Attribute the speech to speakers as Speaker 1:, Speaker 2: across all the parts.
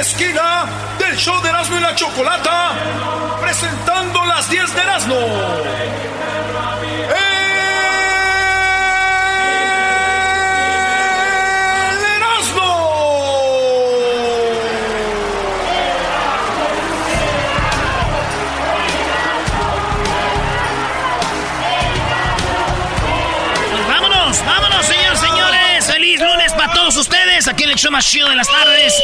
Speaker 1: Esquina del show de Erasmo y la Chocolata, presentando las 10 de Erasmo. ¡El
Speaker 2: Pues vámonos, vámonos, señores, señores. Feliz lunes para todos ustedes. Aquí en el show más chido de las tardes.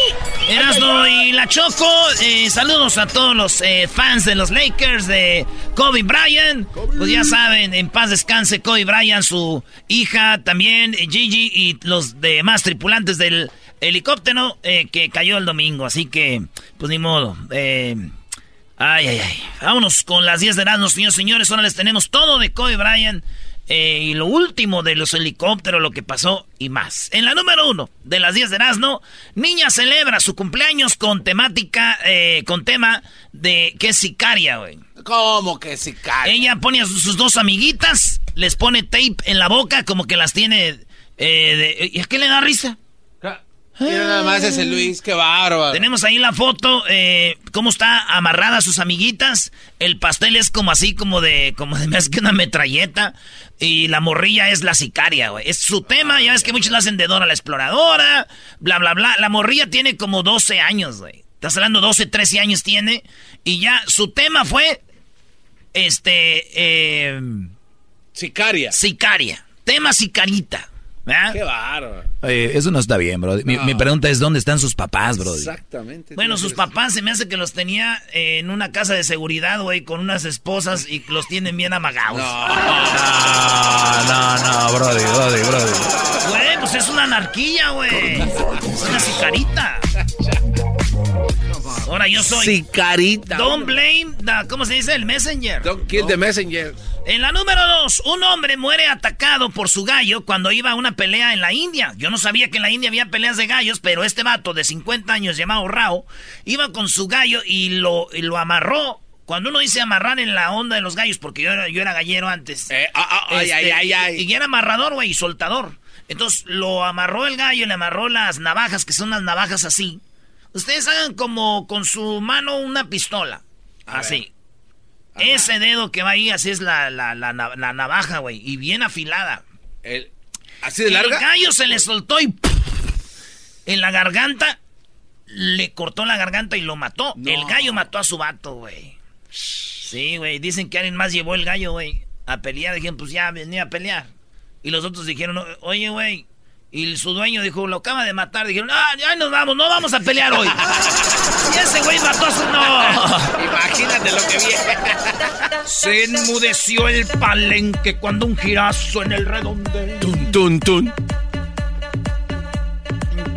Speaker 2: Erasmo y la Choco. Eh, saludos a todos los eh, fans de los Lakers, de Kobe Bryant. Pues ya saben, en paz descanse Kobe Bryant, su hija también, eh, Gigi y los demás tripulantes del helicóptero que cayó el domingo. Así que, pues ni modo. Ay, ay, ay. Vámonos con las 10 de Erasmo, señores, señores. Ahora les tenemos todo de Kobe Bryant. Eh, y lo último de los helicópteros, lo que pasó y más. En la número uno de las 10 de Erasmo, niña celebra su cumpleaños con temática, eh, con tema de que es sicaria, güey.
Speaker 3: ¿Cómo que sicaria?
Speaker 2: Ella pone a sus, sus dos amiguitas, les pone tape en la boca, como que las tiene. Eh, de- ¿Y a qué le da risa?
Speaker 3: Mira nada más ese Luis, qué bárbaro.
Speaker 2: Tenemos ahí la foto, eh, cómo está amarrada a sus amiguitas. El pastel es como así, como de, como de más que una metralleta. Y la morrilla es la sicaria, güey. Es su tema, ya ves que muchos la hacen de Dora la exploradora, bla, bla, bla. La morrilla tiene como 12 años, güey. Estás hablando 12, 13 años tiene. Y ya su tema fue, este, eh,
Speaker 3: Sicaria.
Speaker 2: sicaria. Tema sicarita. ¿Verdad?
Speaker 3: Qué bárbaro.
Speaker 4: Oye, eso no está bien, bro. Mi, mi pregunta es, ¿dónde están sus papás, bro?
Speaker 3: Exactamente.
Speaker 2: Bueno, sus papás se me hace que los tenía eh, en una casa de seguridad, güey, con unas esposas y los tienen bien amagados.
Speaker 4: No, no, no, brody, brody, brody.
Speaker 2: Güey, pues es una anarquía, güey. Es una sicarita. Ahora yo soy.
Speaker 3: Sicarita.
Speaker 2: Don't blame the, ¿cómo se dice? El messenger.
Speaker 3: Don't kill the messenger.
Speaker 2: En la número dos, un hombre muere atacado por su gallo cuando iba a una pelea en la India. Yo no sabía que en la India había peleas de gallos, pero este vato de 50 años llamado Rao iba con su gallo y lo, y lo amarró. Cuando uno dice amarrar en la onda de los gallos, porque yo era, yo era gallero antes.
Speaker 3: Eh, ah, ah, ay,
Speaker 2: Este,
Speaker 3: ay, ay, ay.
Speaker 2: Y era amarrador, güey, y soltador. Entonces lo amarró el gallo, le amarró las navajas, que son unas navajas así. Ustedes hagan como con su mano una pistola. así. Ese dedo que va ahí, así es la, la, la, la navaja, güey. Y bien afilada.
Speaker 3: El- ¿Así de larga?
Speaker 2: El gallo se le soltó y en la garganta le cortó la garganta y lo mató.
Speaker 3: No.
Speaker 2: El gallo mató a su vato, güey. Sí, güey. Dicen que alguien más llevó el gallo, güey, a pelear. Dijeron, pues ya venía a pelear. Y los otros dijeron, oye, güey. Y su dueño dijo, lo acaba de matar. Dijeron, ah, ya nos vamos, no vamos a pelear hoy. y ese güey mató a su... No.
Speaker 3: Imagínate lo que viene.
Speaker 2: Se enmudeció el palenque cuando un girazo en el redondel.
Speaker 4: Tun, tun, tun.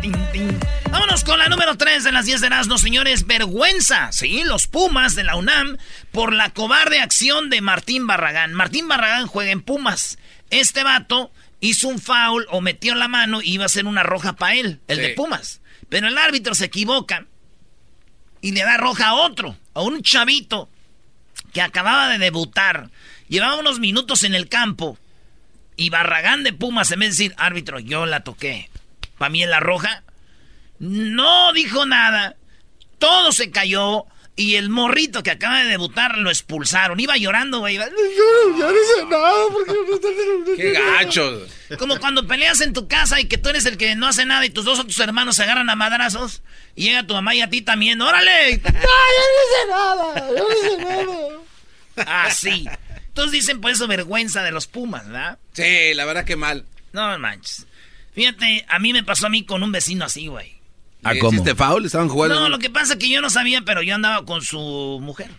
Speaker 2: Tin, tin. Vámonos con la número 3 de las 10 de Erasmo, señores. Vergüenza, sí, los Pumas de la UNAM por la cobarde acción de Martín Barragán. Martín Barragán juega en Pumas. Este vato hizo un foul o metió la mano y iba a ser una roja para él, el
Speaker 3: Sí.
Speaker 2: de Pumas. Pero el árbitro se equivoca y le da roja a otro, a un chavito que acababa de debutar. Llevaba unos minutos en el campo. Y Barragán de Pumas, en vez de decir, árbitro, yo la toqué. Para mí en la roja. No dijo nada. Todo se cayó. Y el morrito que acaba de debutar lo expulsaron. Iba llorando, güey. Iba-
Speaker 3: Qué gacho.
Speaker 2: Como cuando peleas en tu casa y que tú eres el que no hace nada y tus dos otros hermanos se agarran a madrazos. Y llega tu mamá y a ti también. ¡Órale! Así. Entonces dicen por eso vergüenza de los Pumas, ¿verdad?
Speaker 3: Sí, la verdad que mal.
Speaker 2: No manches. Fíjate, a mí me pasó a mí con un vecino así, güey.
Speaker 4: ¿A
Speaker 3: ¿Le
Speaker 4: cómo?
Speaker 3: ¿Hiciste foul? ¿Estaban jugando?
Speaker 2: No, lo que pasa es que yo no sabía, pero yo andaba con su mujer.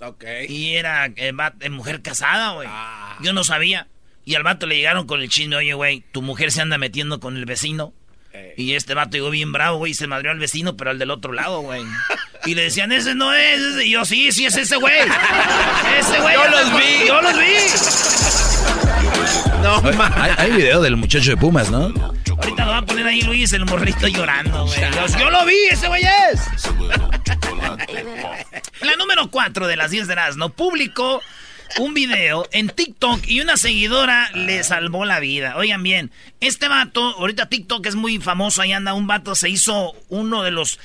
Speaker 3: Ok.
Speaker 2: Y era eh, eh, mujer casada, güey.
Speaker 3: Ah.
Speaker 2: Yo no sabía. Y al vato le llegaron con el chisme, oye, güey, tu mujer se anda metiendo con el vecino. Y este vato llegó bien bravo, güey, y se madrió al vecino, pero al del otro lado, güey. Y le decían, ese no es, ese. Y yo, sí, sí, es ese güey. Ese güey.
Speaker 3: Yo los vi.
Speaker 2: Yo los vi.
Speaker 4: No, hay, hay video del muchacho de Pumas, ¿no?
Speaker 2: Ahorita lo va a poner ahí Luis, el morrito llorando, güey. Yo, yo lo vi, ese güey es. La número 4 de las 10 de Erasmo publicó un video en TikTok y una seguidora le salvó la vida. Oigan bien, este vato, ahorita TikTok es muy famoso, ahí anda un vato, se hizo uno de los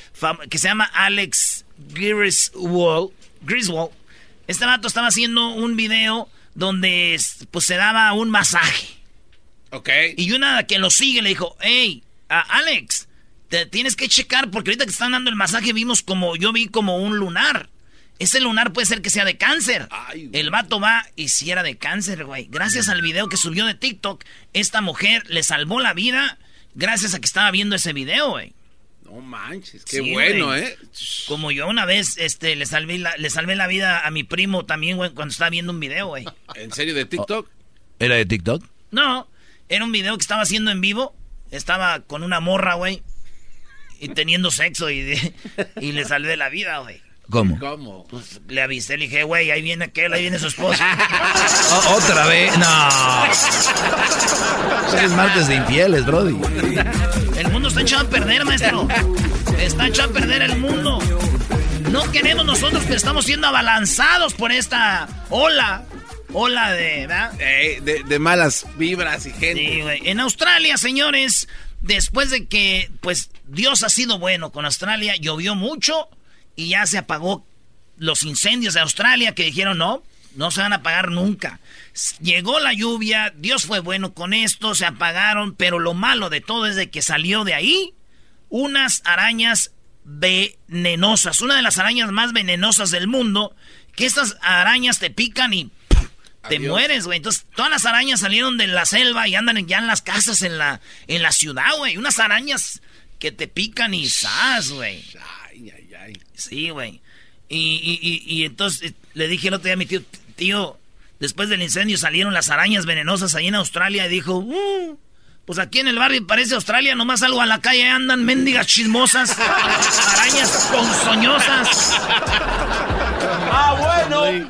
Speaker 2: que se llama Alex Griswold. Griswold. Este vato estaba haciendo un video donde pues se daba un masaje.
Speaker 3: Ok.
Speaker 2: Y una que lo sigue le dijo, hey, a Alex, te tienes que checar porque ahorita que están dando el masaje vimos como, yo vi como un lunar. Ese lunar puede ser que sea de cáncer.
Speaker 3: Ay,
Speaker 2: el vato va y si era de cáncer, güey. Gracias al video que subió de TikTok, esta mujer le salvó la vida gracias a que estaba viendo ese video, güey.
Speaker 3: No manches, qué
Speaker 2: Sí,
Speaker 3: bueno,
Speaker 2: güey.
Speaker 3: ¿eh?
Speaker 2: Como yo una vez este, le, salvé la, le salvé la vida a mi primo también, güey, cuando estaba viendo un video, güey.
Speaker 3: ¿En serio de TikTok?
Speaker 4: ¿Era de TikTok?
Speaker 2: No, era un video que estaba haciendo en vivo. Estaba con una morra, güey. Y teniendo sexo y, y le salvé la vida, güey.
Speaker 4: ¿Cómo?
Speaker 3: ¿Cómo?
Speaker 2: Pues le avisé, le dije, güey, ahí viene aquel, ahí viene su esposa.
Speaker 4: ¿Otra vez? No. Eres martes de infieles, Brody.
Speaker 2: El mundo está echado a perder, maestro. Está echado a perder el mundo. No queremos nosotros, pero estamos siendo abalanzados por esta ola. Ola de, ¿verdad?
Speaker 3: Eh, de, de malas vibras y gente.
Speaker 2: Sí, güey. En Australia, señores, después de que, pues, Dios ha sido bueno con Australia, llovió mucho y ya se apagó los incendios de Australia que dijeron no, no se van a apagar nunca. Llegó la lluvia, Dios fue bueno con esto, se apagaron, pero lo malo de todo es de que salió de ahí unas arañas venenosas, una de las arañas más venenosas del mundo, que estas arañas te pican y te
Speaker 3: Adiós.
Speaker 2: mueres, güey. Entonces, todas las arañas salieron de la selva y andan ya en las casas en la, en la ciudad, güey. Unas arañas que te pican y ¡zas, güey!
Speaker 3: Ay, ay, ay.
Speaker 2: Sí, güey. Y, y, y, y entonces eh, le dije el otro día a mi tío, tío, después del incendio salieron las arañas venenosas ahí en Australia y dijo, "Mm, pues aquí en el barrio parece Australia, nomás salgo a la calle, andan mendigas chismosas, arañas ponzoñosas.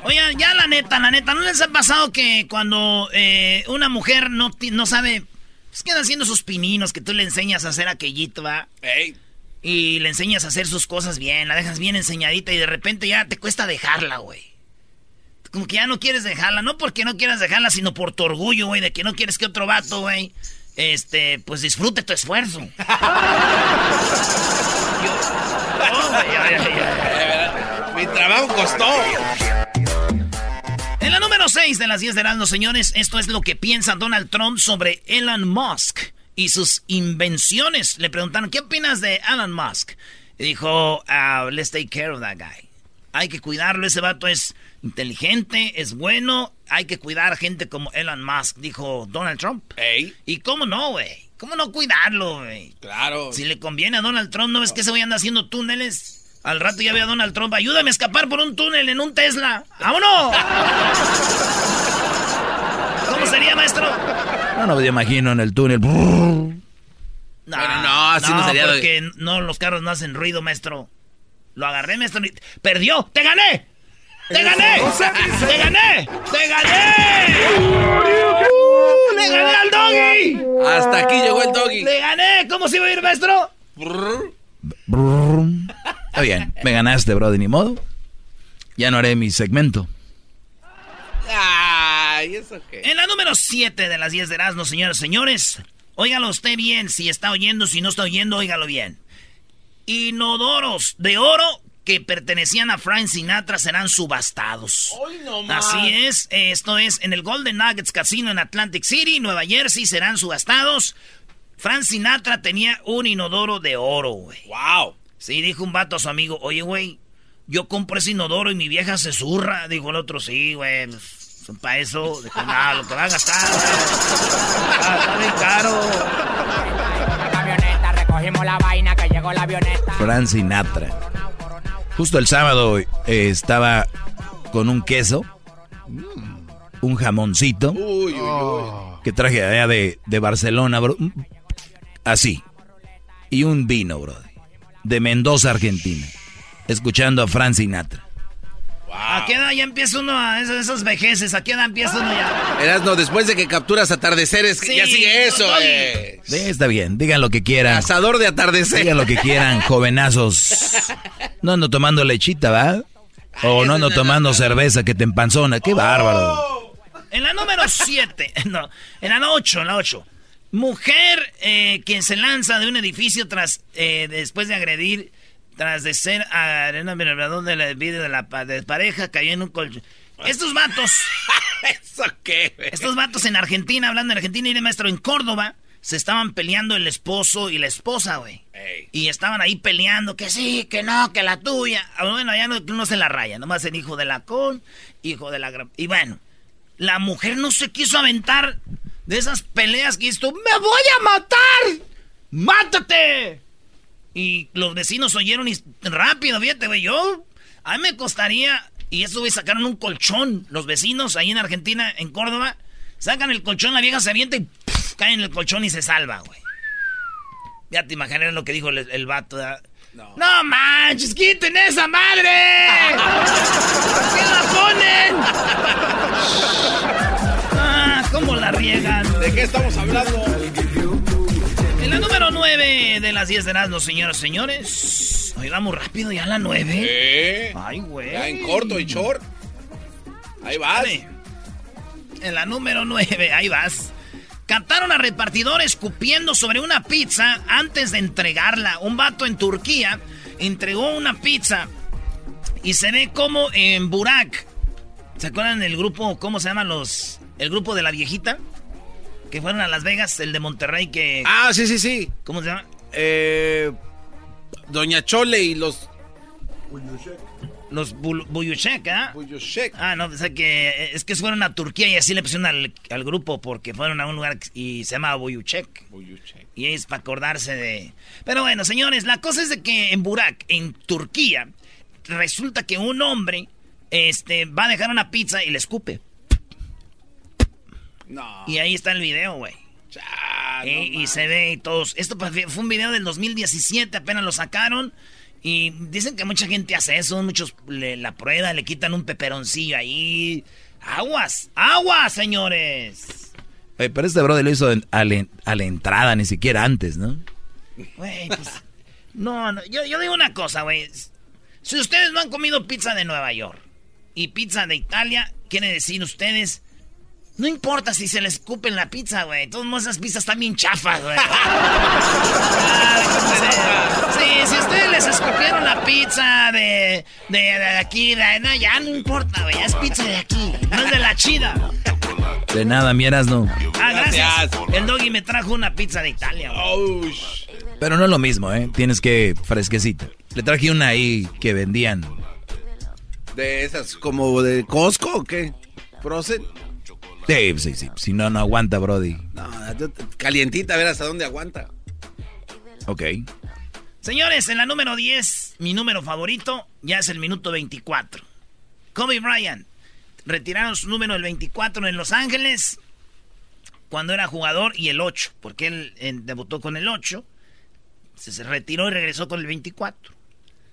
Speaker 2: Oigan, ya la neta, la neta, ¿no les ha pasado que cuando eh, una mujer no, no sabe, pues queda haciendo sus pininos, que tú le enseñas a hacer aquellito, va?
Speaker 3: Ey,
Speaker 2: Y le enseñas a hacer sus cosas bien, la dejas bien enseñadita y de repente ya te cuesta dejarla, güey. Como que ya no quieres dejarla, no porque no quieras dejarla, sino por tu orgullo, güey, de que no quieres que otro vato, güey, este, pues disfrute tu esfuerzo. Yo- Oh, güey, ay, ay, ay.
Speaker 3: Mi trabajo costó.
Speaker 2: En la número 6 de las 10 de Erasmus, señores, esto es lo que piensa Donald Trump sobre Elon Musk y sus invenciones. Le preguntaron, ¿qué opinas de Elon Musk? Y dijo, ah, let's take care of that guy. Hay que cuidarlo, ese vato es inteligente, es bueno, hay que cuidar a gente como Elon Musk, dijo Donald Trump.
Speaker 3: Ey,
Speaker 2: ¿Y cómo no, güey? ¿Cómo no cuidarlo, güey?
Speaker 3: claro.
Speaker 2: Si le conviene a Donald Trump, ¿no ves que ese güey anda haciendo túneles? Al rato ya ve a Donald Trump, ayúdame a escapar por un túnel en un Tesla. ¡Vámonos! ¿Cómo sería, maestro?
Speaker 4: No, no me imagino en el túnel.
Speaker 2: No,
Speaker 3: Bueno, no, así no sería de-
Speaker 2: Porque no, los carros no hacen ruido, maestro. Lo agarré, maestro. y- ¡Perdió! ¡Te gané! ¡Te gané! ¡Te gané! ¡Te gané! ¡Le gané al doggy!
Speaker 3: Hasta aquí llegó el doggy.
Speaker 2: ¡Le gané! ¿Cómo se iba a ir, maestro?
Speaker 4: Está bien, me ganaste, Brody, ni modo. Ya no haré mi segmento.
Speaker 3: Ay, ¿eso qué?
Speaker 2: En la número 7 de las 10 de Erasmus, señores, señores. Óigalo usted bien, si está oyendo, si no está oyendo, óigalo bien. Inodoros de oro que pertenecían a Frank Sinatra serán subastados. Así es, esto es en el Golden Nuggets Casino en Atlantic City, Nueva Jersey, serán subastados. Frank Sinatra tenía un inodoro de oro, güey.
Speaker 3: Wow.
Speaker 2: Sí, dijo un vato a su amigo, oye, güey, yo compro ese inodoro y mi vieja se zurra. Dijo el otro, sí, güey, pues, son para eso. Dijo, nada, lo que va a gastar, güey. Ah, está bien caro.
Speaker 5: camioneta, recogimos la vaina que llegó la avioneta.
Speaker 4: Fran Sinatra. Justo el sábado eh, estaba con un queso, un jamoncito
Speaker 3: Uy, uy, uy.
Speaker 4: que traje allá de, de Barcelona, bro. Así. y un vino, brody. De Mendoza, Argentina. Escuchando a Frank Sinatra.
Speaker 2: ¿A qué edad ya empieza uno a esas, vejeces? ¿A qué edad empieza uno ya?
Speaker 3: no, después de que capturas atardeceres, ya sigue eso, eh.
Speaker 4: Está bien, digan lo que quieran.
Speaker 3: Cazador de atardecer.
Speaker 4: Digan lo que quieran, jovenazos. No ando tomando lechita, ¿va? O no ando tomando cerveza que te empanzona. ¡Qué bárbaro!
Speaker 2: En la número 7, no, en la 8, en la 8. Mujer eh, quien se lanza de un edificio tras eh, después de agredir, tras de ser arena mirador de la vida de la pareja, cayó en un colchón. Estos vatos.
Speaker 3: ¿Eso qué?
Speaker 2: Estos vatos en Argentina, hablando en Argentina y de maestro en Córdoba, se estaban peleando el esposo y la esposa, güey. Y estaban ahí peleando, que sí, que no, que la tuya. Ah, bueno, ya no, no se la raya, nomás el hijo de la con, hijo de la... Y bueno, la mujer no se quiso aventar de esas peleas que esto, me voy a matar, mátate. Y los vecinos oyeron y rápido, fíjate, güey, yo, a mí me costaría, y eso, güey, sacaron un colchón, los vecinos ahí en Argentina, en Córdoba, sacan el colchón, la vieja se avienta y cae en el colchón y se salva, güey. Ya te imaginas lo que dijo el, vato. No. no manches, quiten esa madre. ¿Por qué la ponen? ¿cómo la riegan?
Speaker 3: ¿De qué estamos hablando?
Speaker 2: En la número 9 de las 10 de las señoras y señores. Oigamos rápido ya la 9.
Speaker 3: ¿Eh?
Speaker 2: Ay, güey.
Speaker 3: Ya en corto y short. Ahí vas.
Speaker 2: En la número 9, ahí vas. Captaron a repartidores escupiendo sobre una pizza antes de entregarla. Un vato en Turquía entregó una pizza y se ve como en Burak. ¿Se acuerdan del grupo, cómo se llaman los... el grupo de la viejita? Que fueron a Las Vegas, el de Monterrey que...
Speaker 3: Ah, sí, sí, sí.
Speaker 2: ¿Cómo se llama?
Speaker 3: Eh, Doña Chole y los...
Speaker 2: Los Buyushek, ¿ah?
Speaker 3: Buyushek.
Speaker 2: Ah, no, o sea que es que fueron a Turquía y así le pusieron al, grupo porque fueron a un lugar y se llama Buyushek. Y es para acordarse de... Pero bueno, señores, la cosa es de que en Burak, en Turquía, resulta que un hombre este, va a dejar una pizza y le escupe.
Speaker 3: No.
Speaker 2: Y ahí está el video, güey. y, y se ve y todos. Esto fue un video del 2017, apenas lo sacaron. Y dicen que mucha gente hace eso, muchos la prueba, le quitan un peperoncillo ahí. Aguas, aguas, señores.
Speaker 4: pero este brother lo hizo a, la, entrada, ni siquiera antes, ¿no?
Speaker 2: Güey, pues, no, no, yo, yo digo una cosa, güey. Si ustedes no han comido pizza de Nueva York y pizza de Italia, quiere decir ustedes no importa si se les escupen la pizza, güey. Todas esas pizzas están bien chafas, güey. sí, si ustedes les escupieron la pizza de, de, aquí, de, no, ya no importa, güey. Es pizza de aquí, no es de la chida.
Speaker 4: De nada, mieras no.
Speaker 2: Ah, gracias. El doggy me trajo una pizza de Italia, güey.
Speaker 4: Pero no es lo mismo, ¿eh? Tienes que fresquecita. Le traje una ahí que vendían.
Speaker 3: ¿De esas como de Costco o qué? ¿Frozen?
Speaker 4: Sí, sí, sí. Si no, no aguanta, Brody.
Speaker 3: No, calientita, a ver hasta dónde aguanta.
Speaker 4: Ok.
Speaker 2: Señores, en la número 10, mi número favorito, ya es el minuto 24. Kobe Bryant. Retiraron su número el 24 en Los Ángeles cuando era jugador y el 8, porque él debutó con el 8. Se, retiró y regresó con el 24.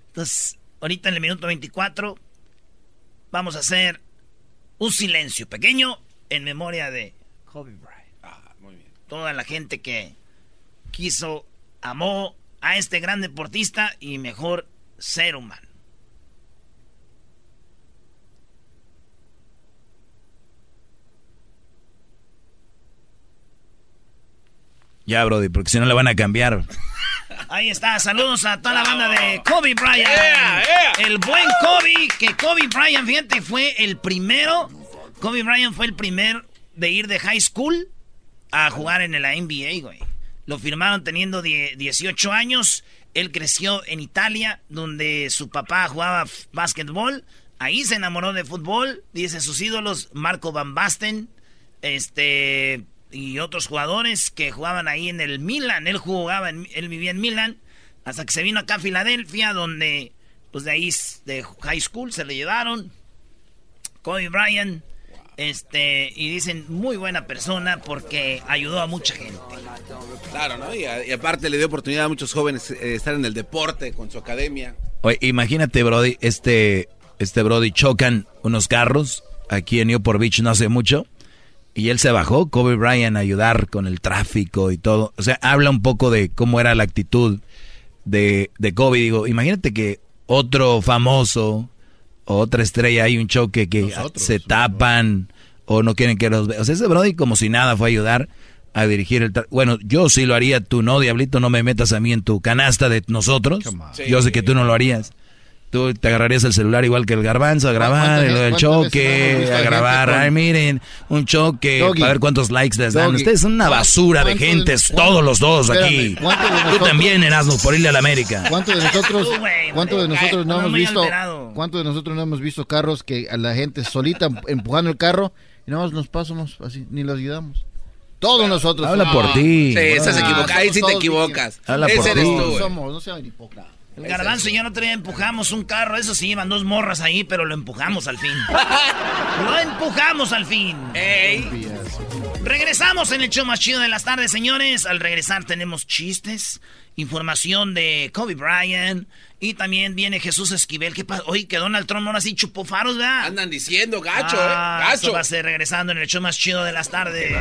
Speaker 2: Entonces, ahorita en el minuto 24 vamos a hacer un silencio pequeño en memoria de Kobe Bryant.
Speaker 3: Ah, muy bien.
Speaker 2: Toda la gente que quiso, amó a este gran deportista y mejor ser humano.
Speaker 4: Ya, Brody, porque si no le van a cambiar.
Speaker 2: Ahí está, saludos a toda la banda de Kobe Bryant. El buen Kobe, que Kobe Bryant, fíjate, fue el primero Kobe Bryant fue el primer de ir de high school a jugar en la NBA, güey. Lo firmaron teniendo 18 años. Él creció en Italia, donde su papá jugaba básquetbol. Ahí se enamoró de fútbol. Dice sus ídolos, Marco Van Basten, este, y otros jugadores que jugaban ahí en el Milan. Él jugaba, él vivía en Milan, hasta que se vino acá a Filadelfia, donde, pues de ahí, de high school, se le llevaron. Kobe Bryant Este, y dicen muy buena persona porque ayudó a mucha gente.
Speaker 3: Claro, ¿no? Y, aparte le dio oportunidad a muchos jóvenes eh, estar en el deporte con su academia.
Speaker 4: Oye, imagínate, Brody, este, este Brody chocan unos carros aquí en Newport Beach no hace mucho. Y él se bajó, Kobe Bryant, a ayudar con el tráfico y todo. O sea, habla un poco de cómo era la actitud de, de Kobe. Digo, imagínate que otro famoso, otra estrella, hay un choque que se tapan o no quieren que los vean. O sea, ese Brody como si nada fue a ayudar a dirigir el... Bueno, yo sí lo haría, tú no, Diablito, no me metas a mí en tu canasta de nosotros. yo sé que tú no lo harías. Tú te agarrarías el celular igual que el garbanzo a grabar, el choque, a grabar. Ay, miren, un choque, a ver cuántos likes les dan. Ustedes son una basura de gentes, todos los dos aquí. Tú también, Erasmus, por irle a la América.
Speaker 6: ¿Cuántos de nosotros, cuánto de nosotros no hemos visto, cuántos de nosotros no hemos visto carros que a la gente solita empujando el carro y nada más nos pasamos así, ni los ayudamos? Todos nosotros.
Speaker 4: Habla por ti.
Speaker 3: Sí, estás equivocado. Ahí sí te equivocas.
Speaker 4: Habla por ti.
Speaker 6: Somos, no sean hipócritas.
Speaker 2: El garbanzo y yo no te empujamos un carro, eso sí, iban dos morras ahí, pero lo empujamos al fin. lo empujamos al fin. Regresamos en el show más chido de las tardes, señores. Al regresar tenemos chistes, información de Kobe Bryant y también viene Jesús Esquivel. ¿Qué pasa? Oye, que Donald Trump ahora sí chupó faros, ¿verdad?
Speaker 3: Andan diciendo, gacho, ¿eh?
Speaker 2: ah,
Speaker 3: Gacho.
Speaker 2: Eso va a ser regresando en el show más chido de las tardes.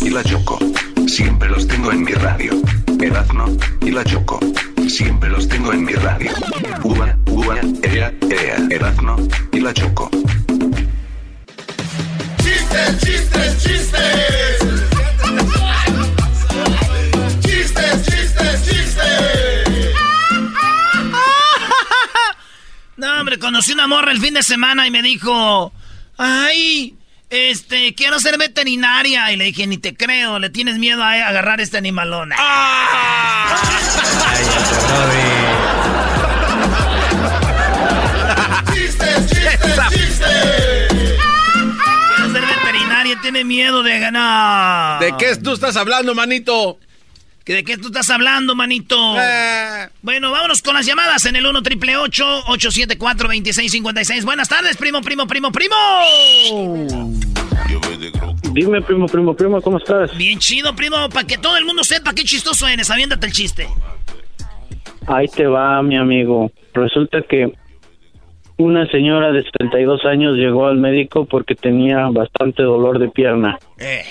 Speaker 7: y la Choco. Siempre los tengo en mi radio. Erazno y la Choco. Siempre los tengo en mi radio. Uva, uva, ea, ea. Erazno y la Choco.
Speaker 8: Chistes, chistes, chistes. Chistes, chistes, chistes.
Speaker 2: No, hombre, conocí una morra el fin de semana y me dijo, ay, este, quiero ser veterinaria. Y le dije, ni te creo, le tienes miedo a agarrar este animalón.
Speaker 8: Chistes, chistes, chistes.
Speaker 2: Quiero ser veterinaria, tiene miedo de ganar.
Speaker 3: ¿De qué tú estás hablando, manito?
Speaker 2: ¿Que ¿De qué tú estás hablando, manito?
Speaker 3: Eh.
Speaker 2: Bueno, vámonos con las llamadas en el 1 triple 874 2656 Buenas tardes, primo, primo, primo, primo.
Speaker 9: Dime, primo, primo, primo, ¿cómo estás?
Speaker 2: Bien chido, primo, para que todo el mundo sepa qué chistoso eres. Aviéntate el chiste.
Speaker 9: Ahí te va, mi amigo. Resulta que una señora de 72 años llegó al médico porque tenía bastante dolor de pierna.
Speaker 2: Eh.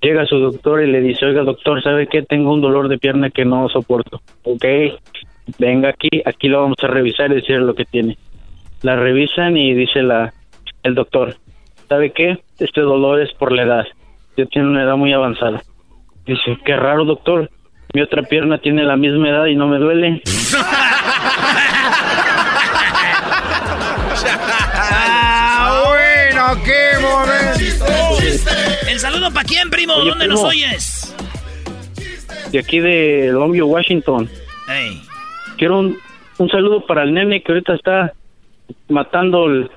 Speaker 9: Llega su doctor y le dice, oiga, doctor, ¿sabe qué? Tengo un dolor de pierna que no soporto. Ok, venga aquí, aquí lo vamos a revisar y decir lo que tiene. La revisan y dice la el doctor, ¿sabe qué? Este dolor es por la edad. Yo tiene una edad muy avanzada. Dice, qué raro, doctor. Mi otra pierna tiene la misma edad y no me duele.
Speaker 6: Ah, bueno, qué momento.
Speaker 2: ¿El saludo para quién, primo?
Speaker 9: Oye,
Speaker 2: ¿Dónde
Speaker 9: primo.
Speaker 2: nos oyes?
Speaker 9: De aquí de Longview, Washington.
Speaker 2: Ey.
Speaker 9: Quiero un, un saludo para el nene que ahorita está matando el,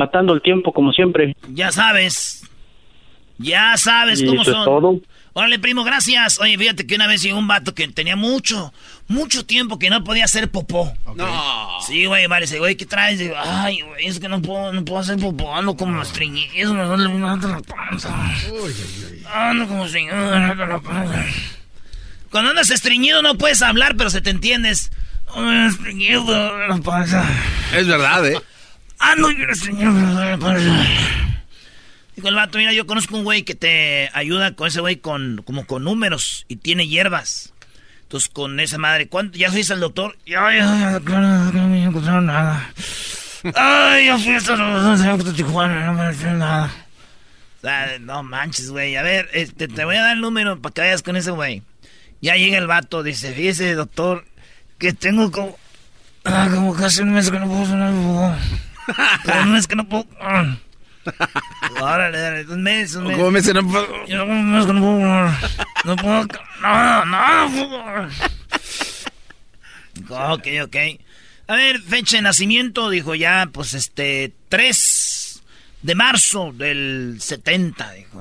Speaker 9: matando el tiempo como siempre.
Speaker 2: Ya sabes. Ya sabes
Speaker 9: Y
Speaker 2: cómo
Speaker 9: eso es
Speaker 2: son.
Speaker 9: todo.
Speaker 2: Órale, primo, gracias. Oye, fíjate que una vez llegó un vato que tenía mucho, mucho tiempo que no podía hacer popó.
Speaker 3: No.
Speaker 2: Sí, güey, vale, ese güey, ¿qué traes? Digo, ay, güey, es que no puedo, no puedo hacer popó, ando como estreñido, me duele me duele la panza. Ando como estreñido, me duele la panza. Cuando andas estreñido no puedes hablar, pero se te entiendes. Ando estreñido, me duele la panza.
Speaker 3: Es verdad, ¿eh?
Speaker 2: La panza. Dijo el vato, mira, yo conozco un güey que te ayuda con ese güey con, como con números y tiene hierbas. Entonces, con esa madre, ¿cuánto? ¿Ya fuiste al doctor? Ya, ya, claro, no me encontraron nada. Ay, ya fui hasta los Tijuana, no me encontraron nada. O sea, no manches, güey. A ver, este, te voy a dar el número para que vayas con ese güey. Ya llega el vato, dice, fíjese, doctor, que tengo como... ah, como casi un mes que no puedo sonar. Como un mes que no puedo... Órale, dale, un mes, un mes.
Speaker 3: ¿Cómo me? No puedo-
Speaker 2: Yo un mes que no puedo... No puedo... No, no, no. Ok, ok. A ver, fecha de nacimiento, dijo ya, pues este, 3 de marzo del 70, dijo.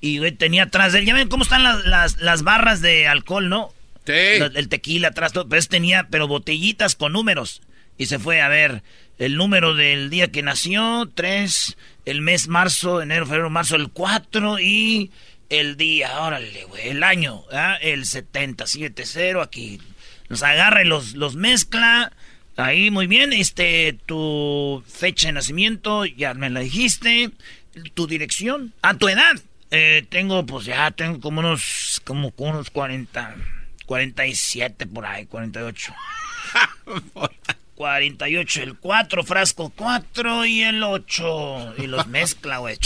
Speaker 2: Y güey, tenía atrás de él, ya ven cómo están las, las, las barras de alcohol, ¿no?
Speaker 3: Sí.
Speaker 2: El tequila atrás, todo, pues tenía, pero botellitas con números. y se fue a ver el número del día que nació, 3, el mes marzo, enero, febrero, marzo, el 4 y el día, órale, güey, el año, ¿ah? el 77-0, aquí los agarra y los, los mezcla. Ahí, muy bien, este, tu fecha de nacimiento, ya me la dijiste, tu dirección, a tu edad. Eh, tengo, pues ya tengo como unos, como unos 40, 47 por ahí, 48. 48, el 4, frasco 4 y el 8. Y los mezcla, güey.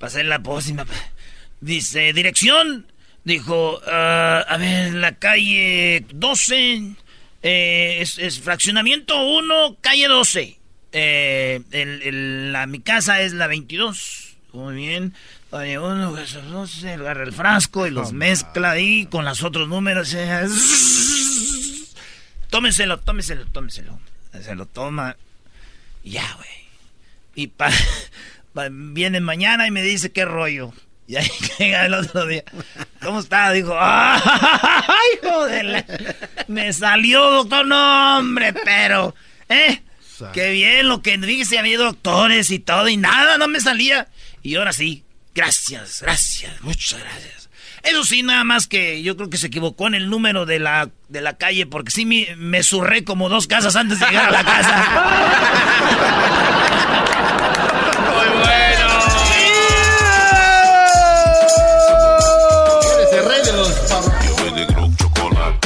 Speaker 2: Pasé la pócima. Dice, dirección. Dijo, uh, a ver, la calle 12. Eh, es, fraccionamiento 1, calle 12. Eh, el, el, la, mi casa es la 22. Muy bien. Calle 1, 12, agarra el frasco y los mezcla ahí con los otros números. Tómeselo, tómeselo, tómeselo. Se lo toma. Ya, güey. Y pa, viene mañana y me dice qué rollo. Y ahí llega el otro día. ¿Cómo está? Dijo, ¡ay, joder! Me salió, doctor. No, hombre, pero, ¿eh? Qué bien lo que dice, había doctores y todo, y nada, no me salía. Y ahora sí, gracias, gracias, muchas gracias. Eso sí, nada más que yo creo que se equivocó en el número de la, de la calle, porque sí me, me surré como dos casas antes de llegar a la casa. Muy bueno.
Speaker 4: el rey de los...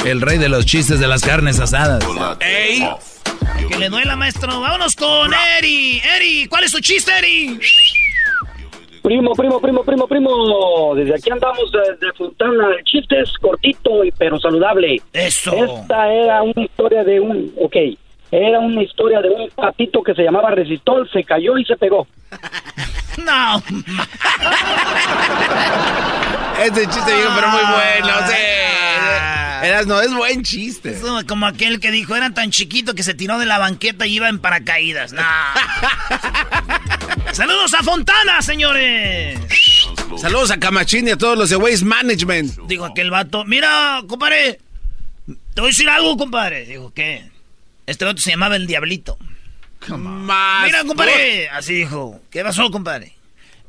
Speaker 4: El rey de los chistes de las carnes asadas.
Speaker 2: ¡Ey! Que le duela, maestro. Vámonos con Eri. Eri, ¿cuál es tu chiste, Eri?
Speaker 10: Primo, primo, primo, primo, primo. Desde aquí andamos de Fontana. El chiste es cortito y pero saludable.
Speaker 2: Eso.
Speaker 10: Esta era una historia de un, ok, era una historia de un patito que se llamaba Resistol, se cayó y se pegó.
Speaker 2: no.
Speaker 3: este chiste viejo, pero muy bueno. Sí. Eras, no, es buen chiste. Es
Speaker 2: como aquel que dijo, era tan chiquito que se tiró de la banqueta y iba en paracaídas. No. Saludos a Fontana, señores.
Speaker 3: Saludos a Camachín y a todos los de Waste Management.
Speaker 2: Dijo aquel vato, mira, compadre, te voy a decir algo, compadre. Dijo, ¿qué? Este vato se llamaba el Diablito. Mira, compadre, así dijo. ¿Qué pasó, compadre?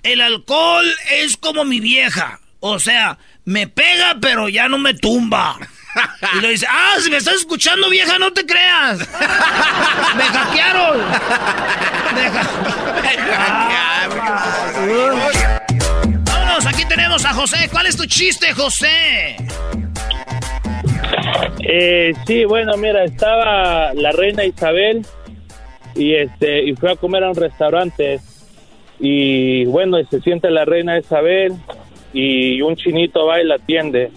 Speaker 2: El alcohol es como mi vieja. O sea, me pega, pero ya no me tumba. Y le dice, ah, si me estás escuchando, vieja, no te creas. me hackearon. Me, hackearon. Vámonos, aquí tenemos a José. ¿Cuál es tu chiste, José?
Speaker 11: Eh, sí, bueno, mira, estaba la reina Isabel y este y fue a comer a un restaurante y bueno, se siente la reina Isabel y un chinito va y la atiende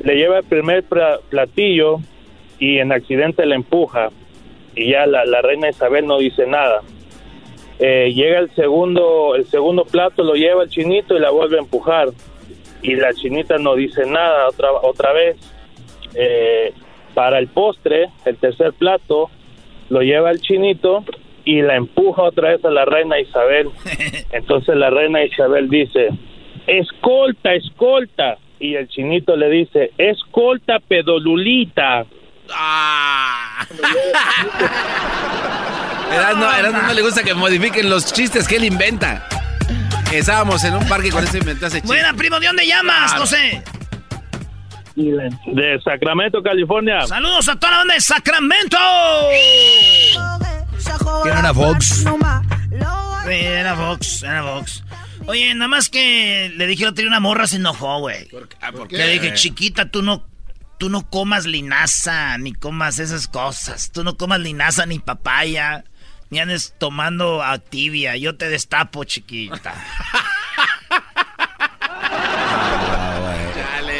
Speaker 11: le lleva el primer platillo y en accidente le empuja y ya la, reina Isabel no dice nada. Eh, llega el segundo, el segundo plato, lo lleva el chinito y la vuelve a empujar y la chinita no dice nada otra, otra vez. Eh, para el postre, el tercer plato, lo lleva el chinito y la empuja otra vez a la reina Isabel. Entonces la reina Isabel dice, escolta, escolta y el chinito le dice, escolta pedolulita. Ah.
Speaker 3: Erasno, no, le gusta que modifiquen los chistes que él inventa. Estábamos en un parque con ese inventó ese chiste.
Speaker 2: Buena, primo, ¿de dónde llamas, José?
Speaker 11: De Sacramento, California.
Speaker 2: Saludos a toda la banda de Sacramento.
Speaker 4: ¿Quién era Vox?
Speaker 2: Sí, era Vox, era Vox. Oye, nada más que le dije, tenía una morra, se enojó, güey. ¿Por, ah, qué? Le dije, chiquita, tú no, tú no comas linaza, ni comas esas cosas. Tú no comas linaza ni papaya, ni andes tomando activia. Yo te destapo, chiquita.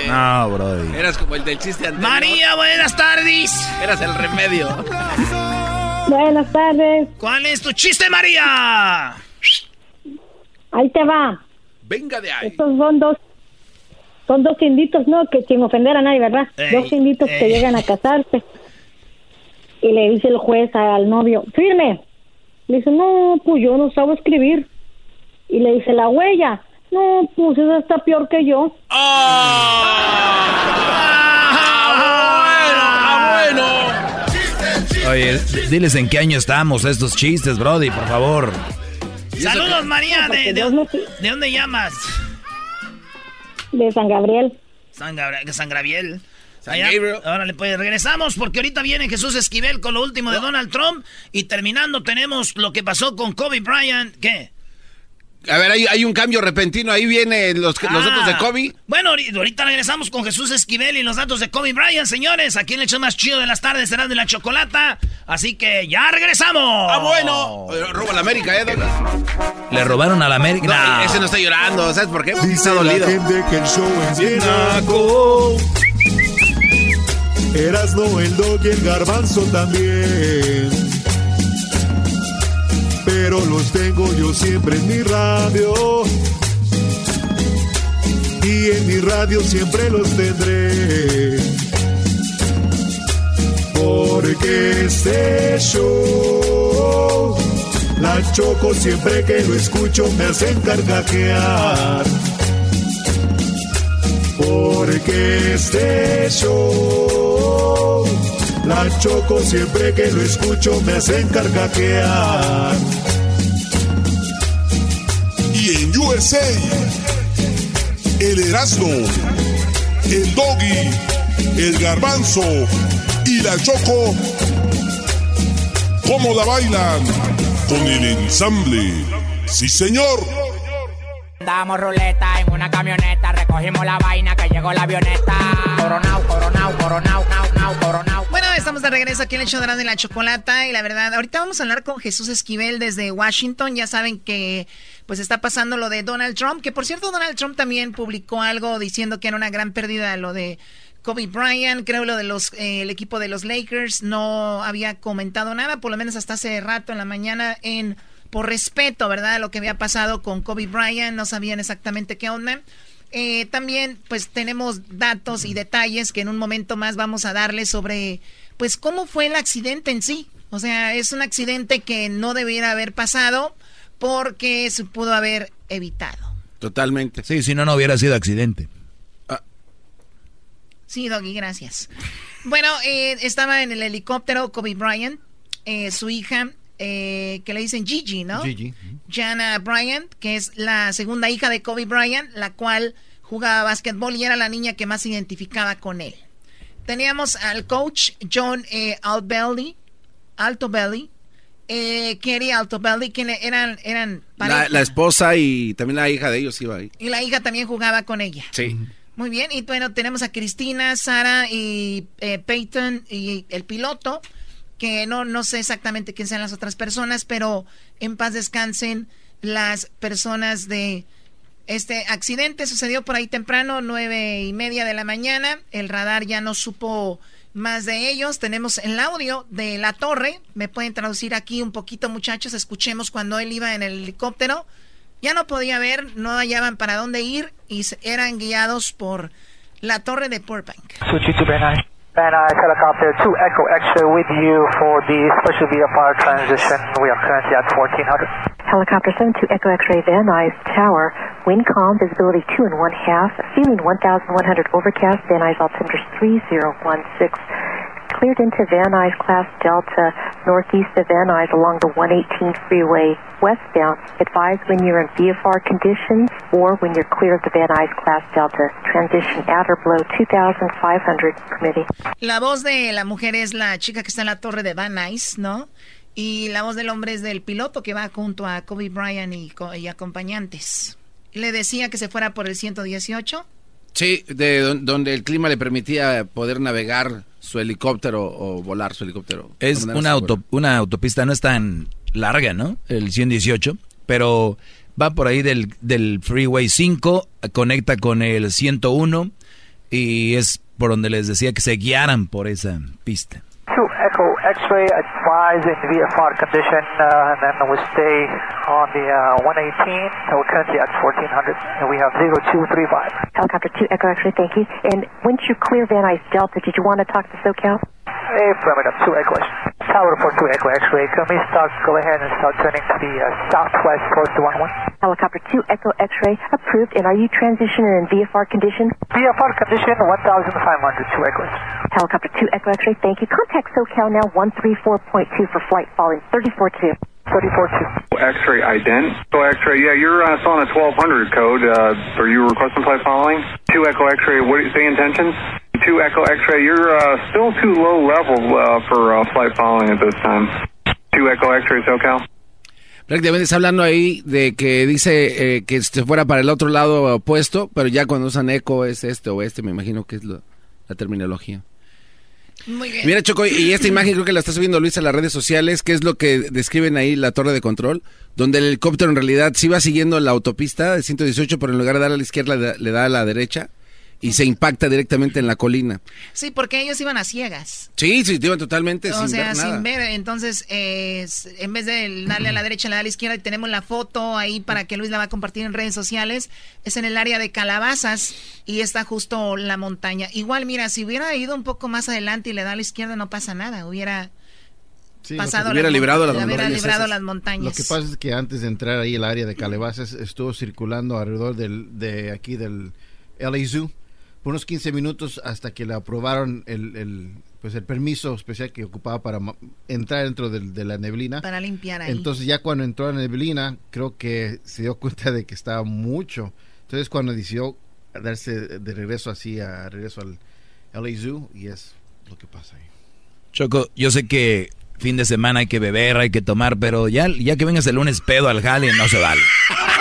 Speaker 4: no, bro.
Speaker 3: Eras como el del chiste anterior.
Speaker 2: María, buenas tardes.
Speaker 3: Eras el remedio.
Speaker 12: Buenas tardes.
Speaker 2: ¿Cuál es tu chiste, María?
Speaker 12: Ahí te va.
Speaker 3: Venga de ahí.
Speaker 12: Estos son dos, son dos inditos, ¿no? Que sin ofender a nadie, ¿verdad? dos inditos que llegan a casarse. Y le dice el juez al novio, firme. Le dice, no, pues yo no sabo escribir. Y le dice, la huella. No, pues esa está peor que yo.
Speaker 3: ¡Ah! ah bueno!
Speaker 4: Oye, diles en qué año estamos estos chistes, Brody, por favor.
Speaker 13: Saludos, María. ¿De, de, dónde llamas?
Speaker 14: De San Gabriel.
Speaker 13: San, Gabriel. San Gabriel. Ahora le pues regresamos porque ahorita viene Jesús Esquivel con lo último de Donald Trump y terminando tenemos lo que pasó con Kobe Bryant. ¿Qué?
Speaker 3: A ver, hay, un cambio repentino. Ahí vienen los, datos de ah. Kobe.
Speaker 13: Bueno, ahorita regresamos con Jesús Esquivel y los datos de Kobe Bryant, señores. Aquí en el show más chido de las tardes será de la chocolata. Así que ya regresamos.
Speaker 3: Ah, bueno. Roba la América, ¿eh?
Speaker 4: Le robaron a la América.
Speaker 3: ese no está llorando. ¿Sabes por qué?
Speaker 15: Dice la gente que el show es Erasno, el dog y el garbanzo también pero los tengo yo siempre en mi radio. Y en mi radio siempre los tendré. Porque este show, la choco siempre que lo escucho me hacen carcajear. Porque este show, la choco siempre que lo escucho me hacen carcajear en USA, el Erasmo, el Doggy, el Garbanzo y la Choco, ¿cómo la bailan? Con el ensamble. Sí, señor.
Speaker 16: Damos ruleta en una camioneta, recogimos la vaina que llegó la avioneta. Coronao, coronao, coronao, nao, coronao.
Speaker 13: Estamos de regreso aquí en el show de la chocolata y la verdad, ahorita vamos a hablar con Jesús Esquivel desde Washington. Ya saben que pues está pasando lo de Donald Trump, que por cierto Donald Trump también publicó algo diciendo que era una gran pérdida lo de Kobe Bryant, creo lo de los eh, el equipo de los Lakers no había comentado nada, por lo menos hasta hace rato en la mañana en por respeto, ¿verdad? Lo que había pasado con Kobe Bryant, no sabían exactamente qué onda. Eh, también, pues tenemos datos y detalles que en un momento más vamos a darles sobre, pues, cómo fue el accidente en sí. O sea, es un accidente que no debiera haber pasado porque se pudo haber evitado.
Speaker 3: Totalmente.
Speaker 4: Sí, si no, no hubiera sido accidente. Ah.
Speaker 13: Sí, Doggy, gracias. Bueno, eh, estaba en el helicóptero Kobe Bryant, eh, su hija, eh, que le dicen Gigi, ¿no? Gigi. Jana Bryant, que es la segunda hija de Kobe Bryant, la cual jugaba básquetbol y era la niña que más se identificaba con él. Teníamos al coach John Altbelly, Alto Belly, eh, Kerry Altobelli, que eran, eran
Speaker 3: La, esposa y también la hija de ellos iba ahí.
Speaker 13: Y la hija también jugaba con ella.
Speaker 3: Sí.
Speaker 13: Muy bien, y bueno, tenemos a Cristina, Sara y eh, Peyton y el piloto, que no, no sé exactamente quién sean las otras personas, pero en paz descansen las personas de este accidente. Sucedió por ahí temprano, nueve y media de la mañana. El radar ya no supo más de ellos. Tenemos el audio de la torre. Me pueden traducir aquí un poquito, muchachos. Escuchemos cuando él iba en el helicóptero. Ya no podía ver, no hallaban para dónde ir y eran guiados por la torre de Burbank.
Speaker 17: Nuys helicopter 2 Echo X-ray with you for the special VFR transition. We are currently at 1400.
Speaker 18: Helicopter 72 Echo X-ray Van Nuys Tower. Wind calm, visibility 2 and 1 half. Ceiling 1100 overcast. Van Nuys altimeter 3016 cleared into Van Nuys Class Delta, northeast of Van Nuys along the 118 freeway westbound. Advise when you're in VFR conditions or when you're clear of the Van Nuys Class Delta. Transition at or below 2,500 permitting.
Speaker 13: La voz de la mujer es la chica que está en la torre de Van Nuys, ¿no? Y la voz del hombre es del piloto que va junto a Kobe Bryant y, y acompañantes. Le decía que se fuera por el 118.
Speaker 3: Sí, de donde el clima le permitía poder navegar su helicóptero o volar su helicóptero.
Speaker 4: Es una, auto, una autopista, no es tan larga, ¿no? El 118, pero va por ahí del, del Freeway 5, conecta con el 101 y es por donde les decía que se guiaran por esa pista.
Speaker 17: X-ray advised in VFR condition, uh, and then we stay on the uh, 118. So we're currently at 1400, and we have 0235.
Speaker 18: Helicopter 2 Echo X-ray, thank you. And once you clear Van Nuys Delta, did you want to talk to SoCal?
Speaker 17: Affirmative, 2 Echo X-ray.
Speaker 19: Tower 42 Echo X-ray, can we start, go ahead and start turning to the uh, southwest course to 11?
Speaker 18: Helicopter 2 Echo X-ray approved, and are you transitioning in VFR condition?
Speaker 19: VFR condition 1500 to Echoes.
Speaker 18: Helicopter 2 Echo X-ray, thank you. Contact SoCal now 134.2 for flight following 34-2.
Speaker 19: 34-2.
Speaker 17: X-ray ident. So X-ray, yeah, you're uh, still on a 1200 code. Uh, are you requesting flight following? 2 Echo X-ray, what do you say intentions? 2 Echo X-ray, you're uh, still too low level uh, for uh, flight following at this time. 2 Echo X-ray, SoCal.
Speaker 3: Prácticamente está hablando ahí de que dice eh, que se fuera para el otro lado opuesto, pero ya cuando usan eco es este o este, me imagino que es lo, la terminología.
Speaker 13: Muy bien.
Speaker 3: Mira, Choco, y esta imagen creo que la está subiendo Luis a las redes sociales, que es lo que describen ahí la torre de control, donde el helicóptero en realidad sí va siguiendo la autopista de 118, pero en lugar de dar a la izquierda le da, le da a la derecha y se impacta directamente en la colina.
Speaker 13: Sí, porque ellos iban a ciegas.
Speaker 3: Sí, sí, iban totalmente
Speaker 13: O
Speaker 3: sin
Speaker 13: sea,
Speaker 3: ver nada.
Speaker 13: sin ver. Entonces, eh, en vez de darle a la derecha, le da a la izquierda y tenemos la foto ahí para que Luis la va a compartir en redes sociales. Es en el área de Calabazas y está justo la montaña. Igual, mira, si hubiera ido un poco más adelante y le da a la izquierda, no pasa nada. Hubiera
Speaker 6: Sí,
Speaker 13: pasado
Speaker 3: hubiera
Speaker 13: las
Speaker 3: librado las
Speaker 13: hubiera
Speaker 3: montañas
Speaker 13: librado las montañas.
Speaker 6: Lo que pasa es que antes de entrar ahí el área de Calabazas estuvo circulando alrededor del, de aquí del LA Zoo por unos 15 minutos hasta que le aprobaron el, el, pues el permiso especial que ocupaba para entrar dentro del- de la neblina.
Speaker 13: Para limpiar ahí.
Speaker 6: Entonces ya cuando entró a la neblina creo que se dio cuenta de que estaba mucho. Entonces cuando decidió darse de regreso así, a regreso al LA Zoo y es lo que pasa ahí.
Speaker 4: Choco, yo sé que fin de semana hay que beber, hay que tomar, pero ya, ya que vengas el lunes pedo al jale, no se vale.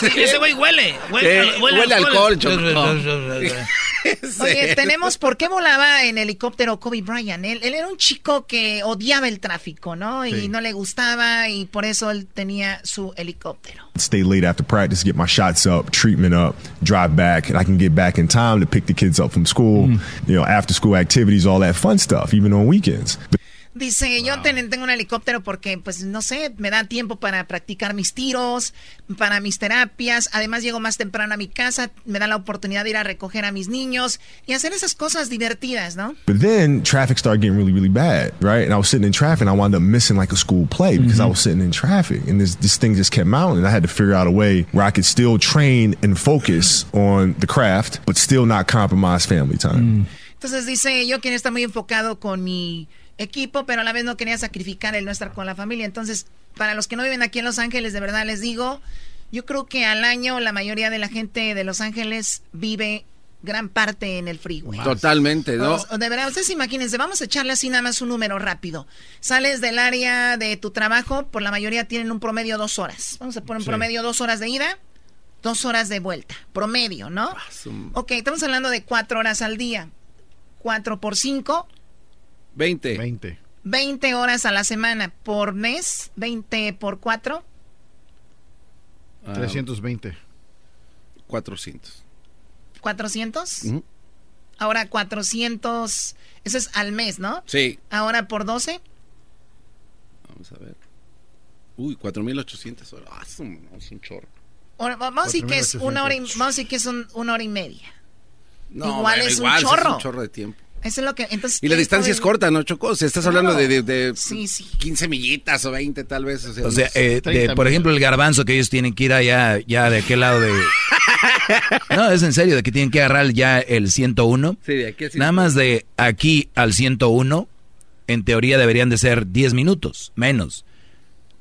Speaker 13: Sí, ese güey huele. Huele,
Speaker 3: Eh, huele a alcohol, Choco.
Speaker 13: Oye, tenemos por qué volaba en helicóptero Kobe Bryant. Él, él era un chico que odiaba el tráfico, ¿no? Y
Speaker 20: Sí.
Speaker 13: no le gustaba y por eso él tenía su helicóptero.
Speaker 20: Stay late after practice, get my shots up, treatment up, drive back, and I can get back in time to pick the kids up from school, you know, after school activities, all that fun stuff, even on weekends. But
Speaker 13: Dice, yo ten- tengo un helicóptero porque, pues, no sé, me da tiempo para practicar mis tiros, para mis terapias. Además, llego más temprano a mi casa, me da la oportunidad de ir a recoger a mis niños y hacer esas cosas divertidas, ¿no?
Speaker 20: But then traffic started getting really, really bad, right? And I was sitting in traffic and I wound up missing like a school play because I was sitting in traffic and this, this thing just kept mounting. I had to figure out a way where I could still train and focus on the craft, but still not compromise family time.
Speaker 13: Entonces dice, yo quería estar muy enfocado con mi equipo, pero a la vez no quería sacrificar el no estar con la familia. Entonces, para los que no viven aquí en Los Ángeles, de verdad les digo, yo creo que al año la mayoría de la gente de Los Ángeles vive gran parte en el freeway.
Speaker 3: Totalmente, ¿no?
Speaker 13: O- de verdad, ustedes imagínense, vamos a echarle así nada más un número rápido. Sales del área de tu trabajo, por la mayoría tienen un promedio dos horas. Vamos a poner un
Speaker 3: Sí.
Speaker 13: promedio dos horas de ida, dos horas de vuelta. Promedio, ¿no? Ok, estamos hablando de cuatro horas al día. Cuatro por cinco,
Speaker 3: 20.
Speaker 6: 20.
Speaker 13: 20 horas a la semana. Por mes, 20 por cuatro,
Speaker 3: Ah,
Speaker 6: 320.
Speaker 3: 400.
Speaker 13: 400.
Speaker 3: Ujú.
Speaker 13: Ahora 400, eso es al mes, ¿no?
Speaker 3: Sí,
Speaker 13: Ahora por 12,
Speaker 3: vamos a ver. Uy, 4.800 horas. Ah, es un, es un chorro.
Speaker 13: Ahora, vamos a decir que es una hora y, vamos a decir que es un- una hora y media.
Speaker 3: No,
Speaker 13: Igual
Speaker 3: bueno,
Speaker 13: es un
Speaker 3: igual, sí
Speaker 13: chorro.
Speaker 3: Es un chorro de tiempo.
Speaker 13: Eso es lo que entonces
Speaker 3: Y la
Speaker 13: ¿quién
Speaker 3: distancia es corta, ¿no, Choco? O sea, estás
Speaker 13: Claro.
Speaker 3: hablando de, de, de
Speaker 13: Sí, sí.
Speaker 3: 15 millitas o 20 tal vez. O sea,
Speaker 4: O sea, eh, de- por ejemplo, el garbanzo que ellos tienen que ir allá, ya de aquel lado de... No, es en serio, de que tienen que agarrar ya el 101.
Speaker 3: Sí, de aquí al
Speaker 4: Nada más de aquí al 101, en teoría deberían de ser 10 minutos, menos.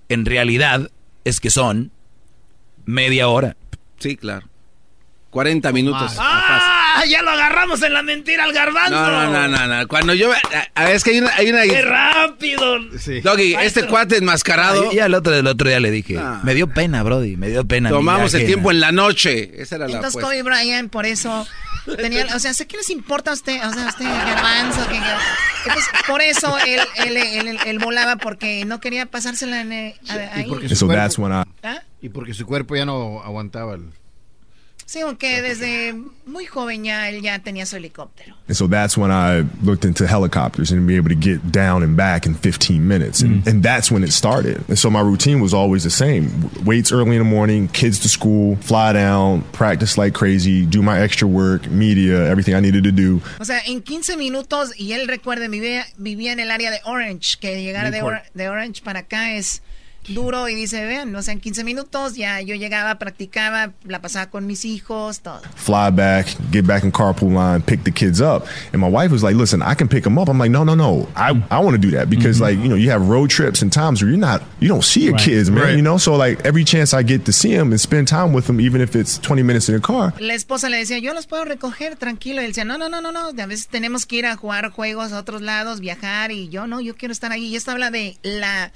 Speaker 4: En realidad es que son media hora.
Speaker 3: Sí, claro. 40 minutos.
Speaker 13: ¡Ah! Ya lo agarramos en la mentira al garbanzo.
Speaker 3: No, no, no, no, no. Cuando yo... a- a- es que hay una... Hay una
Speaker 13: ¡Qué rápido!
Speaker 3: Doggy, este cuate enmascarado...
Speaker 4: Y ya el otro, el otro día le dije,
Speaker 3: Ah.
Speaker 4: me dio pena, Brody, me dio pena.
Speaker 3: Tomamos el
Speaker 4: ajena".
Speaker 3: tiempo en la noche. Esa era la
Speaker 13: Entonces. Kobe Bryant por eso tenía, o sea, sé que les importa a usted, o sea, a usted garbanzo, que, entonces, por eso él, él, él, él- él volaba porque no quería pasársela en, a- ahí.
Speaker 6: Y porque,
Speaker 20: And
Speaker 6: su cuerpo,
Speaker 13: ¿Ah?
Speaker 6: y porque su cuerpo ya no aguantaba el...
Speaker 13: Sí, aunque desde muy joven ya él ya tenía su helicóptero.
Speaker 20: And so that's when I looked into helicopters and be able to get down and back in 15 minutes. And, and that's when it started. And so my routine was always the same. Waits early in the morning, kids to school, fly down, practice like crazy, do my extra work, media, everything I needed to do.
Speaker 13: O sea, en 15 minutos, y él recuerde, vivía, vivía en el área de Orange, que llegar de, Or de Orange para acá es duro y dice, vean, no sé, en 15 minutos ya yo llegaba, practicaba, la pasaba con mis hijos, todo.
Speaker 20: Fly back, get back in carpool line, pick the kids up. And my wife was like, listen, I can pick them up. I'm like, no, no, no. I, I want to do that because like, you know, you have road trips and times where you're not, you don't see your
Speaker 13: Right.
Speaker 20: kids, man,
Speaker 13: Right.
Speaker 20: you know? So like every chance I get to see them and spend time with them, even if it's 20 minutes in the car,
Speaker 13: La esposa le decía, yo los puedo recoger tranquilo. Y él decía, no, no, no, no, no. A veces tenemos que ir a jugar juegos a otros lados, viajar. Y yo no, yo quiero estar ahí. Y esto habla de la,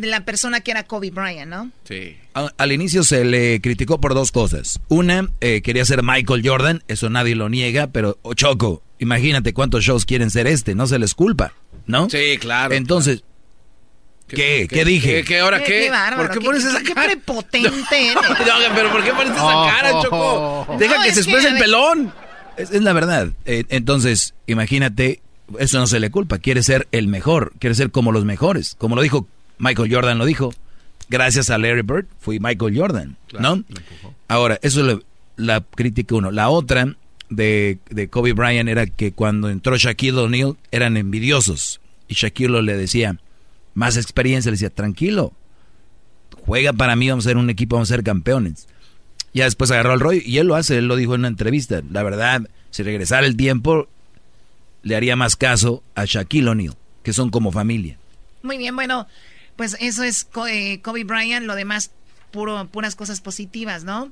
Speaker 13: la persona que era Kobe Bryant, ¿no?
Speaker 3: Sí.
Speaker 4: Al inicio se le criticó por dos cosas. Una, eh, quería ser Michael Jordan, eso nadie lo niega, pero oh, Choco, imagínate cuántos shows quieren ser este, no se les culpa, ¿no?
Speaker 3: Sí, claro.
Speaker 4: Entonces, ¿qué? ¿Qué, dije?
Speaker 3: ¿Qué, qué, ahora qué?
Speaker 13: bárbaro,
Speaker 3: ¿Por qué pones esa
Speaker 13: qué
Speaker 3: cara?
Speaker 13: prepotente eres.
Speaker 3: No, pero ¿por qué pones esa
Speaker 4: Oh.
Speaker 3: cara, Choco? Deja
Speaker 13: No,
Speaker 3: que se exprese el pelón.
Speaker 4: Es, es la verdad. Eh, entonces, imagínate, eso no se le culpa. Quiere ser el mejor, quiere ser como los mejores. Como lo dijo Michael Jordan, lo dijo. Gracias a Larry Bird, fui Michael Jordan, ¿no? Ahora, eso es la, la crítica uno. La otra de, de Kobe Bryant era que cuando entró Shaquille O'Neal eran envidiosos. Y Shaquille le decía, más experiencia, le decía, tranquilo, juega para mí, vamos a ser un equipo, vamos a ser campeones. Ya después agarró el rollo y él lo hace, él lo dijo en una entrevista. La verdad, si regresara el tiempo, le haría más caso a Shaquille O'Neal, que son como familia.
Speaker 13: Muy bien, bueno, pues eso es eh, Kobe Bryant. Lo demás, puro, puras cosas positivas, ¿no?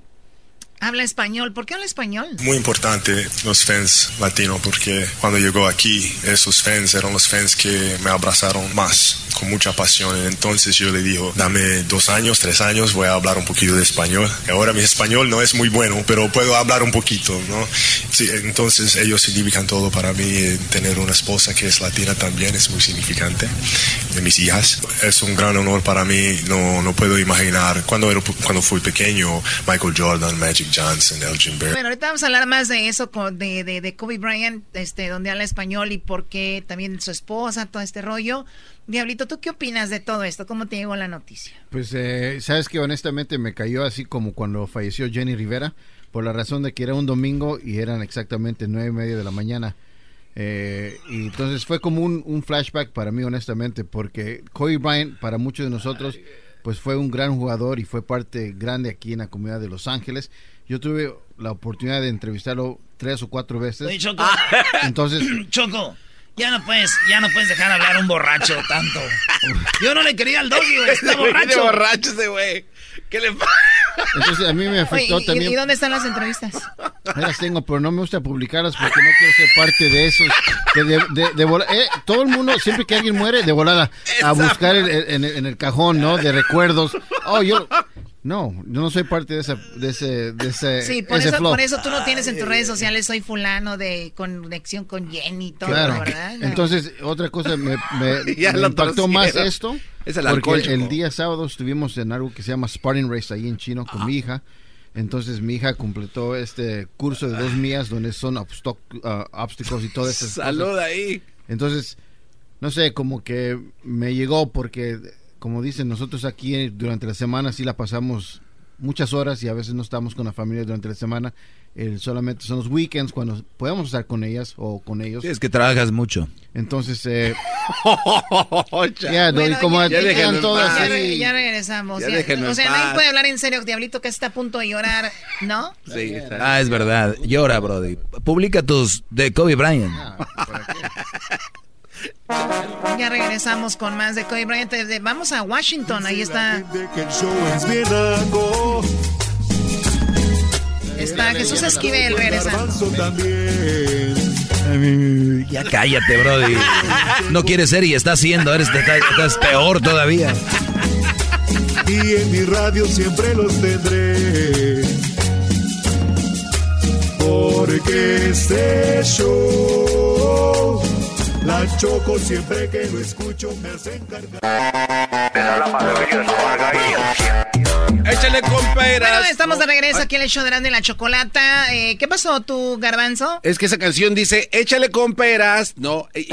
Speaker 13: Habla español. ¿Por qué habla español?
Speaker 21: Muy importante los fans latinos porque cuando llegó aquí esos fans eran los fans que me abrazaron más con mucha pasión. Entonces yo le digo dame dos años tres años voy a hablar un poquito de español. Ahora mi español no es muy bueno pero puedo hablar un poquito no sí, entonces ellos significan todo para mí. Tener una esposa que es latina también es muy significante de mis hijas. Es un gran honor para mí no, no puedo imaginar. Cuando era cuando fui pequeño Michael Jordan Magic Johnson Elgin Baird
Speaker 13: Bueno, ahorita vamos a hablar más de eso, de, de Kobe Bryant, este, donde habla español y por qué también su esposa, todo este rollo. Diablito, ¿tú qué opinas de todo esto? ¿Cómo te llegó la noticia?
Speaker 6: Pues, eh, sabes que honestamente me cayó así como cuando falleció Jenny Rivera, por la razón de que era un domingo y eran exactamente nueve y media de la mañana. Eh, y entonces fue como un, un flashback para mí, honestamente, porque Kobe Bryant, para muchos de nosotros, pues fue un gran jugador y fue parte grande aquí en la comunidad de Los Ángeles. Yo tuve la oportunidad de entrevistarlo tres o cuatro veces.
Speaker 2: Oye, Choco.
Speaker 6: Entonces,
Speaker 2: Choco, ya no puedes, ya no puedes dejar hablar a un borracho tanto. Yo no le quería al doggy, güey. Está borracho.
Speaker 3: borracho ese güey. ¿Qué le pasa?
Speaker 6: entonces a mí me
Speaker 13: Oye,
Speaker 6: afectó
Speaker 13: ¿y,
Speaker 6: también.
Speaker 13: y dónde están las entrevistas?
Speaker 6: Ahí las tengo, pero no me gusta publicarlas porque no quiero ser parte de esos. De, de- de- de vola- eh, todo el mundo, siempre que alguien muere, de volada, a buscar el- el- en, el, en el cajón, ¿no? De recuerdos. Oh, yo. No, yo no soy parte de, esa, de ese, de ese,
Speaker 13: Sí, por
Speaker 6: ese
Speaker 13: eso,
Speaker 6: flow.
Speaker 13: por eso tú no tienes en tus redes sociales, soy fulano de conexión con Jenny y todo,
Speaker 6: Claro.
Speaker 13: ¿verdad? No.
Speaker 6: Entonces, otra cosa me, me-
Speaker 3: Ya
Speaker 6: me
Speaker 3: lo
Speaker 6: impactó más esto.
Speaker 3: Es el
Speaker 6: porque
Speaker 3: alcohol,
Speaker 6: el día sábado estuvimos en algo que se llama Sparring Race ahí en chino con mi hija. Entonces mi hija completó este curso de dos millas donde son ah, obstáculos y todo eso.
Speaker 3: Salud ahí.
Speaker 6: Entonces, no sé, como que me llegó porque, como dicen, nosotros aquí eh, durante la semana sí la pasamos muchas horas y a veces no estamos con la familia durante la semana. El, solamente son los weekends cuando podemos estar con ellas o con ellos.
Speaker 4: Sí, es que trabajas mucho.
Speaker 6: Entonces, eh, doy
Speaker 13: Bueno,
Speaker 6: como
Speaker 13: ya- ya-
Speaker 6: todas
Speaker 13: ya,
Speaker 6: así.
Speaker 13: re- ya regresamos.
Speaker 3: Ya
Speaker 13: ya.
Speaker 3: déjenme
Speaker 13: o sea, nadie puede hablar en serio, Diablito, que está a punto de llorar, ¿no?
Speaker 3: Sí,
Speaker 4: Ah, es verdad. Llora, Brody. Publica tus de Kobe Bryant.
Speaker 13: Ya regresamos con más de Kobe Bryant. Vamos a Washington, ahí está. Está Jesús Esquivel regresando.
Speaker 4: Ya cállate, Brody. No quieres ser y estás siendo. Eres, estás, estás peor todavía.
Speaker 8: Y en mi radio siempre los tendré. Porque este show, la choco siempre que lo escucho me hace encargar.
Speaker 3: Échale con peras.
Speaker 13: Bueno, estamos de regreso aquí en el show de Grande la Chocolata. Eh, ¿Qué pasó tú, Garbanzo?
Speaker 3: Es que esa canción dice, échale con peras. No. eh,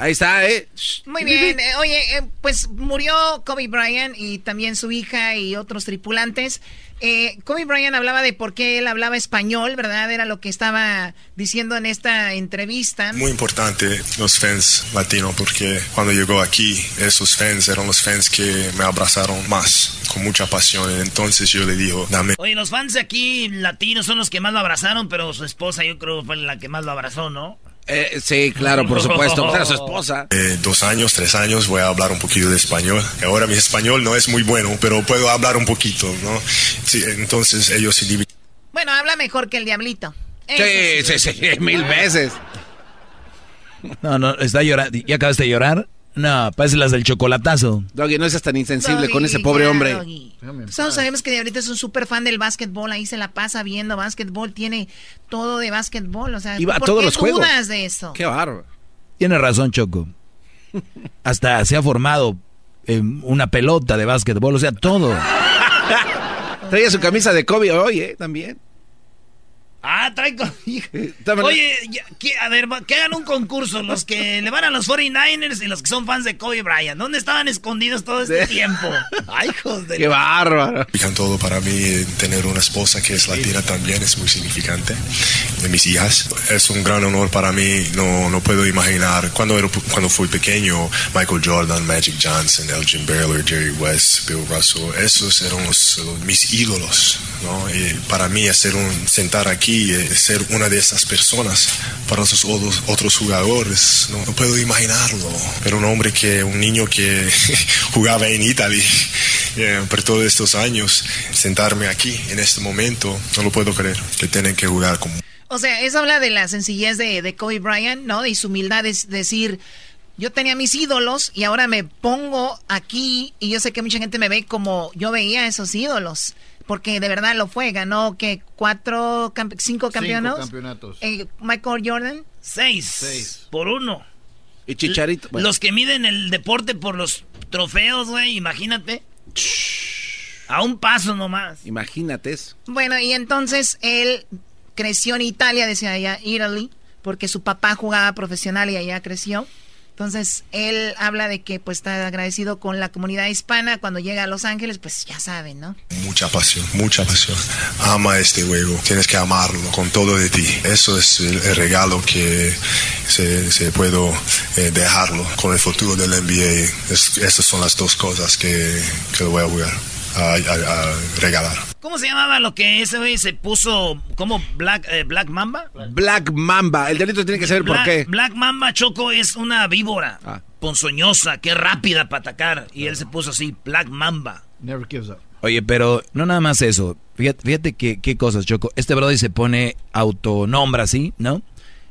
Speaker 3: Ahí está, ¿eh?
Speaker 13: Muy bien. eh, oye, eh, pues murió Kobe Bryant y también su hija y otros tripulantes. Eh, Kobe Bryant hablaba de por qué él hablaba español, ¿verdad? Era lo que estaba diciendo en esta entrevista.
Speaker 21: Muy importante los fans latinos porque cuando llegó aquí, esos fans eran los fans que me abrazaron más, con mucha pasión. Entonces yo le digo, dame
Speaker 2: Oye, los fans aquí latinos son los que más lo abrazaron, pero su esposa yo creo fue la que más lo abrazó, ¿no?
Speaker 3: Eh, sí, claro, por supuesto. Pues era su esposa.
Speaker 21: eh, dos años, tres años voy a hablar un poquito de español. Ahora mi español no es muy bueno, pero puedo hablar un poquito, ¿no? Sí, entonces ellos se dividen.
Speaker 13: Bueno, habla mejor que el diablito.
Speaker 3: Sí, sí, sí, mil veces.
Speaker 4: No, no, está llorando. ¿Ya acabaste de llorar? No, parece las del chocolatazo.
Speaker 3: Doggy, no seas tan insensible
Speaker 13: Doggy,
Speaker 3: con ese pobre
Speaker 13: ya,
Speaker 3: hombre.
Speaker 13: Doggy. Todos sabemos que Diablito es un súper fan del básquetbol, ahí se la pasa viendo básquetbol, tiene todo de básquetbol, o sea,
Speaker 4: Y va a
Speaker 13: ¿por
Speaker 4: todos
Speaker 13: qué
Speaker 4: los juegos.
Speaker 13: dudas de eso?
Speaker 3: Qué bárbaro.
Speaker 4: Tiene razón, Choco. Hasta se ha formado eh, una pelota de básquetbol, o sea, todo.
Speaker 3: Traía su camisa de Kobe hoy, ¿eh? También.
Speaker 2: Ah, trae con... Oye, ya, ¿qué- a ver, que hagan un concurso, los que le van a los 49ers y los que son fans de Kobe Bryant. ¿Dónde estaban escondidos todo este tiempo? Ay, hijos de...
Speaker 3: Qué bárbaro.
Speaker 21: Significan todo para mí, eh, tener una esposa que es latina también es muy significante. De mis hijas. Es un gran honor para mí, no, no puedo imaginar. Cuando, era- cuando fui pequeño, Michael Jordan, Magic Johnson, Elgin Baylor, Jerry West, Bill Russell, esos eran los- los- mis ídolos. ¿no? Y para mí hacer un, sentar aquí, eh, ser una de esas personas para esos otros, otros jugadores, no, no puedo imaginarlo. Pero un hombre que, un niño que jugaba en Italia eh, por todos estos años, sentarme aquí en este momento, no lo puedo creer, que tienen que jugar con
Speaker 13: O sea, eso habla de la sencillez de, de Kobe Bryant, ¿no? Y su humildad es decir, yo tenía mis ídolos y ahora me pongo aquí y yo sé que mucha gente me ve como yo veía esos ídolos. Porque de verdad lo fue, ganó que cuatro, campe- cinco campeonatos.
Speaker 6: campeonatos.
Speaker 13: Eh, Michael Jordan.
Speaker 2: Seis. Por uno.
Speaker 3: Y Chicharito. bueno.
Speaker 2: Los que miden el deporte por los trofeos, güey, imagínate. A un paso nomás.
Speaker 3: Imagínate eso.
Speaker 13: Bueno, y entonces él creció en Italia, decía allá, Italy, porque su papá jugaba profesional y allá creció. Entonces él habla de que pues está agradecido con la comunidad hispana cuando llega a Los Ángeles, pues ya saben, ¿no?
Speaker 21: mucha pasión, mucha pasión. Ama este juego, tienes que amarlo con todo de ti. Eso es el, regalo que se, se puedo eh, dejarlo con el futuro del NBA. Es- esas son las dos cosas que, que voy a jugar, a, a- a regalar.
Speaker 2: ¿Cómo se llamaba lo que ese güey se puso como Black, eh, Black Mamba?
Speaker 3: Black Mamba. El delito tiene que saber por
Speaker 2: Black,
Speaker 3: qué.
Speaker 2: Black Mamba Choco es una víbora
Speaker 3: Ah.
Speaker 2: ponzoñosa, que es rápida para atacar. Y él se puso así, Black Mamba.
Speaker 6: Never gives up.
Speaker 4: Oye, pero no nada más eso. Fíjate, fíjate que, qué cosas, Choco. Este Brody se pone autonombra así, ¿no?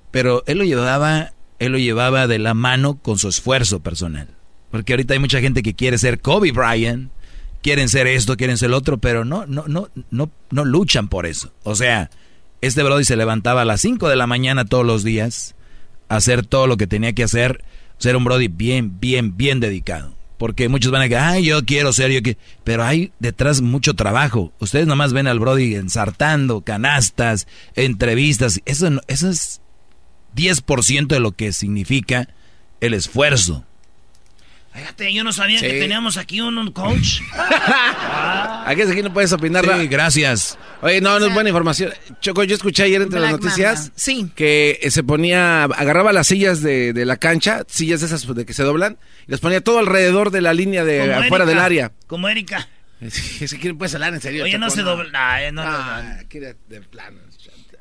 Speaker 4: Pero él lo llevaba, él lo llevaba de la mano con su esfuerzo personal. Porque ahorita hay mucha gente que quiere ser Kobe Bryant, quieren ser esto, quieren ser el otro, pero no, no, no, no, no luchan por eso. O sea, este Brody se levantaba a las 5 de la mañana todos los días, a hacer todo lo que tenía que hacer, ser un Brody bien, bien, bien dedicado. Porque muchos van a decir, ay, yo quiero ser, yo quiero... Pero hay detrás mucho trabajo. Ustedes nomás ven al Brody ensartando, canastas, entrevistas. Eso, eso es 10% de lo que significa el esfuerzo.
Speaker 2: Fíjate, yo no sabía
Speaker 4: Sí.
Speaker 2: que teníamos aquí un, un coach.
Speaker 3: Aquí, aquí no puedes opinar.
Speaker 4: Sí, gracias.
Speaker 3: Oye, no, no es buena información. Choco, yo escuché ayer entre las
Speaker 13: Black
Speaker 3: noticias
Speaker 13: Mamba. Sí.
Speaker 3: que eh, se ponía, agarraba las sillas de, de la cancha, sillas de esas de que se doblan, y las ponía todo alrededor de la línea de
Speaker 2: Como
Speaker 3: afuera
Speaker 2: Erika,
Speaker 3: del área.
Speaker 2: Como Erika.
Speaker 3: Es que ¿quién puedes hablar en serio?
Speaker 2: Oye, no se dobla. eh, no, no,
Speaker 3: Ah,
Speaker 2: no.
Speaker 3: de, de plano.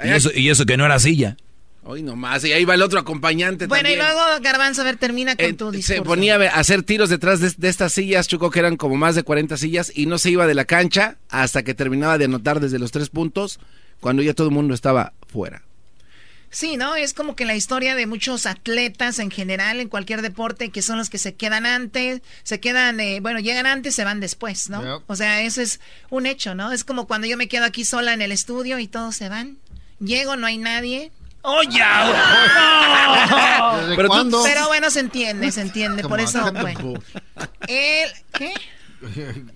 Speaker 4: Y eso, y eso que no era silla.
Speaker 3: Hoy nomás, y ahí va el otro acompañante
Speaker 13: Bueno, y luego Garbanzo, a ver, termina con tu discurso.
Speaker 3: Se ponía a hacer tiros detrás de, de estas sillas, Choco, que eran como más de 40 sillas, y no se iba de la cancha hasta que terminaba de anotar desde los tres puntos, cuando ya todo el mundo estaba fuera.
Speaker 13: Sí, ¿no? Es como que la historia de muchos atletas en general, en cualquier deporte, que son los que se quedan antes, se quedan, eh, bueno, llegan antes, se van después, ¿no?
Speaker 6: Yep.
Speaker 13: O sea, eso es un hecho, ¿no? Es como cuando yo me quedo aquí sola en el estudio y todos se van. Llego, no hay nadie.
Speaker 2: ¡Oh, ya!
Speaker 6: ¿Desde
Speaker 3: Pero tú-
Speaker 6: cuándo?
Speaker 13: Pero bueno, se entiende, se entiende. Por eso, bueno. El, ¿qué?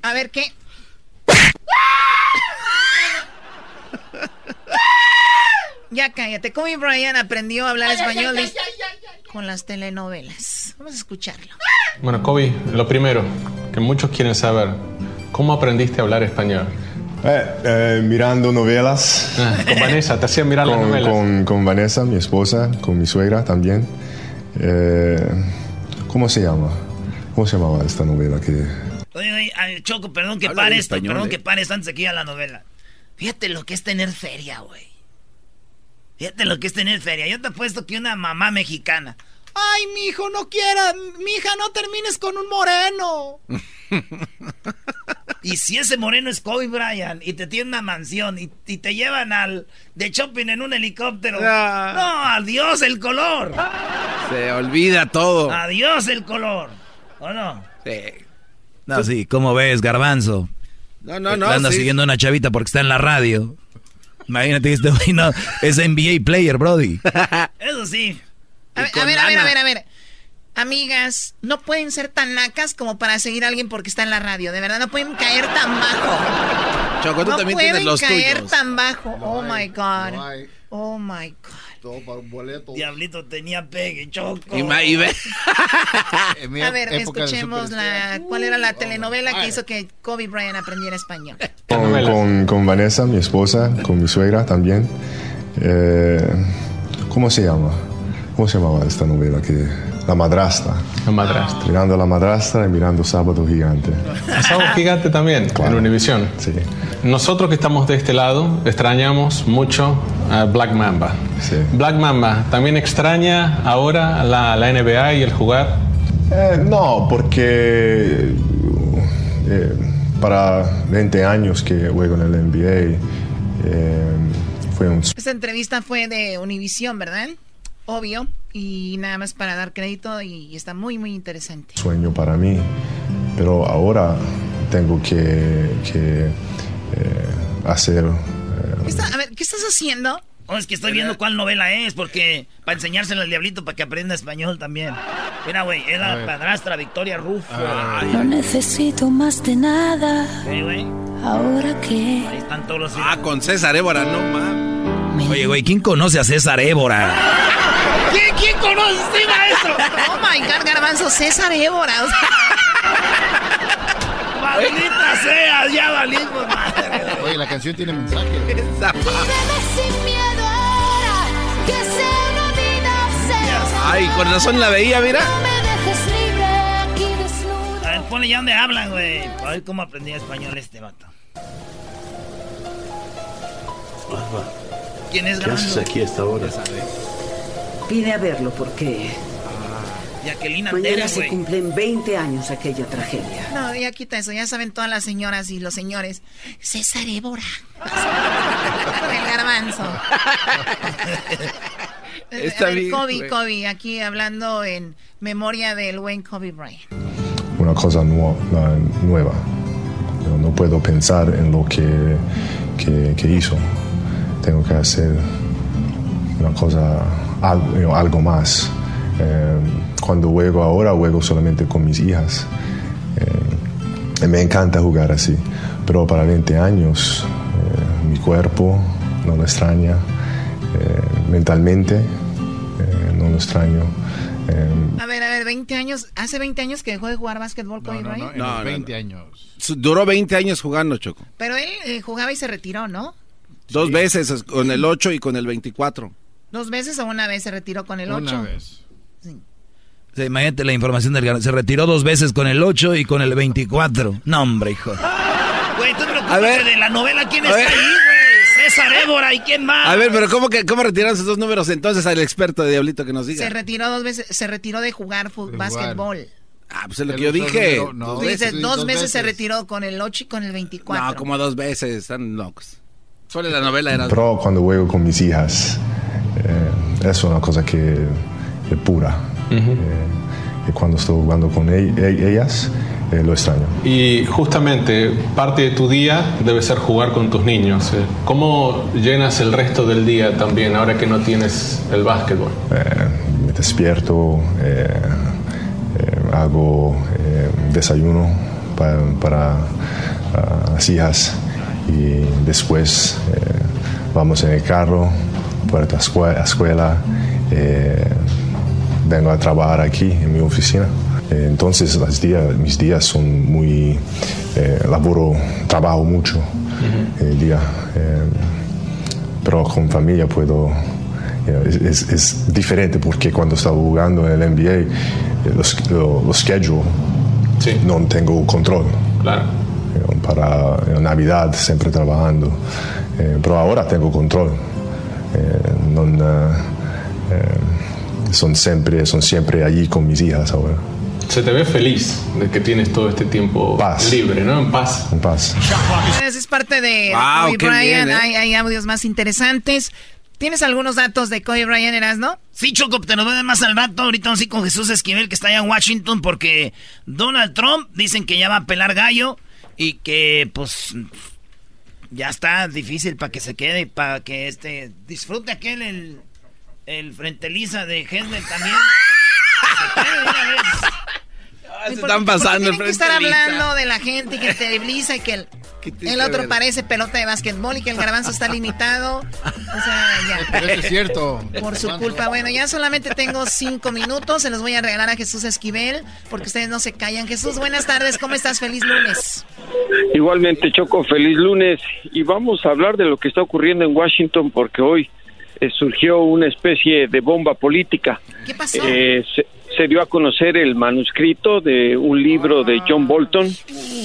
Speaker 13: A ver, ¿qué? Ya cállate. Kobe Bryant aprendió a hablar español con las telenovelas. Vamos a escucharlo.
Speaker 22: Bueno, Kobe, lo primero que muchos quieren saber, ¿cómo aprendiste a hablar español?
Speaker 20: Eh, eh, mirando novelas.
Speaker 22: Ah, con Vanessa, te hacía mirar las novelas.
Speaker 20: con, con Vanessa, mi esposa, con mi suegra también. Eh, ¿Cómo se llama? ¿Cómo se llamaba esta novela que...
Speaker 2: Oye, oye, Choco, perdón que
Speaker 20: Habla
Speaker 2: pare
Speaker 20: bien
Speaker 2: esto,
Speaker 20: español,
Speaker 2: perdón
Speaker 20: eh.
Speaker 2: que pares antes de que a la novela. Fíjate lo que es tener feria, güey. Fíjate lo que es tener feria. Yo te apuesto que una mamá mexicana.
Speaker 23: Ay, mi hijo, no quiera. Mi hija, no termines con un moreno.
Speaker 2: Y si ese moreno es Kobe Bryant y te tiene una mansión y, y te llevan al de shopping en un helicóptero.
Speaker 3: Ah.
Speaker 2: No, adiós el color.
Speaker 3: Se olvida todo.
Speaker 2: Adiós el color. ¿O no?
Speaker 3: Sí.
Speaker 4: No, sí, ¿cómo ves, Garbanzo?
Speaker 3: No, no, no,
Speaker 4: Anda
Speaker 3: sí.
Speaker 4: siguiendo a una chavita porque está en la radio. Imagínate que este güey no, es NBA player, Brody.
Speaker 2: Eso sí.
Speaker 13: A ver, a ver, a ver, a ver, a ver. Amigas, no pueden ser tan nacas como para seguir a alguien porque está en la radio. De verdad, no pueden caer tan bajo.
Speaker 3: Choco, tú
Speaker 13: no
Speaker 3: también
Speaker 13: pueden
Speaker 3: tienes los
Speaker 13: caer
Speaker 3: tuyos.
Speaker 13: tan bajo. oh
Speaker 6: hay,
Speaker 13: my God.
Speaker 6: no hay.
Speaker 13: Oh my God.
Speaker 6: Todo para un boleto.
Speaker 2: Diablito tenía pegue, Choco.
Speaker 3: Y, ma- y ve-
Speaker 13: A ver, escuchemos la, cuál era la telenovela que hizo que Kobe Bryant aprendiera español.
Speaker 20: Con, con, con Vanessa, mi esposa, con mi suegra también. Eh, ¿Cómo se llama? ¿Cómo se llamaba esta novela? Que, la madrastra.
Speaker 22: La madrastra.
Speaker 20: Mirando a la madrastra y mirando Sábado Gigante.
Speaker 22: Sábado Gigante también, en Univisión.
Speaker 20: Sí.
Speaker 22: Nosotros que estamos de este lado extrañamos mucho a Black Mamba. Black Mamba, ¿también extraña ahora la, la NBA y el jugar?
Speaker 20: Eh, no, porque eh, para 20 años que juego en el NBA eh, fue un
Speaker 13: Esta entrevista fue de Univision, ¿verdad? Obvio. Y nada más para dar crédito y está muy, muy interesante.
Speaker 20: sueño para mí, pero ahora tengo que, que, eh, hacer... eh,
Speaker 13: ¿Qué está- a ver, ¿qué estás haciendo?
Speaker 2: Oh, es que estoy viendo cuál novela es, porque para enseñárselo al diablito para que aprenda español también. Mira, güey, es la padrastra Victoria Rufo.
Speaker 24: No necesito más de nada.
Speaker 2: Sí, güey.
Speaker 24: Ahora que
Speaker 2: Ahí están todos los.
Speaker 3: Ah, con César Évora, no mames.
Speaker 4: Oye, güey, ¿quién conoce a César Évora?
Speaker 2: ¿Quién, quién conoce este maestro?
Speaker 13: Oh my God, Garbanzo, César Évora. o sea,
Speaker 2: Maldita sea, ya valimos madre.
Speaker 6: Oye, la canción tiene mensaje.
Speaker 24: sin miedo ahora que sea una vida obsesa.
Speaker 3: Ay, con razón la veía, mira.
Speaker 24: No me dejes libre aquí desnudo.
Speaker 2: A ver, ponle ya donde hablan, güey. A ver cómo aprendí español este vato. ¿Quién es
Speaker 25: ¿Qué haces aquí a esta hora?
Speaker 26: Vine a verlo porque
Speaker 2: Jacqueline
Speaker 26: mañana
Speaker 2: Andere,
Speaker 26: se cumplen 20 años aquella tragedia.
Speaker 13: No, ya quita eso. Ya saben todas las señoras y los señores. César Évora. Con el garbanzo.
Speaker 20: Está
Speaker 13: a ver,
Speaker 20: bien,
Speaker 13: Kobe,
Speaker 20: güey.
Speaker 13: Kobe, aquí hablando en memoria del buen Kobe Bryant.
Speaker 20: una cosa nu- la- nueva. No, no puedo pensar en lo que, que, que hizo. Tengo que hacer una cosa, al- you know, algo más. Eh, cuando juego ahora, juego solamente con mis hijas. Eh, me encanta jugar así. Pero para 20 años, eh, mi cuerpo no lo extraña. Eh, mentalmente, eh, no lo extraño. Eh,
Speaker 13: A ver, a ver, 20 años. ¿Hace 20 años que dejó de jugar básquetbol Kobe Bryant?
Speaker 6: En los 20 años.
Speaker 3: Duró 20 años jugando, Choco.
Speaker 13: Pero él eh, jugaba y se retiró, ¿no?
Speaker 3: Dos veces, con el 8 y con el 24.
Speaker 13: ¿Dos veces o una vez se retiró con el 8?
Speaker 6: Una vez.
Speaker 4: O sea, imagínate la información del Se retiró dos veces con el 8 y con el 24. No, hombre, hijo.
Speaker 2: Güey, tú
Speaker 3: A ver.
Speaker 2: de la novela. ¿Quién está
Speaker 3: ver.
Speaker 2: ahí, güey? César Évora y quién más.
Speaker 3: A ver, pero ¿cómo, que, cómo retiraron sus dos números entonces al experto de Diablito que nos diga?
Speaker 13: Se retiró dos veces, se retiró de jugar básquetbol.
Speaker 3: Ah, pues es lo que yo dije.
Speaker 6: número- no,
Speaker 13: Tú
Speaker 6: dos
Speaker 13: dices,
Speaker 6: veces,
Speaker 13: dos,
Speaker 6: dos
Speaker 13: veces se
Speaker 6: veces.
Speaker 13: retiró con el 8 y con el 24.
Speaker 3: No, como dos veces, están locos. Solo la novela era...
Speaker 20: Pero cuando juego con mis hijas, eh, es una cosa que es pura. Eh, y cuando estoy jugando con ellas, eh, lo extraño.
Speaker 22: Y justamente parte de tu día debe ser jugar con tus niños. eh. ¿Cómo llenas el resto del día también ahora que no tienes el básquetbol?
Speaker 20: Eh, me despierto, eh, eh, hago eh, desayuno para, para ah, las hijas y después eh, vamos en el carro para la escuela, escuela eh, vengo a trabajar aquí en mi oficina. Eh, entonces los días, mis días son muy, eh, laboro, trabajo mucho el día, eh, pero con familia puedo, know, es, es- es diferente porque cuando estaba jugando en el NBA, eh, los, lo- los schedule no tengo control.
Speaker 22: Claro.
Speaker 20: Para Navidad siempre trabajando, Eh, pero ahora tengo control. Eh, non, eh, son, siempre, son siempre allí con mis hijas ahora.
Speaker 22: Se te ve feliz de que tienes todo este tiempo libre, ¿no? En paz.
Speaker 20: En paz.
Speaker 13: Esa es parte de
Speaker 22: Wow,
Speaker 13: Kobe Bryant.
Speaker 22: bien, ¿eh?
Speaker 13: hay, hay audios más interesantes. ¿Tienes algunos datos de Kobe Bryant, Erasno?
Speaker 2: Sí, Choco, te lo voy a dar más al rato. Ahorita vamos a ir con Jesús Esquivel, que está allá en Washington, porque Donald Trump dicen que ya va a pelar gallo y que, pues, ya está difícil para que se quede, para que este disfrute aquel, el, el frente lisa de Hesler también. Se quede una vez.
Speaker 3: Se están pasando el
Speaker 13: Tienen que estar hablando de la gente que te blisa y que el, el otro
Speaker 3: ver?
Speaker 13: parece pelota de básquetbol y que el garbanzo está limitado. O sea, ya.
Speaker 6: Pero eso es cierto.
Speaker 13: Por su culpa. Bueno, ya solamente tengo cinco minutos. Se los voy a regalar a Jesús Esquivel porque ustedes no se callan. Jesús, buenas tardes. ¿Cómo estás? Feliz lunes.
Speaker 27: Igualmente, Choco, feliz lunes. Y vamos a hablar de lo que está ocurriendo en Washington porque hoy eh, surgió una especie de bomba política.
Speaker 13: ¿Qué pasó?
Speaker 27: Eh, se, se dio a conocer el manuscrito de un libro de John Bolton,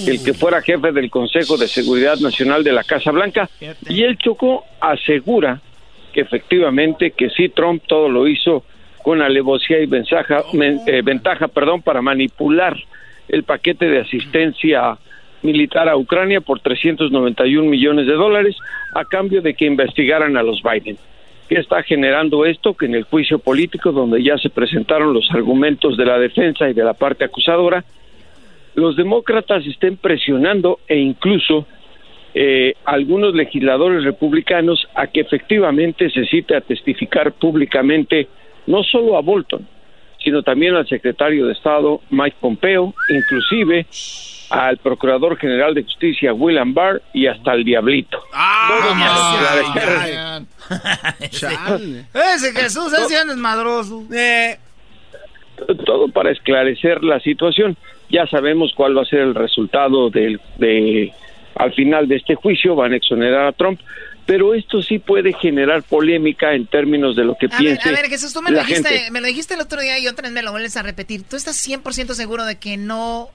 Speaker 27: el que fuera jefe del Consejo de Seguridad Nacional de la Casa Blanca. Y el Choco asegura que efectivamente que sí Trump todo lo hizo con alevosía y ventaja, eh, ventaja perdón, para manipular el paquete de asistencia militar a Ucrania por 391 millones de dólares a cambio de que investigaran a los Biden. ¿Qué está generando esto? Que en el juicio político, donde ya se presentaron los argumentos de la defensa y de la parte acusadora, los demócratas estén presionando e incluso eh, algunos legisladores republicanos a que efectivamente se cite a testificar públicamente no solo a Bolton, sino también al secretario de Estado Mike Pompeo, inclusive al Procurador General de Justicia William Barr y hasta al Diablito. Todo
Speaker 23: Ese Jesús es bien desmadroso.
Speaker 27: todo para esclarecer la situación. Ya sabemos cuál va a ser el resultado del, de al final de este juicio, van a exonerar a Trump, pero esto sí puede generar polémica en términos de lo que
Speaker 13: A ver,
Speaker 27: piense
Speaker 13: a ver, Jesús, tú me lo, dijiste,
Speaker 27: gente.
Speaker 13: me lo dijiste el otro día y otra vez me lo vuelves a repetir. ¿Tú estás 100% seguro de que no,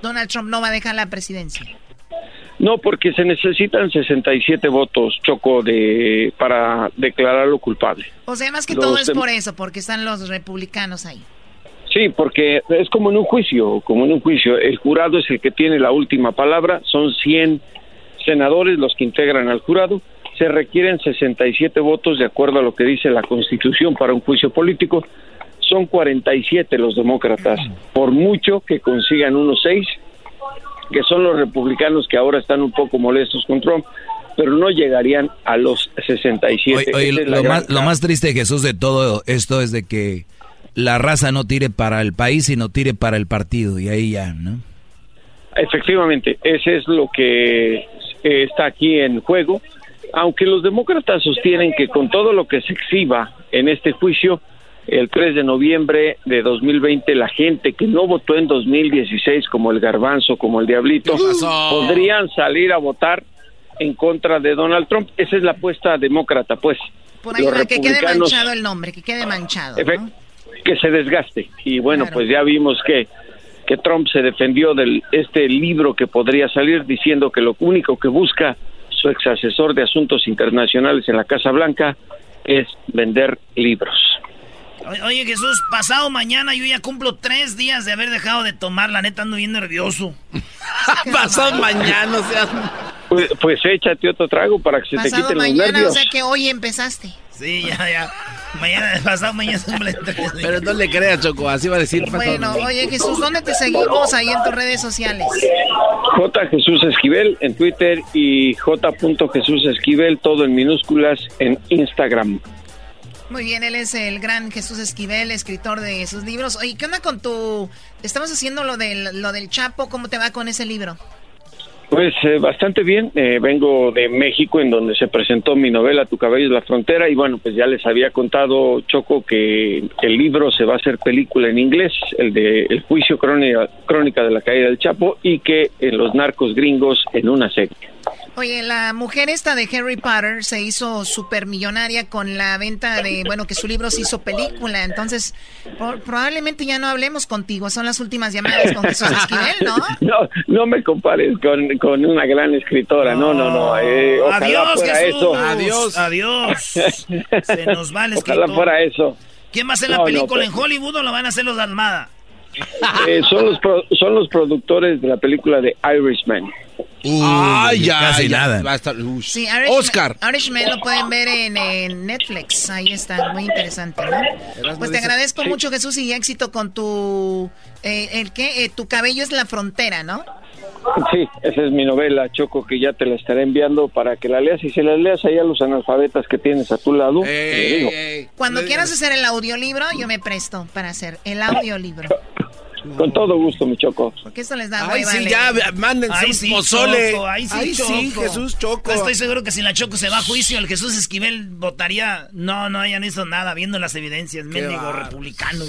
Speaker 13: Donald Trump no va a dejar la presidencia?
Speaker 27: No, porque se necesitan 67 votos, Choco, de para declararlo culpable.
Speaker 13: O sea, más que
Speaker 27: Los
Speaker 13: todo es por eso, porque están los republicanos ahí.
Speaker 27: Sí, porque es como en un juicio, como en un juicio. El jurado es el que tiene la última palabra. Son 100 senadores los que integran al jurado. Se requieren 67 votos de acuerdo a lo que dice la Constitución para un juicio político. Son 47 los demócratas. Por mucho que consigan unos 6, que son los republicanos que ahora están un poco molestos con Trump, pero no llegarían a los 67.
Speaker 4: Oye, oye, lo, más, lo más triste, Jesús, de todo esto es de que la raza no tire para el país, sino tire para el partido. Y ahí ya, ¿no?
Speaker 27: Efectivamente, ese es lo que eh, está aquí en juego. Aunque los demócratas sostienen que con todo lo que se exhiba en este juicio, el 3 de noviembre de 2020, la gente que no votó en 2016 como el garbanzo, como el diablito, podrían salir a votar en contra de Donald Trump. Esa es la apuesta demócrata, pues.
Speaker 13: Por ahí
Speaker 27: Los
Speaker 13: va, que quede manchado el nombre, que quede manchado.
Speaker 27: Que se desgaste y bueno pues ya vimos que que Trump se defendió de este libro que podría salir diciendo que lo único que busca su ex asesor de asuntos internacionales en la Casa Blanca es vender libros.
Speaker 2: Oye, Jesús, pasado mañana yo ya cumplo tres días de haber dejado de tomar. La neta ando bien nervioso.
Speaker 3: Pasado mañana, o sea.
Speaker 27: Pues, pues échate otro trago para que se te
Speaker 13: Pasado
Speaker 27: quiten los
Speaker 13: mañana, o
Speaker 27: nervios.
Speaker 13: sea que hoy empezaste.
Speaker 2: Sí, ya, ya. Mañana, pasado mañana cumple tres días.
Speaker 3: Pero no le creas, Choco, así va a decir.
Speaker 13: Bueno, oye Jesús, ¿dónde te seguimos ahí en tus redes sociales?
Speaker 27: J. Jesús Esquivel en Twitter y J. Jesús Esquivel, todo en minúsculas en Instagram.
Speaker 13: Muy bien, él es el gran Jesús Esquivel, escritor de sus libros. Oye, ¿qué onda con tu... Estamos haciendo lo del, lo del Chapo, ¿cómo te va con ese libro?
Speaker 27: Pues eh, bastante bien. Eh, vengo de México, en donde se presentó mi novela Tu cabello es la frontera, y bueno, pues ya les había contado Choco que el libro se va a hacer película en inglés, el de El juicio crónica, crónica de la caída del Chapo, y que en los narcos gringos en una serie.
Speaker 13: Oye, la mujer esta de Harry Potter se hizo súper millonaria con la venta de, bueno, que su libro se hizo película. Entonces, probablemente ya no hablemos contigo. Son las últimas llamadas con Jesús Esquivel, ¿no?
Speaker 27: No, no me compares con, con una gran escritora. No, no, no. Eh,
Speaker 2: adiós,
Speaker 27: fuera
Speaker 2: Jesús.
Speaker 27: eso.
Speaker 2: Adiós. Adiós. Se nos va el escritor.
Speaker 27: Ojalá fuera eso.
Speaker 2: ¿Quién va a hacer la película en Hollywood o lo van a hacer los de Almada?
Speaker 27: Eh, son, los son los productores de la película de Irishman.
Speaker 3: Ay, ya,
Speaker 4: casi nada.
Speaker 3: Va a estar,
Speaker 13: sí, Irishman,
Speaker 3: Oscar.
Speaker 13: Irishman lo pueden ver en, Netflix. Ahí está, muy interesante, ¿no? Pues te agradezco mucho, Jesús, y éxito con tu. Eh, ¿El qué? Eh, tu cabello es la frontera, ¿no?
Speaker 27: Sí, esa es mi novela, Choco, que ya te la estaré enviando para que la leas. Y si la leas ahí a los analfabetas que tienes a tu lado,
Speaker 13: Cuando quieras hacer el audiolibro, yo me presto para hacer el audiolibro.
Speaker 27: Con todo gusto, mi Choco.
Speaker 13: Porque esto les da
Speaker 3: Ay, sí, ya, mándense
Speaker 2: Ay,
Speaker 3: un
Speaker 2: sí,
Speaker 3: pozole.
Speaker 2: Choco, ay, sí,
Speaker 3: sí, Jesús Choco.
Speaker 2: Estoy seguro que si la Choco se va a juicio, el Jesús Esquivel votaría. No, no hayan hizo nada, viendo las evidencias. Mendigo republicano.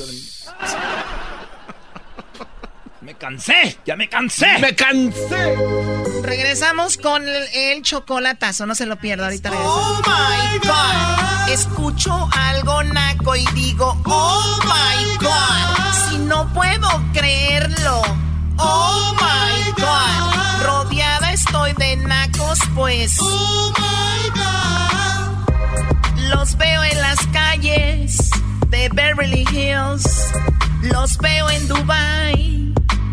Speaker 2: Me cansé, ya me cansé.
Speaker 3: Me cansé.
Speaker 13: Regresamos con el, chocolatazo, no se lo pierda ahorita. Oh my god, escucho algo naco y digo, oh my god, si no puedo creerlo. Oh my god, rodeada estoy de nacos, pues. Oh my god, los veo en las calles de Beverly Hills, los veo en Dubai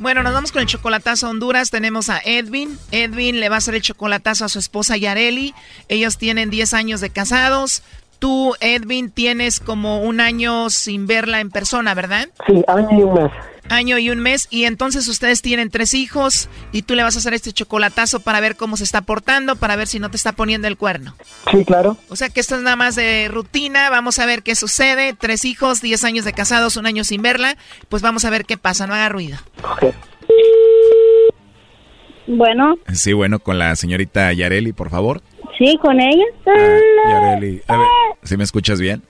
Speaker 13: Bueno, nos vamos con el chocolatazo a Honduras. Tenemos a Edwin. Edwin le va a hacer el chocolatazo a su esposa Yareli. Ellos tienen 10 años de casados. Tú, Edwin, tienes como un año sin verla en persona, ¿verdad?
Speaker 25: Sí, año y un mes.
Speaker 13: Año y un mes. Y entonces ustedes tienen tres hijos y tú le vas a hacer este chocolatazo para ver cómo se está portando, para ver si no te está poniendo el cuerno.
Speaker 25: Sí, claro.
Speaker 13: O sea que esto es nada más de rutina. Vamos a ver qué sucede. Tres hijos, diez años de casados, un año sin verla. Pues vamos a ver qué pasa. No haga ruido.
Speaker 12: Bueno.
Speaker 4: Sí, bueno, con la señorita Yareli, por favor.
Speaker 12: Sí, con ella.
Speaker 4: Ah, Yareli, a ver, ¿sí me escuchas bien?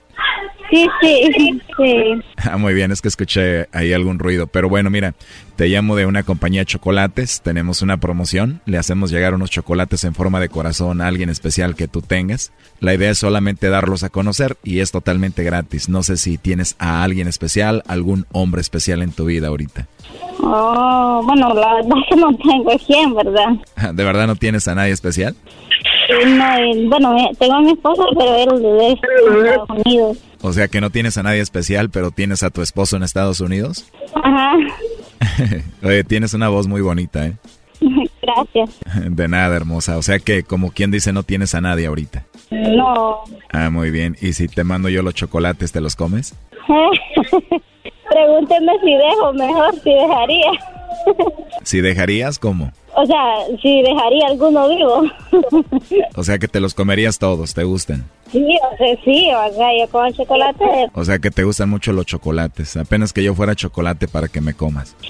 Speaker 12: Sí, sí, sí.
Speaker 4: Ah, muy bien, es que escuché ahí algún ruido. Pero bueno, mira, te llamo de una compañía de chocolates. Tenemos una promoción. Le hacemos llegar unos chocolates en forma de corazón a alguien especial que tú tengas. La idea es solamente darlos a conocer y es totalmente gratis. No sé si tienes a alguien especial, algún hombre especial en tu vida ahorita.
Speaker 12: Oh, bueno, la verdad es que no tengo quién, ¿verdad?
Speaker 4: ¿De verdad no tienes a nadie especial?
Speaker 12: No, bueno, tengo a mi esposo, pero él es de Estados Unidos.
Speaker 4: O sea que no tienes a nadie especial, pero tienes a tu esposo en Estados Unidos.
Speaker 12: Ajá.
Speaker 4: Oye, tienes una voz muy bonita, ¿eh?
Speaker 12: Gracias.
Speaker 4: De nada, hermosa. O sea que, como quien dice, no tienes a nadie ahorita.
Speaker 12: No.
Speaker 4: Ah, muy bien. ¿Y si te mando yo los chocolates, te los comes?
Speaker 12: Pregúnteme si dejo, mejor si dejaría.
Speaker 4: ¿Si dejarías, cómo?
Speaker 12: O sea, si dejaría alguno vivo.
Speaker 4: o sea que te los comerías todos, ¿te gustan?
Speaker 12: Sí, o sea, sí, o sea, yo como chocolate.
Speaker 4: O sea que te gustan mucho los chocolates. Apenas que yo fuera chocolate para que me comas.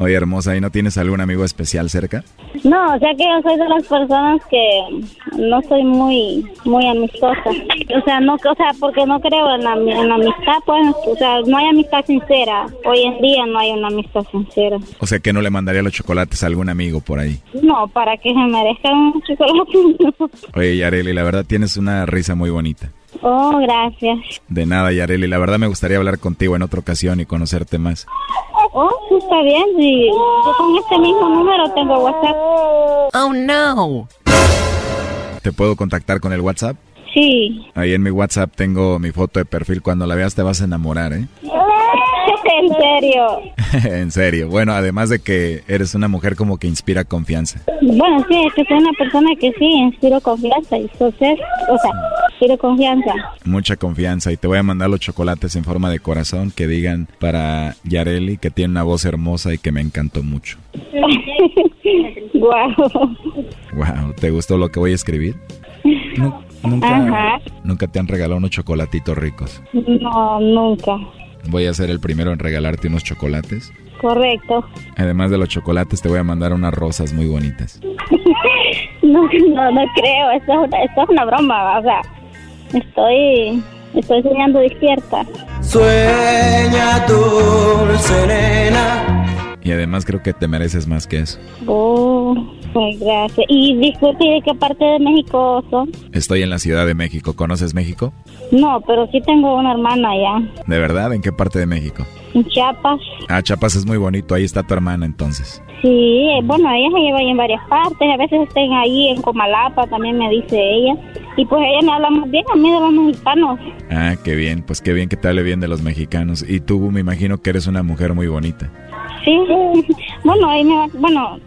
Speaker 4: Oye, hermosa, ¿y no tienes algún amigo especial cerca?
Speaker 12: No, o sea que yo soy de las personas que no soy muy muy amistosa. O sea, no, o sea, porque no creo en la, en la amistad, pues, o sea, no hay amistad sincera. Hoy en día no hay una amistad sincera.
Speaker 4: O sea, que no le mandaría los chocolates a algún amigo por ahí.
Speaker 12: No, para que se merezcan un chocolate.
Speaker 4: Oye, Yareli, la verdad tienes una risa muy bonita.
Speaker 12: Oh, gracias.
Speaker 4: De nada, Yareli. La verdad me gustaría hablar contigo en otra ocasión y conocerte más.
Speaker 12: Oh, está bien. Sí. Yo con este mismo número tengo WhatsApp. Oh, no.
Speaker 4: ¿Te puedo contactar con el WhatsApp?
Speaker 12: Sí.
Speaker 4: Ahí en mi WhatsApp tengo mi foto de perfil. Cuando la veas te vas a enamorar, ¿eh?
Speaker 12: en serio.
Speaker 4: en serio. Bueno, además de que eres una mujer como que inspira confianza.
Speaker 12: Bueno, sí, es que soy una persona que sí, inspiro confianza. Y entonces, o sea, inspiro confianza.
Speaker 4: Mucha confianza. Y te voy a mandar los chocolates en forma de corazón que digan para Yareli que tiene una voz hermosa y que me encantó mucho.
Speaker 12: wow.
Speaker 4: Wow, ¿te gustó lo que voy a escribir? nunca, nunca te han regalado unos chocolatitos ricos.
Speaker 12: No, nunca.
Speaker 4: Voy a ser el primero en regalarte unos chocolates.
Speaker 12: Correcto.
Speaker 4: Además de los chocolates, te voy a mandar unas rosas muy bonitas.
Speaker 12: no, no, no creo. Esto es, una, esto es una broma. O sea, estoy, estoy soñando despierta.
Speaker 4: Sueña dulce nena. Y además creo que te mereces más que eso.
Speaker 12: Oh, gracias. Y disculpe, ¿de qué parte de México son?
Speaker 4: Estoy en la Ciudad de México. ¿Conoces México?
Speaker 12: No, pero sí tengo una hermana allá.
Speaker 4: ¿De verdad? ¿En qué parte de México?
Speaker 12: En Chiapas.
Speaker 4: Ah, Chiapas es muy bonito. Ahí está tu hermana entonces.
Speaker 12: Sí, bueno, ella se lleva ahí en varias partes. A veces estén ahí en Comalapa, también me dice ella. Y pues ella me habla muy bien a mí de los mexicanos.
Speaker 4: Ah, qué bien. Pues qué bien que te hable bien de los mexicanos. Y tú me imagino que eres una mujer muy bonita.
Speaker 12: Sí, bueno, ahí me va, bueno,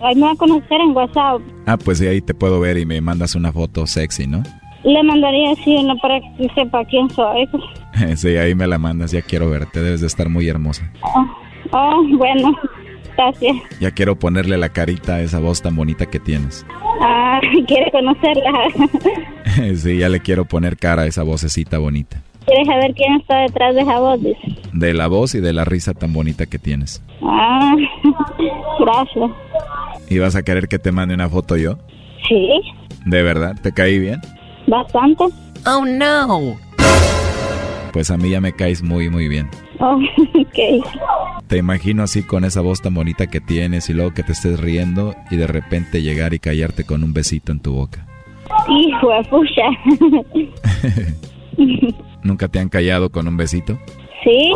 Speaker 12: ahí me va a conocer en WhatsApp.
Speaker 4: Ah, pues de ahí te puedo ver y me mandas una foto sexy, ¿no?
Speaker 12: Le mandaría así una para que sepa quién soy.
Speaker 4: sí, ahí me la mandas, ya quiero verte, debes de estar muy hermosa.
Speaker 12: Oh, oh, bueno, gracias.
Speaker 4: Ya quiero ponerle la carita a esa voz tan bonita que tienes.
Speaker 12: Ah, quiere conocerla.
Speaker 4: sí, ya le quiero poner cara a esa vocecita bonita.
Speaker 12: ¿Quieres saber quién está detrás de esa voz?
Speaker 4: De la voz y de la risa tan bonita que tienes.
Speaker 12: Ah, gracias.
Speaker 4: ¿Y vas a querer que te mande una foto yo?
Speaker 12: Sí.
Speaker 4: ¿De verdad? ¿Te caí bien?
Speaker 12: Bastante.
Speaker 24: Oh, no.
Speaker 4: Pues a mí ya me caes muy, muy bien.
Speaker 12: Oh, ok.
Speaker 4: Te imagino así con esa voz tan bonita que tienes y luego que te estés riendo y de repente llegar y callarte con un besito en tu boca.
Speaker 12: Hijo de pucha.
Speaker 4: ¿Nunca te han callado con un besito?
Speaker 12: Sí,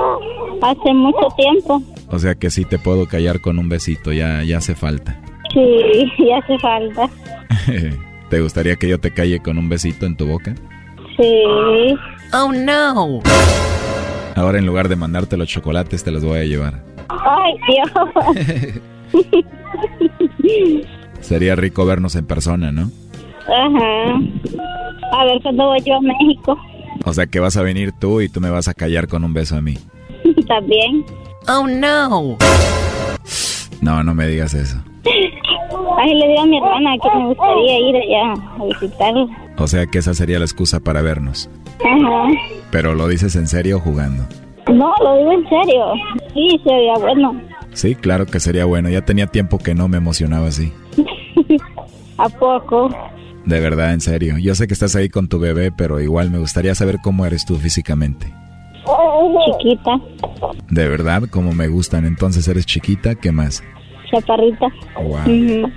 Speaker 12: hace mucho tiempo.
Speaker 4: O sea que sí te puedo callar con un besito, ya, ya hace falta.
Speaker 12: Sí, ya hace falta.
Speaker 4: ¿Te gustaría que yo te calle con un besito en tu boca?
Speaker 12: Sí.
Speaker 24: Oh no.
Speaker 4: Ahora en lugar de mandarte los chocolates te los voy a llevar.
Speaker 12: Ay, Dios.
Speaker 4: Sería rico vernos en persona, ¿no?
Speaker 12: Ajá. A ver cuándo voy yo a México.
Speaker 4: O sea que vas a venir tú y tú me vas a callar con un beso a mí.
Speaker 12: También.
Speaker 24: Oh no.
Speaker 4: No, no me digas eso.
Speaker 12: Ay, le digo a mi hermana que me gustaría ir allá a visitarlo.
Speaker 4: O sea que esa sería la excusa para vernos.
Speaker 12: Ajá.
Speaker 4: Pero lo dices en serio o jugando.
Speaker 12: No, lo digo en serio. Sí, sería bueno.
Speaker 4: Sí, claro que sería bueno. Ya tenía tiempo que no me emocionaba así.
Speaker 12: ¿A poco?
Speaker 4: De verdad, en serio. Yo sé que estás ahí con tu bebé, pero igual me gustaría saber cómo eres tú físicamente.
Speaker 12: Chiquita.
Speaker 4: De verdad, como me gustan. Entonces eres chiquita, ¿qué más?
Speaker 12: Chaparrita.
Speaker 4: Wow.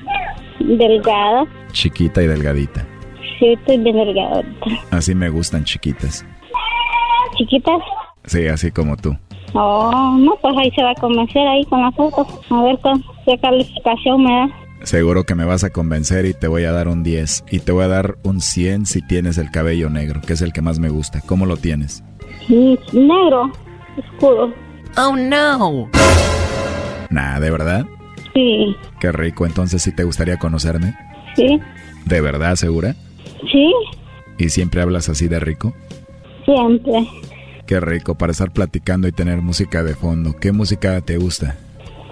Speaker 12: Delgada.
Speaker 4: Chiquita y delgadita.
Speaker 12: Sí, estoy bien delgada ahorita.
Speaker 4: Así me gustan chiquitas.
Speaker 12: ¿Chiquitas?
Speaker 4: Sí, así como tú.
Speaker 12: Oh, no, pues ahí se va a convencer ahí con la foto. A ver con- qué calificación me da.
Speaker 4: Seguro que me vas a convencer y te voy a dar un 10. Y te voy a dar un 100 si tienes el cabello negro, que es el que más me gusta. ¿Cómo lo tienes?
Speaker 12: Negro, oscuro.
Speaker 24: Oh no.
Speaker 4: Nah, ¿de verdad?
Speaker 12: Sí,
Speaker 4: Qué rico. Entonces, ¿sí te gustaría conocerme?
Speaker 12: sí,
Speaker 4: ¿De verdad, segura?
Speaker 12: sí,
Speaker 4: ¿Y siempre hablas así de rico?
Speaker 12: siempre.
Speaker 4: Qué rico para estar platicando y tener música de fondo. ¿Qué música te gusta?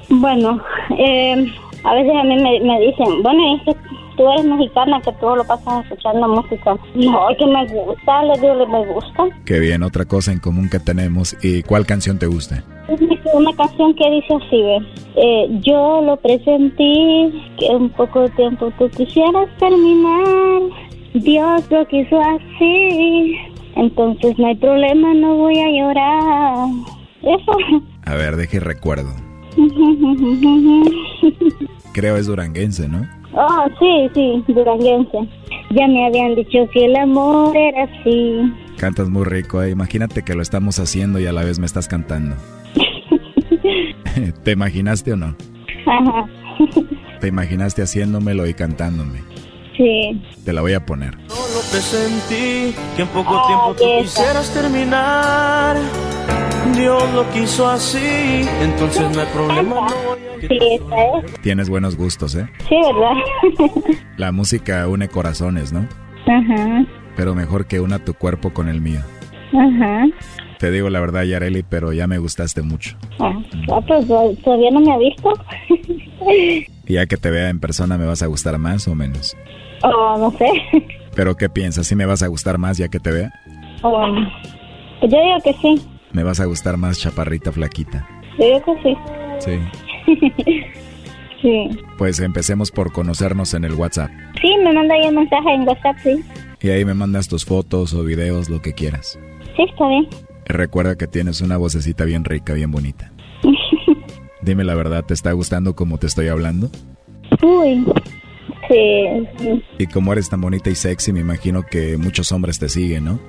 Speaker 12: Bueno, eh, a veces a mí me, me dicen, bueno, es que tú eres mexicana que todo lo pasas escuchando música. No, que me gusta, le digo, me gusta.
Speaker 4: Qué bien, otra cosa en común que tenemos. ¿Y cuál canción te gusta?
Speaker 12: Es una canción que dice así. Eh, yo lo presentí, que un poco de tiempo tú quisieras terminar. Dios lo quiso así, entonces no hay problema, no voy a llorar. Eso.
Speaker 4: A ver, deje recuerdo. Creo es duranguense, ¿no?
Speaker 12: Oh, sí, sí, duranguense. Ya me habían dicho que el amor era así.
Speaker 4: Cantas muy rico, eh. imagínate que lo estamos haciendo y a la vez me estás cantando. ¿Te imaginaste o no?
Speaker 12: Ajá.
Speaker 4: ¿Te imaginaste haciéndomelo y cantándome?
Speaker 12: Sí.
Speaker 4: Te la voy a poner.
Speaker 28: Solo presentí que en poco tiempo tú quisieras terminar. Dios lo quiso así, entonces no hay problema.
Speaker 12: Sí.
Speaker 4: Tienes buenos gustos, ¿eh?
Speaker 12: Sí, ¿verdad?
Speaker 4: La música une corazones, ¿no?
Speaker 12: Ajá.
Speaker 4: Pero mejor que una tu cuerpo con el mío.
Speaker 12: Ajá.
Speaker 4: Te digo la verdad, Yareli, pero ya me gustaste mucho.
Speaker 12: Ah, ah, pues todavía no me ha visto.
Speaker 4: Y ya que te vea en persona, ¿me vas a gustar más o menos?
Speaker 12: Oh, no sé.
Speaker 4: ¿Pero qué piensas? ¿Sí me vas a gustar más ya que te vea?
Speaker 12: Oh, yo digo que sí.
Speaker 4: ¿Me vas a gustar más chaparrita flaquita?
Speaker 12: Que sí.
Speaker 4: Sí.
Speaker 12: sí.
Speaker 4: Pues empecemos por conocernos en el WhatsApp.
Speaker 12: Sí, me manda ahí un mensaje en WhatsApp, sí.
Speaker 4: Y ahí me mandas tus fotos o videos, lo que quieras.
Speaker 12: Sí, está bien.
Speaker 4: Recuerda que tienes una vocecita bien rica, bien bonita. Dime la verdad, ¿te está gustando como te estoy hablando?
Speaker 12: Uy, sí.
Speaker 4: Y como eres tan bonita y sexy, me imagino que muchos hombres te siguen, ¿no?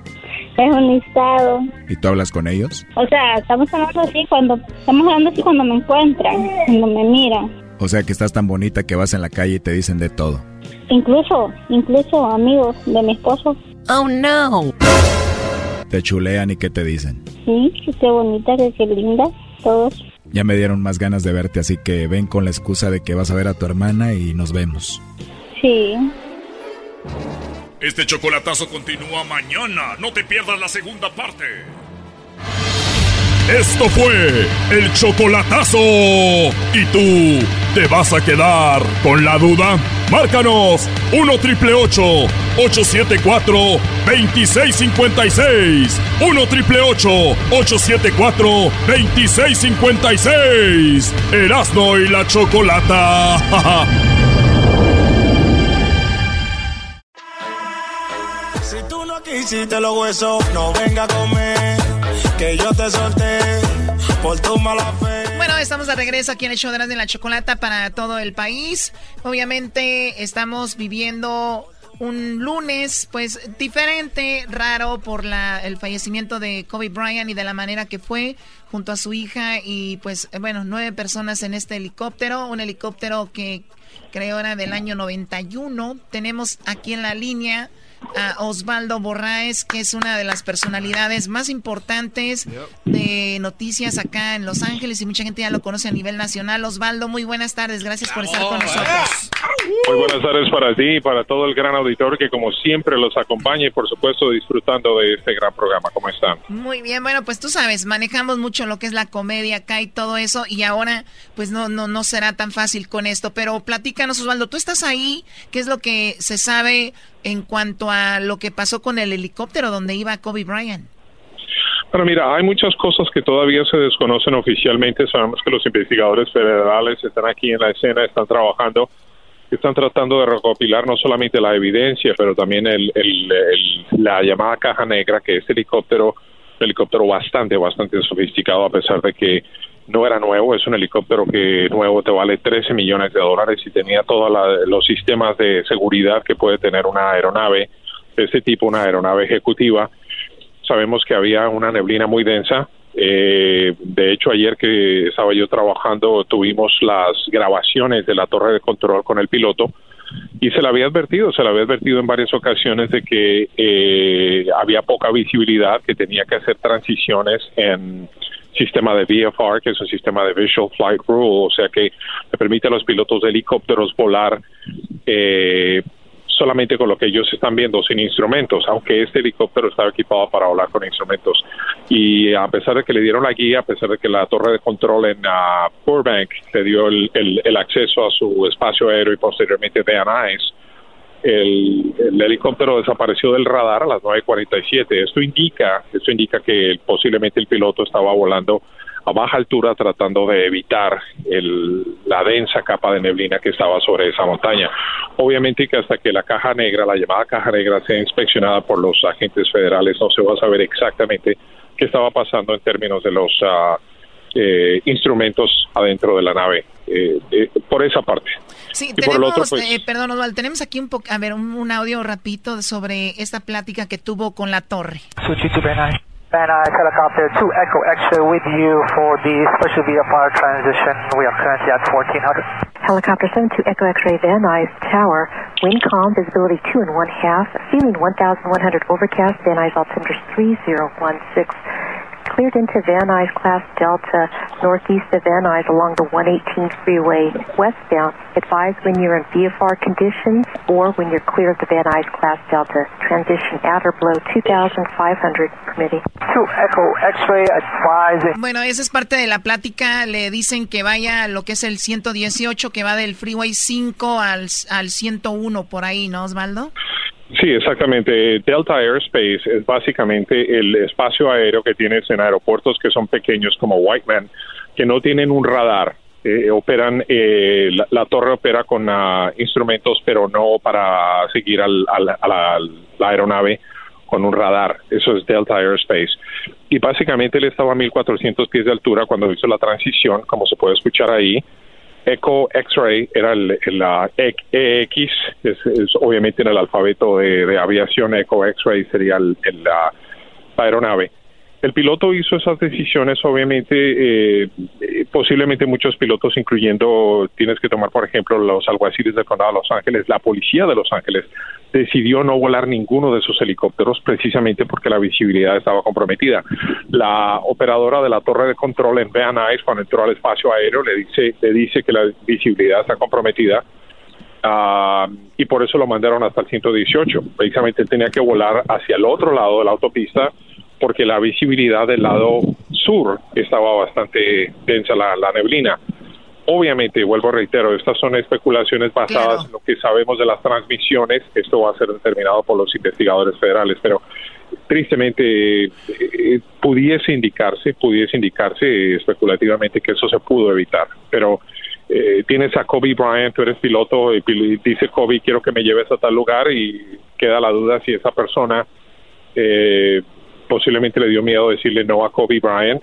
Speaker 12: Es un listado.
Speaker 4: ¿Y tú hablas con ellos?
Speaker 12: O sea, estamos hablando así cuando estamos hablando así cuando me encuentran, cuando me miran.
Speaker 4: O sea que estás tan bonita que vas en la calle y te dicen de todo.
Speaker 12: Incluso, incluso amigos de mi esposo.
Speaker 24: Oh no.
Speaker 4: Te chulean y qué te dicen.
Speaker 12: Sí, qué bonita, qué linda, todos.
Speaker 4: Ya me dieron más ganas de verte, así que ven con la excusa de que vas a ver a tu hermana y nos vemos.
Speaker 12: Sí.
Speaker 29: Este chocolatazo continúa mañana. No te pierdas la segunda parte. Esto fue el chocolatazo. ¿Y tú te vas a quedar con la duda? Márcanos 1 triple 874 2656. 1 triple 874 2656. Erasno y la chocolata.
Speaker 28: quisiste los huesos, no venga a comer, que yo te solté por tu mala fe.
Speaker 13: Bueno, estamos de regreso aquí en el show de las de la chocolata para todo el país. Obviamente estamos viviendo un lunes, pues diferente, raro por la, el fallecimiento de Kobe Bryant y de la manera que fue junto a su hija y pues bueno, nueve personas en este helicóptero, un helicóptero que creo era del año 91. Tenemos aquí en la línea a Osvaldo Borraes, que es una de las personalidades más importantes de noticias acá en Los Ángeles y mucha gente ya lo conoce a nivel nacional. Osvaldo, muy buenas tardes, gracias por estar con nosotros.
Speaker 25: Muy buenas tardes para ti y para todo el gran auditor que como siempre los acompaña y por supuesto disfrutando de este gran programa. ¿Cómo están?
Speaker 13: Muy bien, bueno, pues tú sabes, manejamos mucho lo que es la comedia acá y todo eso y ahora pues no, no, no será tan fácil con esto, pero platícanos Osvaldo, tú estás ahí, ¿qué es lo que se sabe en cuanto a lo que pasó con el helicóptero donde iba Kobe Bryant?
Speaker 25: Bueno, mira, hay muchas cosas que todavía se desconocen oficialmente. Sabemos que los investigadores federales están aquí en la escena, están trabajando, están tratando de recopilar no solamente la evidencia, pero también el, el, la llamada caja negra, que es helicóptero, un helicóptero bastante, bastante sofisticado, a pesar de que no era nuevo, es un helicóptero que nuevo te vale 13 millones de dólares y tenía todos los sistemas de seguridad que puede tener una aeronave de este tipo, una aeronave ejecutiva. Sabemos que había una neblina muy densa. Eh, de hecho, ayer que estaba yo trabajando, tuvimos las grabaciones de la torre de control con el piloto y se le había advertido, se le había advertido en varias ocasiones de que eh, había poca visibilidad, que tenía que hacer transiciones en sistema de VFR, que es un sistema de Visual Flight Rule, o sea que le permite a los pilotos de helicópteros volar eh, solamente con lo que ellos están viendo, sin instrumentos, aunque este helicóptero estaba equipado para volar con instrumentos. Y a pesar de que le dieron la guía, a pesar de que la torre de control en uh, Burbank le dio el, acceso a su espacio aéreo y posteriormente de Anais, el, el helicóptero desapareció del radar a las 9.47. Esto indica, esto indica que posiblemente el piloto estaba volando a baja altura tratando de evitar el, la densa capa de neblina que estaba sobre esa montaña. Obviamente que hasta que la caja negra, la llamada caja negra, sea inspeccionada por los agentes federales, no se va a saber exactamente qué estaba pasando en términos de los ah, eh, instrumentos adentro de la nave. Eh, eh, por esa parte.
Speaker 13: Sí, tenemos, pues, eh, perdón, Osvaldo, tenemos aquí un poco, a ver, un, un, audio rapidito sobre esta plática que tuvo con la torre.
Speaker 30: Van Nuys helicopter 2 Echo X-ray with you for the special VFR transition. We are currently at 1400.
Speaker 31: Helicopter 72 Echo X-ray Van Nuys Tower. Wind calm, visibility 2 and 1 half. Ceiling 1100 overcast. Van Nuys altimeter 3016 cleared into Van Nuys Class Delta, northeast of Van Nuys along the 118 freeway westbound. Advise when you're in VFR conditions or when you're clear of the Van Nuys Class Delta. Transition at or below 2,500 permitting.
Speaker 30: To Echo X-ray advise.
Speaker 13: Bueno, esa es parte de la plática. Le dicen que vaya a lo que es el 118, que va del Freeway 5 al, al 101 por ahí, ¿no, Osvaldo?
Speaker 25: Sí, exactamente. Delta Airspace es básicamente el espacio aéreo que tienes en aeropuertos que son pequeños como Whiteman, que no tienen un radar. Eh, operan, eh, la, torre opera con uh, instrumentos, pero no para seguir al, al, a la, la, aeronave con un radar. Eso es Delta Airspace. Y básicamente él estaba a 1400 pies de altura cuando hizo la transición, como se puede escuchar ahí Echo X-Ray era el, la EX, es, obviamente en el alfabeto de, aviación, Echo X-Ray sería el, la aeronave. El piloto hizo esas decisiones, obviamente, eh, posiblemente muchos pilotos, incluyendo, tienes que tomar, por ejemplo, los alguaciles del condado de Los Ángeles, la policía de Los Ángeles, decidió no volar ninguno de sus helicópteros precisamente porque la visibilidad estaba comprometida. La operadora de la torre de control en Van Nuys, cuando entró al espacio aéreo, le dice, le dice que la visibilidad está comprometida Uh, y por eso lo mandaron hasta el 118. Precisamente tenía que volar hacia el otro lado de la autopista porque la visibilidad del lado sur estaba bastante densa la, neblina. Obviamente, vuelvo a reitero, estas son especulaciones basadas en lo que sabemos de las transmisiones. Esto va a ser determinado por los investigadores federales, pero tristemente eh, pudiese indicarse, pudiese indicarse especulativamente que eso se pudo evitar. Pero eh, tienes a Kobe Bryant, tú eres piloto, y dice Kobe, quiero que me lleves a tal lugar y queda la duda si esa persona eh, posiblemente le dio miedo decirle no a Kobe Bryant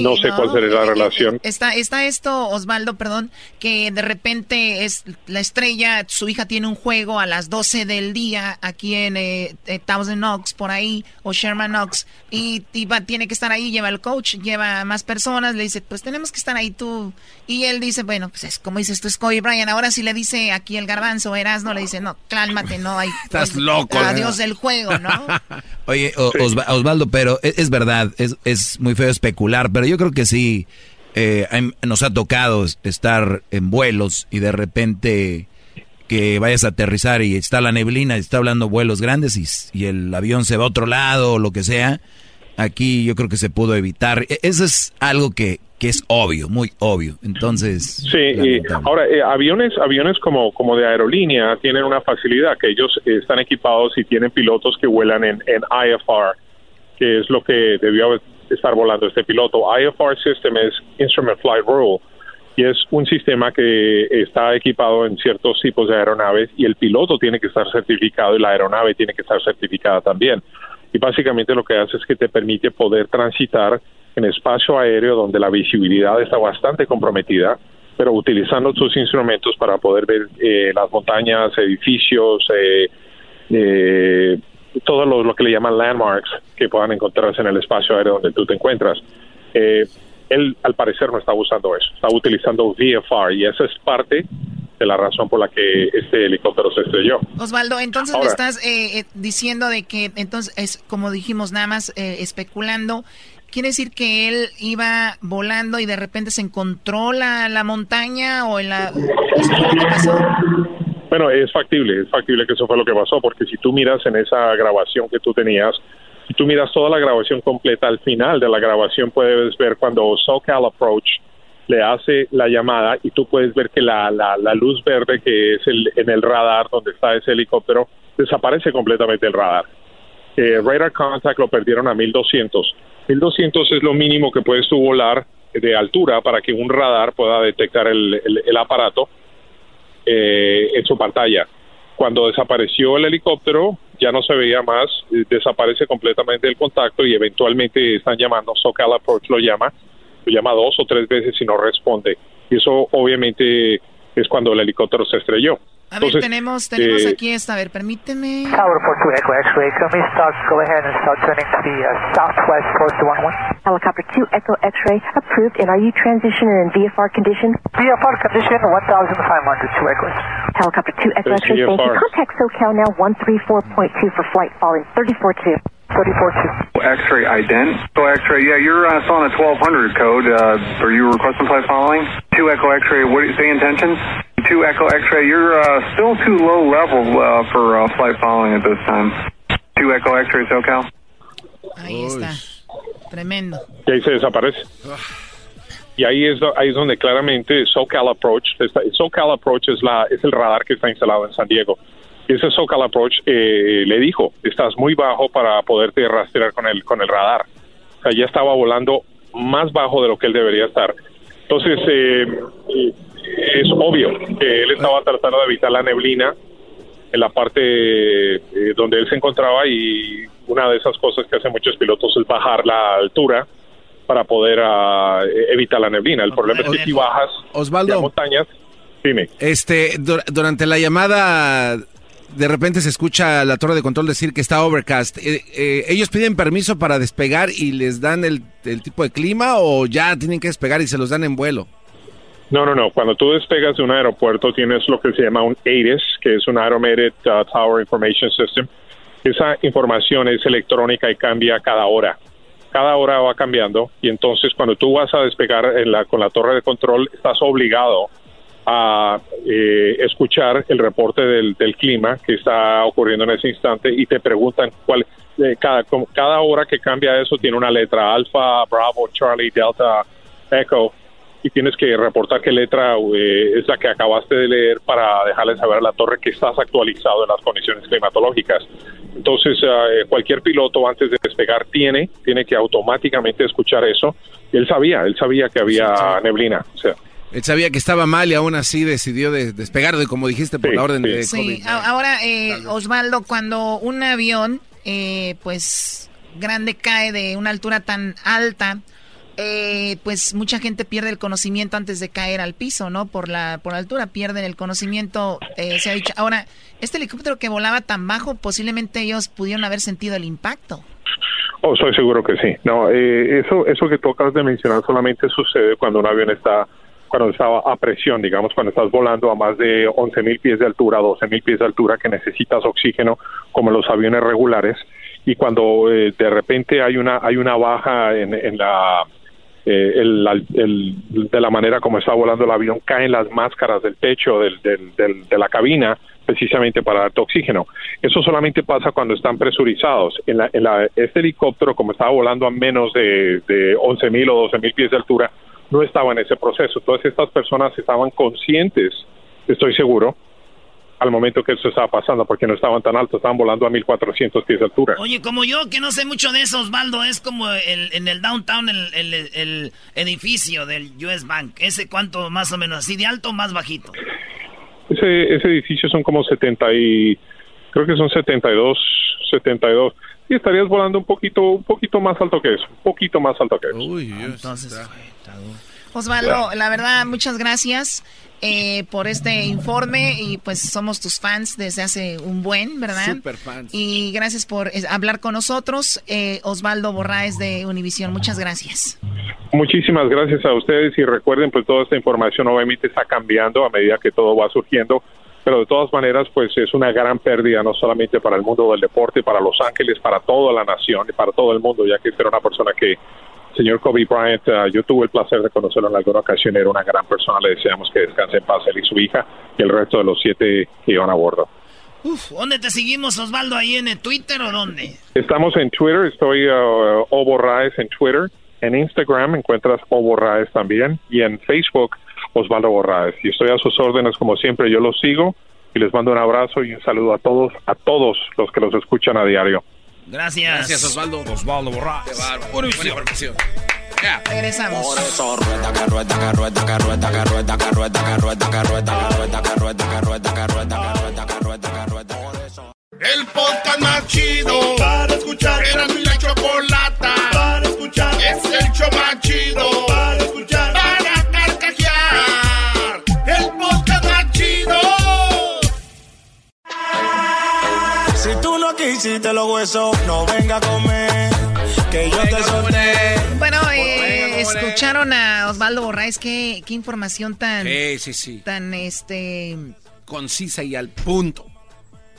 Speaker 25: no sé cuál será la relación.
Speaker 13: Está, está esto, Osvaldo, perdón, que de repente es la estrella, su hija tiene un juego a las 12 del día aquí en eh, eh, Thousand Oaks, por ahí, o Sherman Oaks, y, tiene que estar ahí, lleva el coach, lleva más personas, le dice, pues tenemos que estar ahí tú. Y él dice, bueno, pues es como dices tú, es Kobe Bryant. Ahora si le dice aquí el garbanzo, no le dice, no, cálmate, no hay.
Speaker 3: Estás loco.
Speaker 13: Adiós del juego, ¿no?
Speaker 4: Oye, Osvaldo, pero es, es verdad, es, es muy feo especular pero yo creo que sí eh, nos ha tocado estar en vuelos y de repente que vayas a aterrizar y está la neblina y está hablando vuelos grandes y, el avión se va a otro lado o lo que sea. Aquí yo creo que se pudo evitar. E, eso es algo que, que es obvio, muy obvio. Entonces.
Speaker 25: Sí, ahora, eh, aviones aviones como, como de aerolínea tienen una facilidad que ellos están equipados y tienen pilotos que vuelan en, en IFR, que es lo que debió estar volando este piloto. IFR System es Instrument Flight Rule y es un sistema que está equipado en ciertos tipos de aeronaves y el piloto tiene que estar certificado y la aeronave tiene que estar certificada también. Y básicamente lo que hace es que te permite poder transitar en espacio aéreo donde la visibilidad está bastante comprometida, pero utilizando tus instrumentos para poder ver eh, las montañas, edificios, eh, eh, todo lo, que le llaman landmarks que puedan encontrarse en el espacio aéreo donde tú te encuentras. Eh, él, al parecer, no está usando eso, está utilizando VFR y esa es parte de la razón por la que este helicóptero se estrelló.
Speaker 13: Osvaldo, entonces me estás eh, eh, diciendo de que, entonces, es como dijimos, nada más especulando, ¿quiere decir que él iba volando y de repente se encontró la, la montaña o en la... pasó?
Speaker 25: Bueno, es factible, es factible que eso fue lo que pasó, porque si tú miras en esa grabación que tú tenías, si tú miras toda la grabación completa, al final de la grabación puedes ver cuando SoCal Approach le hace la llamada y tú puedes ver que la, la, la luz verde que es el, en el radar donde está ese helicóptero desaparece completamente el radar. Eh, radar contact lo perdieron a 1200. 1200 es lo mínimo que puedes tú volar de altura para que un radar pueda detectar el, el, el aparato eh, en su pantalla. Cuando desapareció el helicóptero, ya no se veía más, eh, desaparece completamente el contacto y eventualmente están llamando, SoCal Approach lo llama, lo llama dos o tres veces y no responde. Y eso obviamente es cuando el helicóptero se estrelló.
Speaker 13: A ver, tenemos, tenemos
Speaker 25: eh,
Speaker 13: aquí esta, a ver, permíteme.
Speaker 30: Tower report to Echo X-ray. Can we start, go ahead and start turning to the uh, southwest close to 1-1?
Speaker 31: Helicopter 2 Echo X-ray approved. And are you transitioning in VFR condition?
Speaker 30: VFR condition 1,500 to Echo
Speaker 31: Helicopter 2 Echo X-ray, thank you. Contact SoCal now 134.2 for flight following 34-2.
Speaker 30: 34-2.
Speaker 32: X-ray ident. So X-ray, yeah, you're uh, still on a 1200 code. Uh, are you requesting flight following? Two Echo X-ray. What do you say intentions? Two Echo X-ray. You're uh, still too low level uh, for uh, flight following at this time. Two Echo X-ray, SoCal.
Speaker 13: Ahí está. Tremendo.
Speaker 25: y ahí se desaparece. Y ahí es, ahí es donde claramente SoCal Approach, está- SoCal Approach es, la, es el radar que está instalado en San Diego. Y ese SoCal Approach eh, le dijo, estás muy bajo para poderte rastrear con el, con el radar. O sea, ya estaba volando más bajo de lo que él debería estar. Entonces, eh, es obvio que él estaba tratando de evitar la neblina en la parte eh, donde él se encontraba y una de esas cosas que hacen muchos pilotos es bajar la altura para poder e- evitar la neblina. El problema es que si bajas
Speaker 3: Osvaldo.
Speaker 25: montañas, dime.
Speaker 3: Este, dur- durante la llamada, de repente se escucha la torre de control decir que está overcast. Eh, eh, ¿Ellos piden permiso para despegar y les dan el, el tipo de clima o ya tienen que despegar y se los dan en vuelo?
Speaker 25: No, no, no. Cuando tú despegas de un aeropuerto tienes lo que se llama un ATIS, que es un Automated uh, Tower Information System. Esa información es electrónica y cambia cada hora. Cada hora va cambiando y entonces cuando tú vas a despegar con la torre de control estás obligado a eh, escuchar el reporte del, del clima que está ocurriendo en ese instante y te preguntan cuál eh, cada cada hora que cambia eso tiene una letra alfa, bravo, Charlie, Delta, Echo y tienes que reportar qué letra eh, es la que acabaste de leer para dejarle saber a la torre que estás actualizado en las condiciones climatológicas. Entonces, eh, cualquier piloto antes de despegar tiene, tiene que automáticamente escuchar eso. Él sabía, él sabía que había neblina. O sea,
Speaker 3: Él sabía que estaba mal y aún así decidió de despegar, de, como dijiste, por la orden de
Speaker 13: Sí,
Speaker 3: COVID.
Speaker 13: a- ahora, eh, Osvaldo, cuando un avión, eh, pues, grande cae de una altura tan alta, eh, pues mucha gente pierde el conocimiento antes de caer al piso, ¿no? Por la, por la altura, pierden el conocimiento, eh, se ha dicho. Ahora, este helicóptero que volaba tan bajo, posiblemente ellos pudieron haber sentido el impacto.
Speaker 25: Oh, soy seguro que sí. No, eh, eso, eso que tú acabas de mencionar solamente sucede cuando un avión está, cuando está a presión, digamos, cuando estás volando a más de 11 mil pies de altura, 12 mil pies de altura, que necesitas oxígeno, como los aviones regulares, y cuando eh, de repente hay una, hay una baja en la, eh, el- el- de la manera como está volando el avión, caen las máscaras del techo del, del- de la cabina precisamente para darte oxígeno. Eso solamente pasa cuando están presurizados. En la, en la- este helicóptero, como estaba volando a menos de, de 11 mil o 12 mil pies de altura, no estaba en ese proceso. Todas estas personas estaban conscientes, estoy seguro, al momento que eso estaba pasando, porque no estaban tan altos, estaban volando a 1400 pies de altura.
Speaker 2: Oye, como yo que no sé mucho de eso, Osvaldo, es como el, en el downtown, el, el- el edificio del US Bank. ¿Ese cuánto más o menos? ¿Así de alto o más bajito?
Speaker 25: Ese, ese edificio son como 70 y creo que son 72, 72. Y estarías volando un poquito, un poquito más alto que eso, un poquito más alto que eso.
Speaker 13: Entonces, Osvaldo, la verdad, muchas gracias eh, por este informe y pues somos tus fans desde hace un buen, ¿verdad?
Speaker 3: Super fans.
Speaker 13: Y gracias por eh, hablar con nosotros, eh, Osvaldo Borraes de Univisión. Muchas gracias.
Speaker 25: Muchísimas gracias a ustedes y recuerden, pues toda esta información obviamente está cambiando a medida que todo va surgiendo, pero de todas maneras, pues es una gran pérdida no solamente para el mundo del deporte, para Los Ángeles, para toda la nación y para todo el mundo, ya que era una persona que, señor Kobe Bryant, ah, yo tuve el placer de conocerlo en alguna ocasión, era una gran persona, le deseamos que descanse en paz él y su hija y el resto de los siete que iban a bordo.
Speaker 2: Uf, ¿dónde te seguimos, Osvaldo? ¿Ahí en el Twitter o dónde?
Speaker 25: Estamos en Twitter, estoy uh, Obo Raes en Twitter En Instagram encuentras O Borraes también y en Facebook Osvaldo Borraes. Y estoy a sus órdenes como siempre, yo los sigo y les mando un abrazo y un saludo a todos, a todos los que los escuchan a diario.
Speaker 2: Gracias.
Speaker 3: Gracias, Osvaldo.
Speaker 4: Osvaldo Borraes.
Speaker 3: Qué bárbaro. Buena información. Ya.
Speaker 13: Regresamos.
Speaker 24: Por eso rueda, que rueda, que rueda, que rueda, que rueda, que rueda, que rueda, que rueda, que rueda, que rueda, que rueda, que rueda, que rueda, que rueda, que rueda. Por eso.
Speaker 8: El podcast más chido para escuchar. Era mi la chocolata para escuchar. Es el show más chido para escuchar.
Speaker 33: Tú no quisiste los huesos, no venga a comer. Que yo te solté.
Speaker 13: Bueno, eh, escucharon a Osvaldo Borraes. ¿Qué, qué información tan,
Speaker 3: Sí, sí, sí.
Speaker 13: tan, este,
Speaker 3: Concisa y al punto.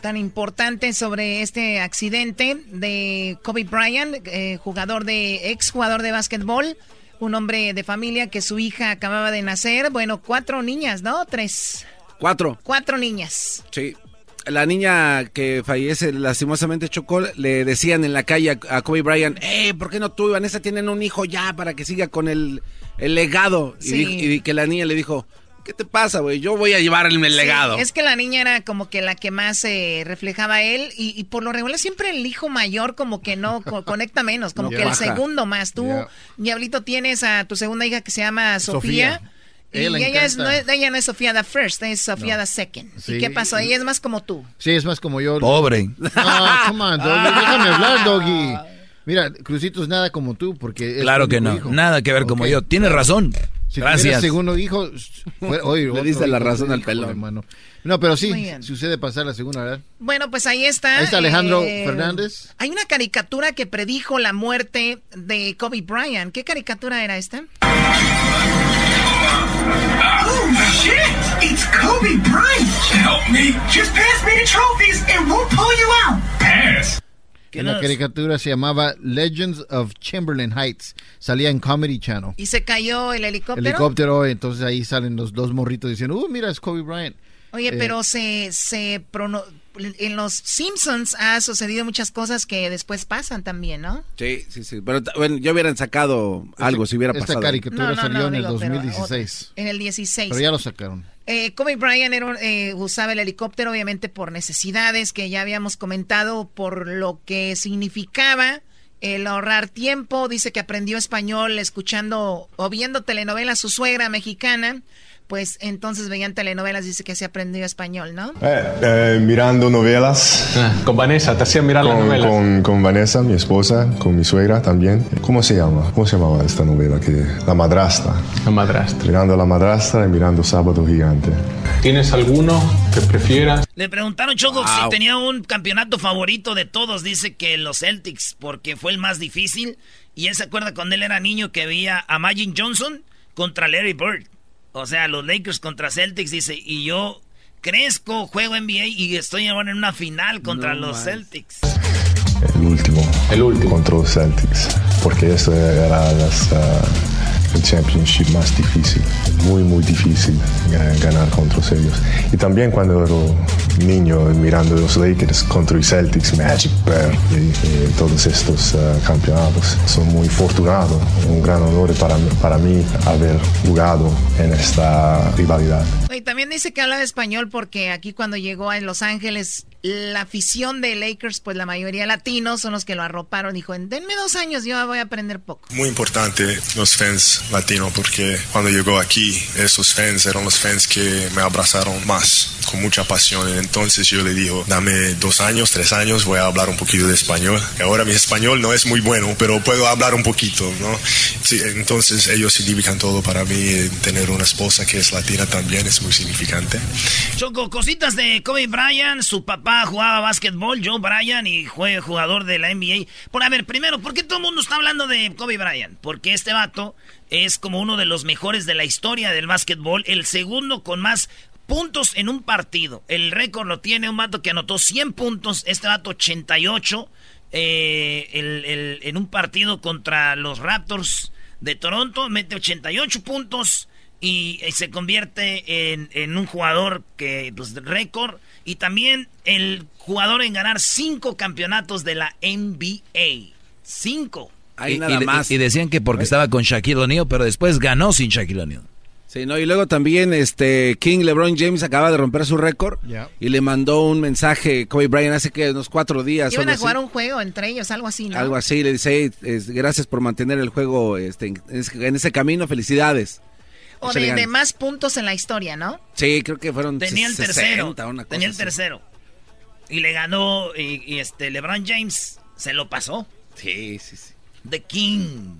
Speaker 13: tan importante sobre este accidente de Kobe Bryant, eh, jugador de ex jugador de básquetbol, un hombre de familia que su hija acababa de nacer. Bueno, cuatro niñas, ¿no? Tres.
Speaker 3: Cuatro.
Speaker 13: Cuatro niñas.
Speaker 3: Sí. La niña que fallece lastimosamente chocó, le decían en la calle a, a Kobe Bryant, eh, ¿por qué no tú y Vanessa tienen un hijo ya para que siga con el, el legado? Y
Speaker 13: Sí.
Speaker 3: di- Y, que la niña le dijo, ¿qué te pasa, güey? Yo voy a llevar el, el legado.
Speaker 13: Es que la niña era como que la que más eh, reflejaba a él y, y por lo regular siempre el hijo mayor como que no co- conecta menos, como
Speaker 6: No
Speaker 13: que el segundo más. Tú,
Speaker 6: Yeah.
Speaker 13: Diablito, tienes a tu segunda hija que se llama Sofía.
Speaker 6: Sofía.
Speaker 13: Y
Speaker 6: Ella
Speaker 13: es, no es, ella no es Sofía the First, es Sofía
Speaker 6: No.
Speaker 13: the Second. ¿Y qué pasó? Ella es más como tú.
Speaker 6: Sí, es más como yo.
Speaker 4: Pobre.
Speaker 6: Ah, come on, Doggy. Déjame hablar, Doggy. Mira, Crucito es nada como tú, porque es
Speaker 4: Claro que no.
Speaker 6: hijo.
Speaker 4: Nada que ver como yo. Tienes razón.
Speaker 6: Si
Speaker 4: Gracias.
Speaker 6: segundo hijo, fue- oye,
Speaker 3: Le diste la razón al pelón.
Speaker 6: mano. No, pero sí, sucede pasar la segunda, ¿verdad?
Speaker 13: Bueno, pues ahí está.
Speaker 6: Ahí está Alejandro
Speaker 13: eh,
Speaker 6: Fernández.
Speaker 13: Hay una caricatura que predijo la muerte de Kobe Bryant. ¿Qué caricatura era esta?
Speaker 8: Oh shit! It's Kobe Bryant. Help me. Just pass me the trophies and we'll pull you out. Pass.
Speaker 6: En la caricatura se llamaba Legends of Chamberlain Heights. Salía en Comedy Channel.
Speaker 13: Y se cayó el helicóptero.
Speaker 6: Helicóptero, entonces ahí salen los dos morritos diciendo, uh, mira, es Kobe Bryant.
Speaker 13: Oye,
Speaker 6: Eh,
Speaker 13: pero se, se prono- en los Simpsons ha sucedido muchas cosas que después pasan también, ¿no?
Speaker 3: Sí, sí, sí. Pero bueno, ya hubieran sacado algo si hubiera
Speaker 6: esta
Speaker 3: pasado.
Speaker 6: caricatura salió en el
Speaker 13: digo, pero
Speaker 6: 2016.
Speaker 13: En el 16.
Speaker 6: Pero ya lo sacaron.
Speaker 13: Eh, Kobe Bryant era un- eh, usaba el helicóptero obviamente por necesidades que ya habíamos comentado por lo que significaba el ahorrar tiempo. Dice que aprendió español escuchando o viendo telenovelas su suegra mexicana. Pues entonces veían telenovelas, dice que se aprendió español, ¿no?
Speaker 20: Eh, eh, mirando novelas.
Speaker 22: Con Vanessa, te hacían mirar las
Speaker 20: con,
Speaker 22: novelas.
Speaker 20: con, con Vanessa, mi esposa, con mi suegra también. ¿Cómo se llama? ¿Cómo se llamaba esta novela? Que, la madrastra.
Speaker 22: La madrastra.
Speaker 20: Mirando a la madrastra y mirando Sábado Gigante.
Speaker 22: ¿Tienes alguno que prefieras?
Speaker 2: Le preguntaron Choco si tenía un campeonato favorito de todos. Dice que los Celtics, porque fue el más difícil. Y él se acuerda cuando él era niño que veía a Magic Johnson contra Larry Bird. O sea, los Lakers contra Celtics, dice. Y yo crezco, juego NBA y estoy ahora en una final contra
Speaker 20: No
Speaker 2: los
Speaker 20: más.
Speaker 2: Celtics.
Speaker 20: El último. El último. Contra los Celtics. Porque esto era las, ah, el championship más difícil. Muy, muy difícil ga- ganar contra ellos. Y también cuando era niño mirando los Lakers contra los Celtics, Magic Bird y, y todos estos ah, campeonatos. Soy muy afortunado. Un gran honor para, mí- para mí haber jugado en esta rivalidad.
Speaker 13: Y también dice que hablaba español porque aquí cuando llegó a Los Ángeles, la afición de Lakers, pues la mayoría latinos son los que lo arroparon. Dijo, denme dos años, yo voy a aprender poco.
Speaker 20: Muy importante los fans latinos porque cuando llegó aquí, esos fans eran los fans que me abrazaron más, con mucha pasión. Entonces yo le digo, dame dos años, tres años, voy a hablar un poquito de español. Ahora mi español no es muy bueno, pero puedo hablar un poquito, ¿no? Sí, entonces ellos significan todo para mí. Tener una esposa que es latina también es muy significante.
Speaker 2: Choco, cositas de Kobe Bryant. Su papá jugaba básquetbol, Joe Bryant, y fue jugador de la NBA. Por a ver, primero, ¿por qué todo el mundo está hablando de Kobe Bryant? Porque este vato es como uno de los mejores de la historia del básquetbol, el segundo con más puntos en un partido. El récord lo tiene un vato que anotó 100 puntos, este vato 88 eh, en un partido contra los Raptors de Toronto, mete 88 puntos y, y se convierte en, un jugador que, pues, récord y también el jugador en ganar cinco campeonatos de la NBA. Cinco.
Speaker 3: Ahí
Speaker 4: y,
Speaker 3: nada
Speaker 4: y-
Speaker 3: más.
Speaker 4: y decían que porque estaba con Shaquille O'Neal, pero después ganó sin Shaquille O'Neal.
Speaker 3: Sí, no, y luego también este King LeBron James acaba de romper su récord y le mandó un mensaje Kobe Bryant hace que unos cuatro días.
Speaker 13: Iban a
Speaker 3: así.
Speaker 13: jugar un juego entre ellos, algo así, ¿no?
Speaker 3: Algo así, le dice, "Hey, es- gracias por mantener el juego este, en, en ese camino, felicidades.
Speaker 13: O de, más puntos en la historia, ¿no?
Speaker 3: Sí, creo que fueron
Speaker 2: Tenía el
Speaker 3: 60,
Speaker 2: tercero.
Speaker 3: una cosa
Speaker 2: Tenía el
Speaker 3: así.
Speaker 2: tercero. Y le ganó, y, y este, LeBron James se lo pasó.
Speaker 3: Sí, sí, sí.
Speaker 2: The King.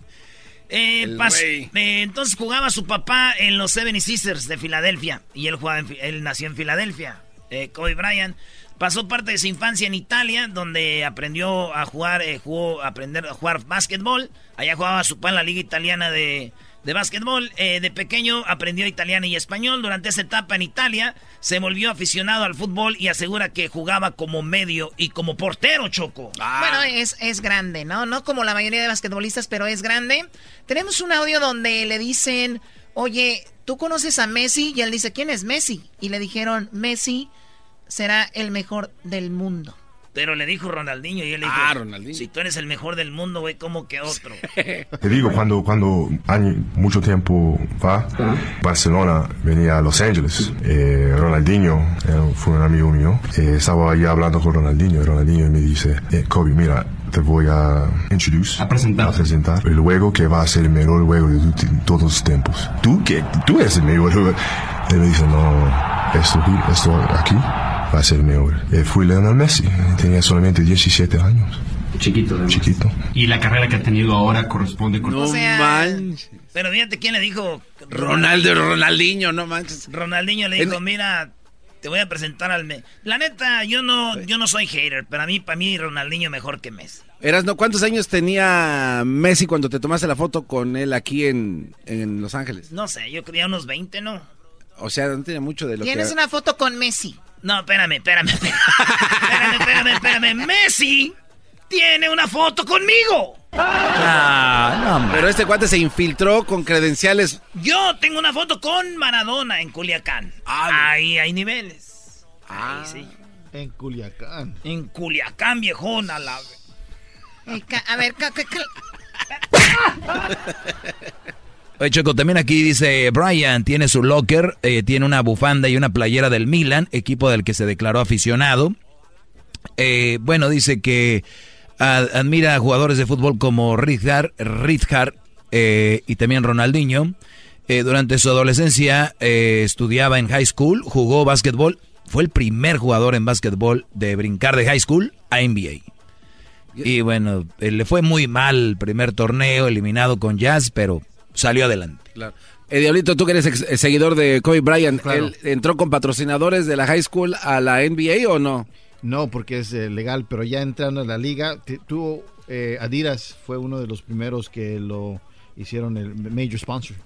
Speaker 2: Eh, eh, entonces jugaba su papá en los Seven Sisters de Filadelfia. Y él, jugaba en él nació en Filadelfia. Eh, Kobe Bryant. Pasó parte de su infancia en Italia, donde aprendió a jugar, eh, jugó, a aprender a jugar básquetbol. Allá jugaba su papá en la liga italiana de, de básquetbol. De pequeño aprendió italiano y español. Durante esa etapa en Italia se volvió aficionado al fútbol y asegura que jugaba como medio y como portero, Choco.
Speaker 13: Bueno, es, es grande, ¿no? No como la mayoría de basquetbolistas, pero es grande. Tenemos un audio donde le dicen, oye, ¿tú conoces a Messi? Y él dice, ¿quién es Messi? Y le dijeron, Messi será el mejor del mundo.
Speaker 2: Pero le dijo Ronaldinho y él le dijo,
Speaker 3: Ah, Ronaldinho.
Speaker 2: si tú eres el mejor del mundo, güey, ¿cómo que otro?
Speaker 20: Te digo, cuando, cuando año- mucho tiempo va, Barcelona venía a Los Ángeles. Eh, Ronaldinho eh, fue un amigo mío. Eh, estaba ahí hablando con Ronaldinho y Ronaldinho me dice, eh, Kobe, mira, te voy a introducir, a presentar. el juego que va a ser el mejor juego de todos los tiempos. Tú, que tú eres el mejor. juego. Él me dice, no, esto, aquí- esto aquí a ser el mejor. Eh, fui Lionel Messi, tenía solamente 17 años.
Speaker 34: Chiquito,
Speaker 20: Chiquito.
Speaker 34: Y la carrera que ha tenido ahora corresponde con...
Speaker 3: No
Speaker 13: O sea-
Speaker 3: manches.
Speaker 2: Pero fíjate quién le dijo.
Speaker 3: Ronaldo, Ronaldinho, no manches.
Speaker 2: Ronaldinho le dijo,
Speaker 3: En-
Speaker 2: mira, te voy a presentar al... Me la neta, yo no, yo no soy hater, pero a mí, para mí, Ronaldinho mejor que Messi.
Speaker 3: Eras, ¿no? ¿Cuántos años tenía Messi cuando te tomaste la foto con él aquí en, en Los Ángeles?
Speaker 2: No sé, yo creía unos 20, ¿no?
Speaker 3: O sea, no tenía mucho de lo que...
Speaker 13: Tienes una foto con Messi.
Speaker 2: No, espérame, espérame. Espérame, espérame, espérame. Messi tiene una foto conmigo.
Speaker 3: Pero este cuate se infiltró con credenciales.
Speaker 2: Yo tengo una foto con Maradona en Culiacán. Ahí hay niveles. Ahí sí.
Speaker 6: En Culiacán.
Speaker 2: En Culiacán, viejona, la...
Speaker 13: A ver, ca-
Speaker 4: Oye, Choco, también aquí dice Brian, tiene su locker, eh, tiene una bufanda y una playera del Milan, equipo del que se declaró aficionado. Eh, bueno, dice que admira a jugadores de fútbol como Rijkaard, Rijkaard, eh, y también Ronaldinho. Durante su adolescencia estudiaba en high school, jugó básquetbol, fue el primer jugador en básquetbol de brincar de high school a NBA. Y bueno, le fue muy mal el primer torneo, eliminado con Jazz, pero salió adelante.
Speaker 3: Claro. Eh, Diablito, tú que eres ex- eh, seguidor de Kobe Bryant,
Speaker 6: Claro.
Speaker 3: ¿él entró con patrocinadores de la high school a la NBA o no?
Speaker 6: No, porque es eh, legal, pero ya entrando a la liga, tuvo eh, Adidas fue uno de los primeros que lo hicieron el major sponsor.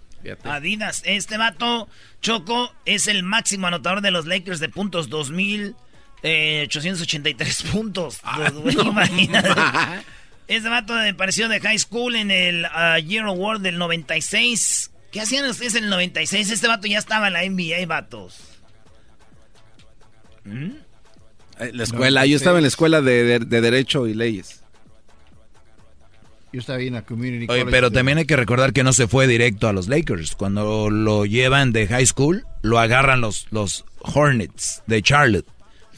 Speaker 2: Adidas, este vato, Choco, es el máximo anotador de los Lakers de puntos 2.883 puntos. Dos, güey, Este vato me pareció de high school en el ah, Year Award del 96. ¿Qué hacían ustedes en el 96? Este vato ya estaba en la NBA, vatos. ¿Mm?
Speaker 3: Eh, La escuela, yo estaba en la escuela de, de- de Derecho y Leyes.
Speaker 6: Yo estaba en la community
Speaker 4: Oye,
Speaker 6: college
Speaker 4: pero
Speaker 6: de-
Speaker 4: también hay que recordar que no se fue directo a los Lakers. Cuando lo llevan de high school, lo agarran los, los Hornets de Charlotte.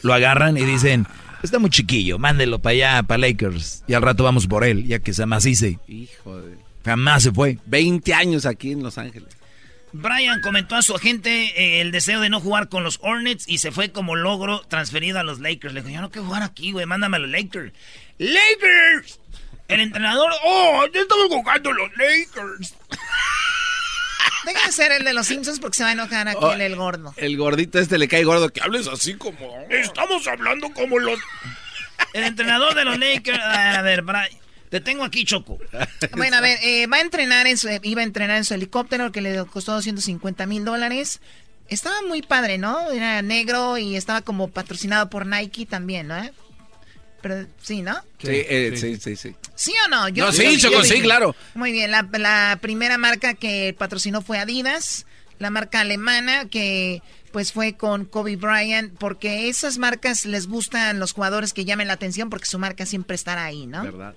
Speaker 4: Lo agarran y dicen, está muy chiquillo, mándelo para allá, para Lakers. Y al rato vamos por él, ya que se macice.
Speaker 3: Hijo de...
Speaker 4: Jamás se fue.
Speaker 3: 20 años aquí en Los Ángeles.
Speaker 2: Brian comentó a su agente eh, el deseo de no jugar con los Hornets y se fue como logro transferido a los Lakers. Le dijo, yo no quiero jugar aquí, güey, mándame a los Lakers. ¡Lakers! El entrenador, ¡oh, ya estamos jugando los Lakers!
Speaker 13: Deja de ser el de los Simpsons porque se va a enojar aquel,
Speaker 3: Oh.
Speaker 13: el gordo.
Speaker 3: El gordito este le cae gordo que hables así como...
Speaker 2: Estamos hablando como los... El entrenador de los Lakers... A ver, Brian, te tengo aquí, Choco.
Speaker 13: Bueno, a ver, eh, va a entrenar en su, iba a entrenar en su helicóptero que le costó 250 mil dólares. Estaba muy padre, ¿no? Era negro y estaba como patrocinado por Nike también, ¿no? Pero sí, ¿no?
Speaker 3: Sí, eh, sí, sí, sí.
Speaker 13: ¿Sí o no?
Speaker 3: No, sí, Choco, sí, claro.
Speaker 13: Muy bien, la, la primera marca que patrocinó fue Adidas, la marca alemana que pues fue con Kobe Bryant, porque esas marcas les gustan los jugadores que llamen la atención porque su marca siempre estará ahí, ¿no?
Speaker 3: ¿Verdad?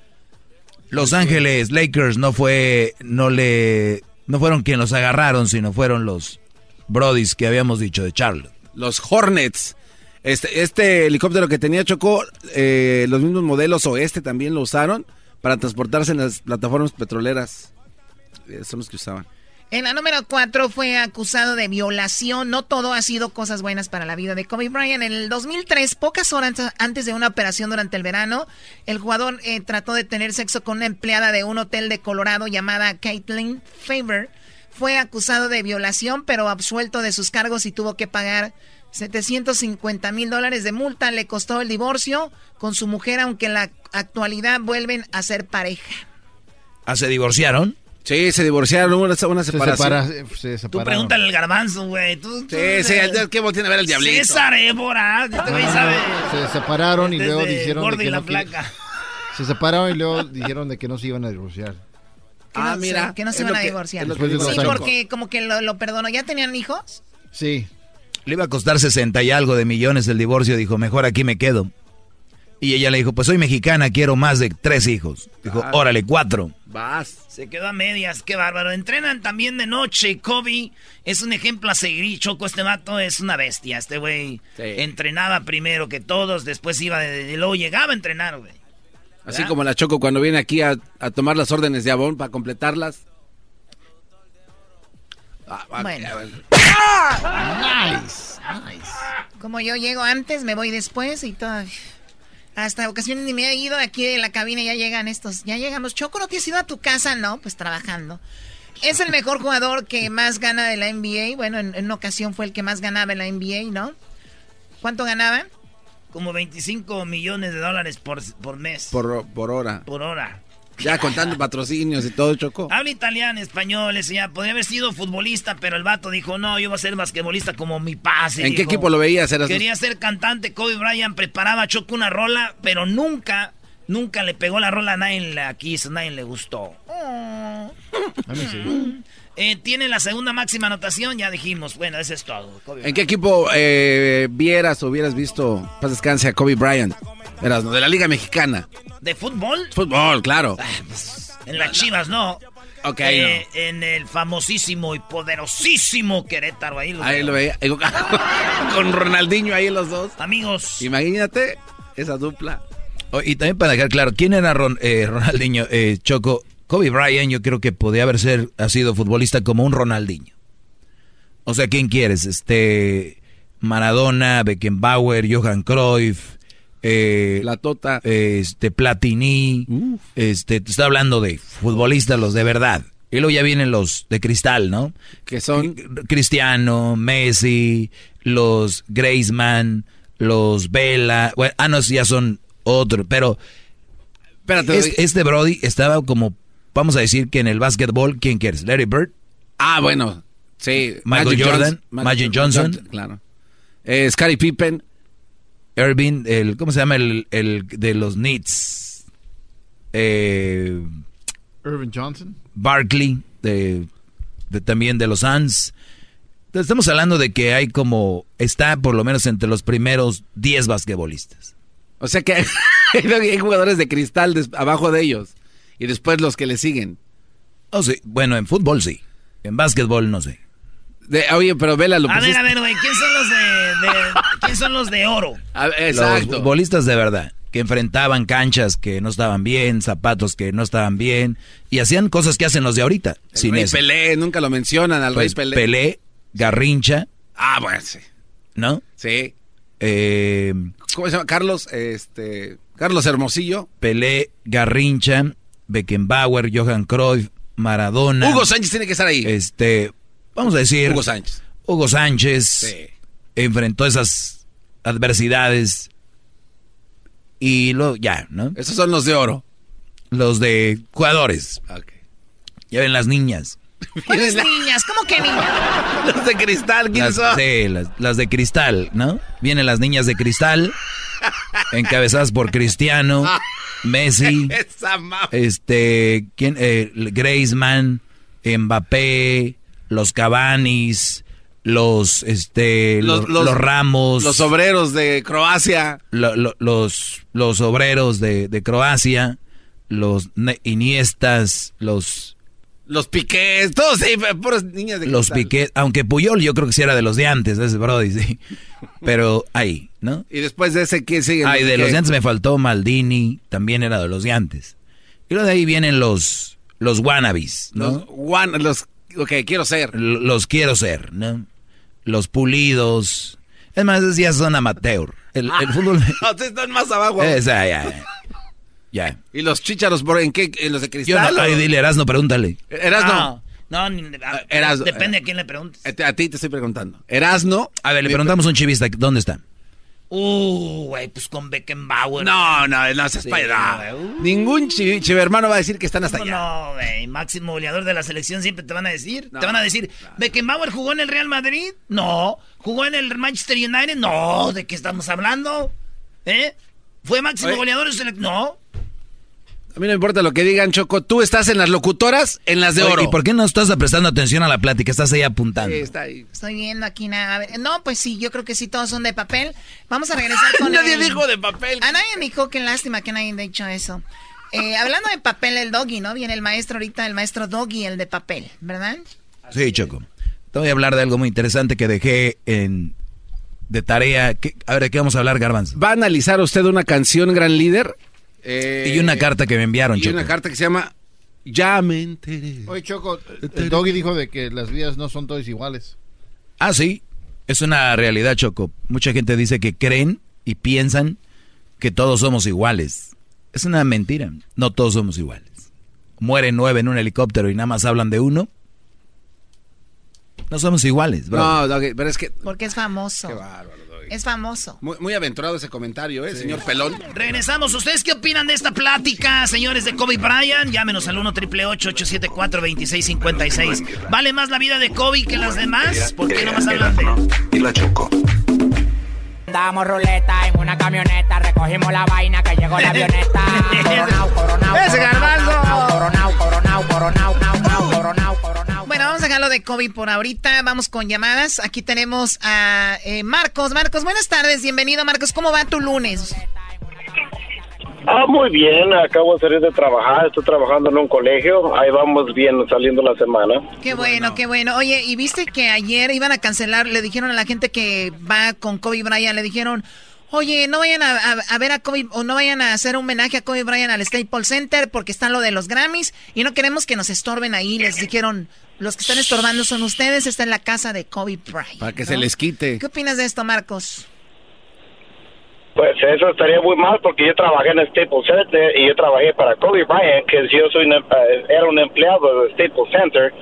Speaker 4: Los Ángeles Lakers no fue, no le, no fueron quienes los agarraron, sino fueron los Brodis que habíamos dicho de Charlotte.
Speaker 3: Los Hornets. Este, este helicóptero que tenía Chocó, eh, los mismos modelos o este también lo usaron para transportarse en las plataformas petroleras. Eh, son los que usaban.
Speaker 13: En la número 4 fue acusado de violación. No todo ha sido cosas buenas para la vida de Kobe Bryant. En el 2003, pocas horas antes de una operación durante el verano, el jugador eh, trató de tener sexo con una empleada de un hotel de Colorado llamada Caitlin Faber. Fue acusado de violación, pero absuelto de sus cargos y tuvo que pagar 750 mil dólares de multa. Le costó el divorcio con su mujer, aunque en la actualidad vuelven a ser pareja.
Speaker 4: ¿Ah, se divorciaron?
Speaker 3: Sí, se divorciaron, hubo una, una separación.
Speaker 2: Se, separa, Tú pregúntale al garbanzo, güey. Tú,
Speaker 3: sí, sí, el que tiene a ver el diablito.
Speaker 2: César Évora, este sabe.
Speaker 6: Se separaron y luego dijeron de que no Se separaron y luego dijeron de que no se iban a divorciar.
Speaker 13: Ah, mira. que no se iban a divorciar. sí, porque como que lo, lo perdonó. ¿Ya tenían hijos?
Speaker 6: Sí.
Speaker 4: Le iba a costar 60 y algo de millones el divorcio. Dijo, mejor aquí me quedo. Y ella le dijo, pues soy mexicana, quiero más de tres hijos. Dijo, ah. órale, cuatro.
Speaker 2: Vas. Se quedó a medias, qué bárbaro. Entrenan también de noche. Kobe es un ejemplo a seguir. Choco, este vato es una bestia. Este güey entrenaba primero que todos, después iba de, luego llegaba a entrenar, güey.
Speaker 3: Así como la Choco cuando viene aquí a, tomar las órdenes de Abón para completarlas.
Speaker 13: Ah, bueno. Nice, nice. Como yo llego antes, me voy después y todo. Hasta ocasiones ni me he ido aquí de la cabina y ya llegan estos. Ya llegamos. Choco, ¿no te has ido a tu casa? No, pues trabajando. Es el mejor jugador que más gana de la NBA. Bueno, en, una ocasión fue el que más ganaba en la NBA, ¿no? ¿Cuánto ganaba?
Speaker 2: Como 25 millones de dólares por, por mes.
Speaker 3: Por, por hora.
Speaker 2: Por hora.
Speaker 3: Ya contando patrocinios y todo, Choco.
Speaker 2: Habla italiano, español, ya podría haber sido futbolista, pero el vato dijo, no, yo voy a ser basquetbolista como mi pase.
Speaker 3: ¿En qué equipo lo veías?
Speaker 2: Quería ser cantante, Kobe Bryant preparaba Choco una rola, pero nunca, nunca le pegó la rola a nadie la quiso, nadie le gustó. Sí. Eh, tiene la segunda máxima anotación, ya dijimos. Bueno, eso es todo.
Speaker 3: ¿En qué equipo eh, vieras o hubieras visto, paz descanse, a Kobe Bryant? Eras, ¿no? De la Liga Mexicana.
Speaker 2: ¿De fútbol?
Speaker 3: Fútbol, claro. Ah,
Speaker 2: pues, en las Chivas, no.
Speaker 3: Ok.
Speaker 2: Eh, en el famosísimo y poderosísimo Querétaro. Ahí lo,
Speaker 3: ahí lo veía. Con Ronaldinho ahí los dos.
Speaker 2: Amigos.
Speaker 3: Imagínate esa dupla.
Speaker 4: Oh, y también para dejar claro, ¿quién era Ronaldinho? Choco, Kobe Bryant yo creo que podía haber ser, ha sido futbolista como un Ronaldinho. O sea, ¿quién quieres? Este, Maradona, Beckenbauer, Johan Cruyff, eh,
Speaker 3: La Tota,
Speaker 4: este, Platini, este, te está hablando de futbolistas, los de verdad. Y luego ya vienen los de cristal, ¿no?
Speaker 3: Que son
Speaker 4: Cristiano, Messi, los Graceman, los Vela, bueno, ah, no, ya son otros, pero Espérate, este Brody estaba como Vamos a decir que en el básquetbol, ¿quién quieres? ¿Larry Bird?
Speaker 3: Ah, bueno, sí.
Speaker 4: Michael Jordan, Magic, Johnson.
Speaker 3: claro. Eh, Scottie Pippen.
Speaker 4: Irving, el, ¿cómo se llama el, el de los Knicks? Eh,
Speaker 6: Irving Johnson.
Speaker 4: Barkley, de, de, también de los Suns. Estamos hablando de que hay como, está por lo menos entre los primeros 10 basquetbolistas.
Speaker 3: O sea que hay jugadores de cristal abajo de ellos. Y después los que le siguen.
Speaker 4: Oh, sí. Bueno, en fútbol sí. En básquetbol no sé.
Speaker 3: De, oye, pero vela lo
Speaker 2: A ver, a ver, güey, ¿quién son los de, ¿quién son los de oro?
Speaker 4: exacto. Los futbolistas de verdad, que enfrentaban canchas que no estaban bien, zapatos que no estaban bien, y hacían cosas que hacen los de ahorita.
Speaker 3: El sin Rey Pelé, nunca lo mencionan al Rey pues, Pelé.
Speaker 4: Pelé, Garrincha.
Speaker 3: Ah, bueno, sí.
Speaker 4: ¿No?
Speaker 3: Sí.
Speaker 4: Eh,
Speaker 3: ¿Cómo se llama? Carlos, este, Carlos Hermosillo.
Speaker 4: Pelé, Garrincha, Beckenbauer, Johan Cruyff, Maradona.
Speaker 3: Hugo Sánchez tiene que estar ahí.
Speaker 4: Este, vamos a decir.
Speaker 3: Hugo Sánchez.
Speaker 4: Hugo Sánchez enfrentó esas adversidades y luego ya, ¿no?
Speaker 3: Esos son los de oro.
Speaker 4: Los de jugadores. Ya ven las niñas.
Speaker 13: ¿Cuáles niñas? ¿Cómo que niñas?
Speaker 3: Las de cristal, ¿quiénes
Speaker 4: son? Sí, las, las, de cristal, ¿no? Vienen las niñas de cristal, encabezadas por Cristiano. Messi, este, ¿quién? Eh, Graceman, Mbappé, los Cabanis, los, este, los, Ramos,
Speaker 3: los obreros de Croacia,
Speaker 4: los, los obreros de, Croacia, los Iniestas, los...
Speaker 3: Los Piqués, todos sí, puros niñas de
Speaker 4: Los Piqués, aunque Puyol yo creo que sí era de los de antes, ese Brody, sí. Pero ahí, ¿no?
Speaker 3: Y después de ese, ¿quién sigue?
Speaker 4: Ay, de los de antes me faltó Maldini, también era de los de antes. Y luego de ahí vienen los, los wannabes, ¿no?
Speaker 3: Los, los lo que quiero ser.
Speaker 4: los quiero ser, ¿no? Los pulidos. Es más, esos ya son amateur. El, el fútbol...
Speaker 3: no, están más abajo.
Speaker 4: Esa, ya, ya.
Speaker 3: ¿Y los chícharos por en qué? ¿En los de cristal?
Speaker 4: Yo no, ay, dile, Erasno, pregúntale.
Speaker 3: Erasno.
Speaker 13: No, no
Speaker 3: ah, Erasno,
Speaker 13: depende a quién le preguntes.
Speaker 3: A ti te estoy preguntando. Erasno.
Speaker 4: A ver, le preguntamos a un chivista, ¿dónde está?
Speaker 13: Uh, güey, pues con Beckenbauer.
Speaker 3: No, no, no se sí, uh. Ningún chivermano va a decir que están hasta allá.
Speaker 13: No, güey, máximo goleador de la selección siempre te van a decir. te van a decir, ¿Beckenbauer jugó en el Real Madrid? No. ¿Jugó en el Manchester United? No. ¿De qué estamos hablando? ¿Eh? ¿Fue máximo goleador? No.
Speaker 3: A mí no me importa lo que digan, Choco. Tú estás en las locutoras, en las de oro.
Speaker 4: ¿Y por qué no estás prestando atención a la plática? Estás ahí apuntando.
Speaker 3: Sí, está ahí.
Speaker 13: Estoy viendo aquí nada. no, pues sí, yo creo que sí, todos son de papel. Vamos a regresar con
Speaker 3: Nadie dijo de papel.
Speaker 13: A nadie dijo, qué lástima que nadie haya dicho eso. Eh, hablando de papel, el doggy, ¿no? Viene el maestro ahorita, el maestro doggy, el de papel, ¿verdad?
Speaker 4: Sí, Choco. Te voy a hablar de algo muy interesante que dejé en de tarea. a ver, ¿de qué vamos a hablar, Garbanzo?
Speaker 3: ¿Va a analizar usted una canción, gran líder?
Speaker 4: Y una carta que me enviaron,
Speaker 3: y una carta que se llama Ya me enteré.
Speaker 6: Oye, Choco, el Doggy dijo de que las vidas no son todas iguales.
Speaker 4: Ah, sí. Es una realidad, Choco. Mucha gente dice que creen y piensan que todos somos iguales. Es una mentira. No todos somos iguales. Mueren nueve en un helicóptero y nada más hablan de uno. No somos iguales,
Speaker 3: bro. No, pero es que...
Speaker 13: Porque es famoso. Qué bárbaro. Es famoso.
Speaker 3: Muy, aventurado ese comentario, ¿eh, señor Pelón?
Speaker 2: Regresamos. ¿Ustedes qué opinan de esta plática, señores de Kobe Bryant? Llámenos al 1 874 2656 ¿Vale más la vida de Kobe que las demás? ¿Por qué no más hablan de...?
Speaker 24: Y la choco.
Speaker 16: Damos ruleta en una camioneta, recogimos la vaina que llegó la avioneta. Coronao, coronao.
Speaker 13: Ese
Speaker 16: Coronao, coronao, coronao, coronao, coronao, coronao.
Speaker 13: Bueno, vamos a dejarlo de COVID por ahorita. Vamos con llamadas. Aquí tenemos a eh, Marcos. Marcos, buenas tardes. Bienvenido, Marcos. ¿Cómo va tu lunes?
Speaker 35: Ah, muy bien, acabo de salir de trabajar, estoy trabajando en un colegio, ahí vamos bien saliendo la semana.
Speaker 13: Qué bueno, qué bueno. Oye, ¿y viste que ayer iban a cancelar, le dijeron a la gente que va con Kobe Bryant, le dijeron, oye, no vayan a, ver a Kobe, o no vayan a hacer un homenaje a Kobe Bryant al Staples Center porque está lo de los Grammys y no queremos que nos estorben ahí, les dijeron, los que están estorbando son ustedes, está en la casa de Kobe Bryant.
Speaker 3: Para que se les quite.
Speaker 13: ¿Qué opinas de esto, Marcos?
Speaker 35: Pues eso estaría muy mal porque yo trabajé en Staples Center y yo trabajé para Kobe Bryant, que yo soy eh, era un empleado de Staples Center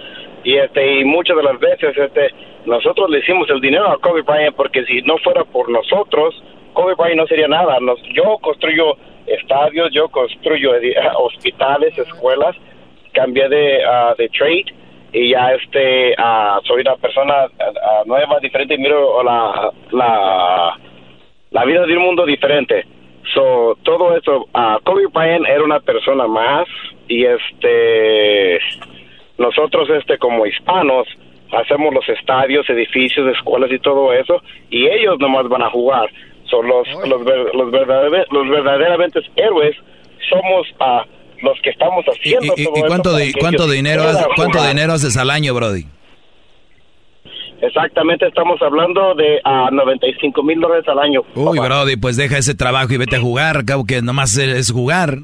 Speaker 35: y este y muchas de las veces este nosotros le hicimos el dinero a Kobe Bryant porque si no fuera por nosotros Kobe Bryant no sería nada. Nos, yo construyo estadios, yo construyo hospitales, escuelas, cambié de, uh, de trade y ya este uh, soy una persona uh, nueva, diferente, miro la, la la vida de un mundo diferente. So, todo eso, uh, Kobe Bryant era una persona más y este nosotros este como hispanos hacemos los estadios, edificios, escuelas y todo eso y ellos nomás van a jugar. Son los los, los, verdaderamente, los verdaderamente héroes somos a los que estamos haciendo
Speaker 4: ¿Y, y, cuánto, cuánto dinero cuánto dinero haces al año, Brody?
Speaker 35: Exactamente, estamos hablando de a 95 mil dólares al año.
Speaker 4: Uy, Brody, pues deja ese trabajo y vete a jugar, cabo que nomás es jugar.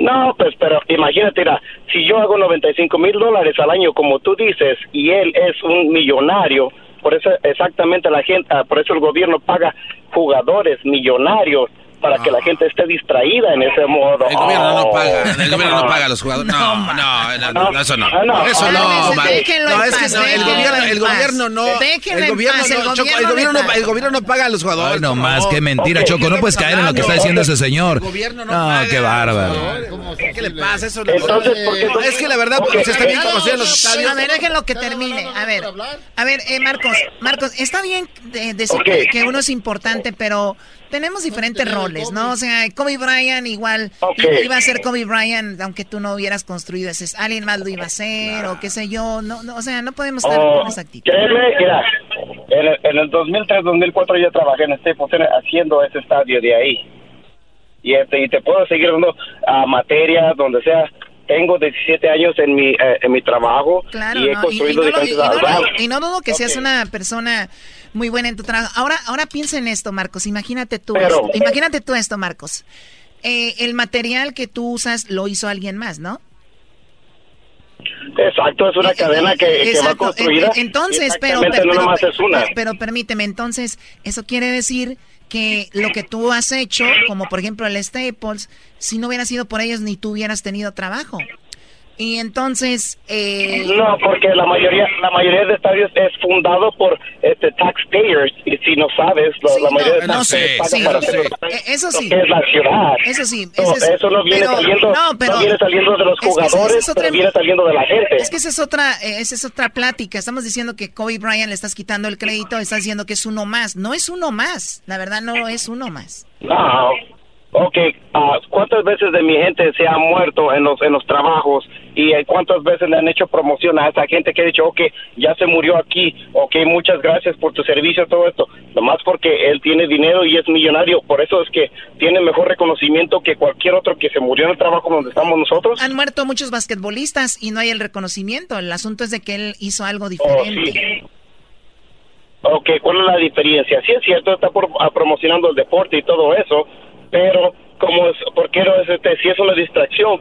Speaker 35: No, pues, pero imagínate, mira, si yo hago 95 mil dólares al año, como tú dices, y él es un millonario, por eso exactamente la gente, ah, por eso el gobierno paga jugadores millonarios para que la gente esté distraída en ese modo.
Speaker 3: El gobierno no paga, el gobierno no paga a los jugadores. No, no, no, eso no. Eso no, no, es que no, el gobierno, el gobierno no. El gobierno no, el gobierno no, el gobierno no paga a los jugadores.
Speaker 4: no más, qué mentira, Choco, no puedes caer en lo que está diciendo ese señor. El gobierno no paga. qué bárbaro.
Speaker 3: ¿Qué le pasa? Eso no. Es que la verdad, se está bien conociendo los estadios.
Speaker 13: A ver, déjenlo que termine. A ver, a ver, Marcos, Marcos, está bien decir que uno es importante, pero tenemos diferentes roles, ¿no? O sea, Kobe Bryant igual iba a ser Kobe Bryant aunque tú no hubieras construido ese, alguien más lo iba a hacer o qué sé yo, no, no o sea, no podemos estar con esa actitud.
Speaker 35: Créeme, mira, en el, 2003-2004 yo trabajé en este haciendo ese estadio de ahí. y este y te puedo seguir dando a materias donde sea tengo 17 años en mi eh, en mi trabajo y he construido diferentes
Speaker 13: y, no, dudo que seas una persona muy buena en tu trabajo. Ahora ahora piensa en esto, Marcos. Imagínate tú, esto, imagínate tú esto, Marcos. Eh, el material que tú usas lo hizo alguien más, ¿no?
Speaker 35: Exacto, es una eh, cadena que, va construida.
Speaker 13: Entonces, pero, pero, es una. pero permíteme, entonces, eso quiere decir que lo que tú has hecho, como por ejemplo el Staples, si no hubiera sido por ellos ni tú hubieras tenido trabajo. Y entonces... Eh...
Speaker 35: No, porque la mayoría la mayoría de estadios es fundado por este, taxpayers. Y si no sabes, la mayoría de
Speaker 13: no sé, sí, para Eso sí.
Speaker 35: es la ciudad.
Speaker 13: Eso sí.
Speaker 35: eso no viene, saliendo, no, pero, viene saliendo de los jugadores, viene saliendo de la gente.
Speaker 13: Es que esa es, otra, eh, esa es otra plática. Estamos diciendo que Kobe Bryant le estás quitando el crédito, estás diciendo que es uno más. No es uno más. La verdad no es uno más.
Speaker 35: No. Ok, uh, ¿cuántas veces de mi gente se ha muerto en los en los trabajos y eh, cuántas veces le han hecho promoción a esa gente que ha dicho, ok, ya se murió aquí, ok, muchas gracias por tu servicio, todo esto, nomás porque él tiene dinero y es millonario, por eso es que tiene mejor reconocimiento que cualquier otro que se murió en el trabajo donde estamos nosotros.
Speaker 13: Han muerto muchos basquetbolistas y no hay el reconocimiento, el asunto es de que él hizo algo diferente.
Speaker 35: Oh, Ok, ¿cuál es la diferencia? Sí es cierto, está por, ah, promocionando el deporte y todo eso, pero como es, porque no es este, si es una distracción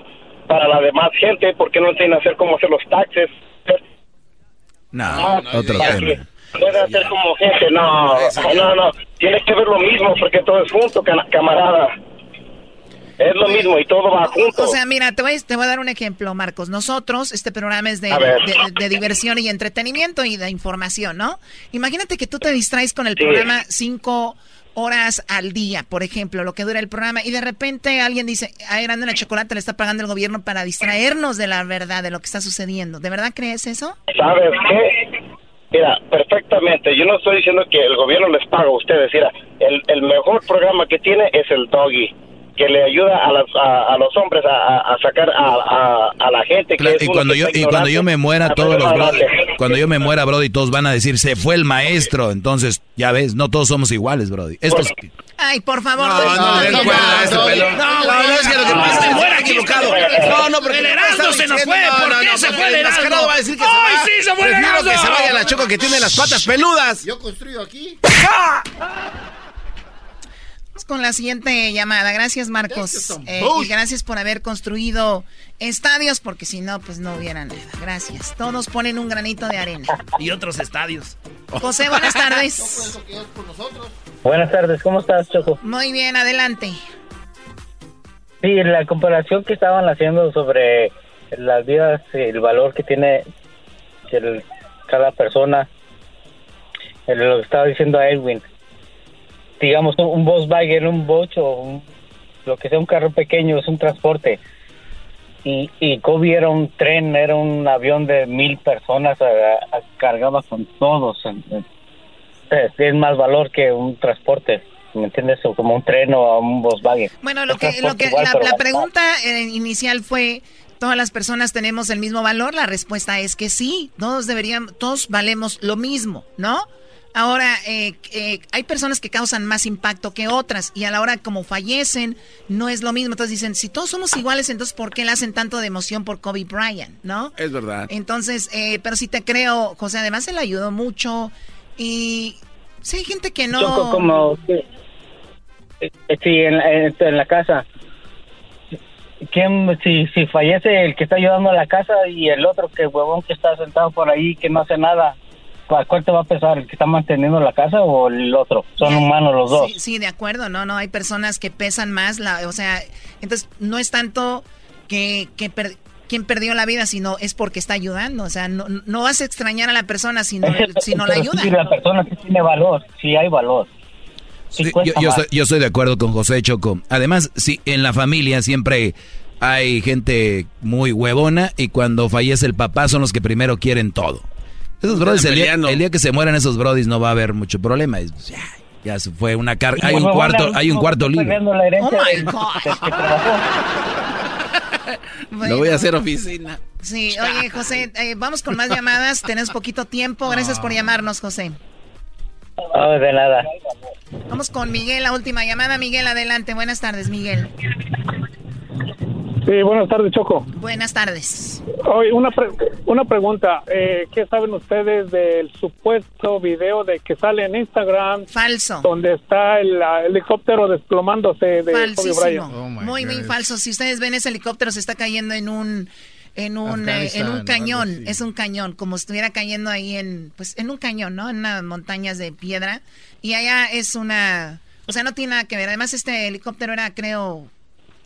Speaker 35: para la demás gente, ¿por qué no enseñan a hacer cómo hacer los taxes?
Speaker 4: No, ah, otro tema.
Speaker 35: Puede hacer como gente, no, no, no, tiene que ver lo mismo porque todo es junto, camarada. Es lo mismo y todo va junto.
Speaker 13: O sea, mira, te voy, te voy a dar un ejemplo, Marcos. Nosotros, este programa es de, de, diversión y entretenimiento y de información, ¿no? Imagínate que tú te distraes con el programa cinco horas al día, por ejemplo, lo que dura el programa, y de repente alguien dice, a Erando la Chocolate le está pagando el gobierno para distraernos de la verdad, de lo que está sucediendo. ¿De verdad crees eso?
Speaker 35: ¿Sabes qué? Mira, perfectamente. Yo no estoy diciendo que el gobierno les paga a ustedes. Mira, el, el mejor programa que tiene es el Doggy que le ayuda a, las, a, los hombres a, sacar a, a, la gente. Que
Speaker 4: y, cuando yo, y cuando yo me muera, todos los cuando yo me muera, Brody, todos van a decir, se fue el maestro. Entonces, ya ves, no todos somos iguales, Brody. Esto es...
Speaker 13: Ay, por favor.
Speaker 3: No, no, no, no, no, no, es que lo que pasa es muera equivocado. No, no, porque
Speaker 2: el Erasmo se nos fue. ¿Por qué se fue el Erasmo?
Speaker 3: va a decir que se va.
Speaker 2: sí, se fue el Erasmo!
Speaker 3: que se vaya la Choco que tiene las patas peludas.
Speaker 6: Yo construyo aquí.
Speaker 13: Con la siguiente llamada. Gracias, Marcos. Eh, y gracias por haber construido estadios, porque si no, pues no hubiera nada. Gracias. Todos ponen un granito de arena.
Speaker 2: Y otros estadios.
Speaker 13: José, buenas tardes.
Speaker 9: buenas tardes, ¿cómo estás, Choco?
Speaker 13: Muy bien, adelante.
Speaker 9: Sí, la comparación que estaban haciendo sobre las vidas, el valor que tiene cada persona, lo que estaba diciendo a Edwin digamos, un Volkswagen, un Bosch o lo que sea, un carro pequeño, es un transporte. Y, y Kobe era un tren, era un avión de mil personas, cargaba con todos. Es, más valor que un transporte. ¿Me entiendes? O como un tren o un Volkswagen.
Speaker 13: Bueno, lo que, lo que la, pregunta eh, inicial fue, ¿todas las personas tenemos el mismo valor? La respuesta es que sí, todos deberían, todos valemos lo mismo, ¿no? Ahora, eh, eh, hay personas que causan más impacto que otras y a la hora como fallecen no es lo mismo. Entonces dicen, si todos somos iguales, entonces ¿por qué le hacen tanto de emoción por Kobe Bryant? ¿No?
Speaker 3: Es verdad.
Speaker 13: Entonces, eh, pero sí te creo, José, además se le ayudó mucho y sí hay gente que no...
Speaker 9: como, sí, en, la casa. ¿Quién, si, si fallece el que está ayudando a la casa y el otro que huevón que está sentado por ahí que no hace nada, ¿cuál te va a pesar? ¿El que está manteniendo la casa o el otro? Son humanos los dos.
Speaker 13: Sí, de acuerdo, no, no, hay personas que pesan más, la, o sea, entonces no es tanto que, que quien perdió la vida, sino es porque está ayudando, o sea, no, no vas a extrañar a la persona si no, si no la ayuda.
Speaker 9: Sí, la persona que tiene valor, sí hay valor.
Speaker 4: yo, yo, estoy, de acuerdo con José Choco. Además, sí, en la familia siempre hay gente muy huevona y cuando fallece el papá son los que primero quieren todo. Esos brodis, el día, que se mueran esos brodis no va a haber mucho problema. Ya, ya se fue una carga. Hay un cuarto, hay un cuarto libre.
Speaker 13: Oh my God.
Speaker 3: Lo voy a hacer oficina.
Speaker 13: Sí, oye, José, eh, vamos con más llamadas. Tenemos poquito tiempo. Gracias por llamarnos, José.
Speaker 9: Oh, de nada.
Speaker 13: Vamos con Miguel, la última llamada. Miguel, adelante. Buenas tardes, Miguel.
Speaker 36: Sí, buenas tardes, Choco.
Speaker 13: Buenas tardes.
Speaker 36: Hoy una, pre- una pregunta. Eh, ¿Qué saben ustedes del supuesto video de que sale en Instagram?
Speaker 13: Falso.
Speaker 36: Donde está el helicóptero desplomándose de Kobe
Speaker 13: Falsísimo.
Speaker 36: Bryant.
Speaker 6: Oh,
Speaker 13: muy, muy falso. Si ustedes ven ese helicóptero, se está cayendo en un en un eh, en un cañón, es un cañón, como si estuviera cayendo ahí en pues en un cañón, ¿no? En unas montañas de piedra y allá es una, o sea, no tiene nada que ver. Además este helicóptero era creo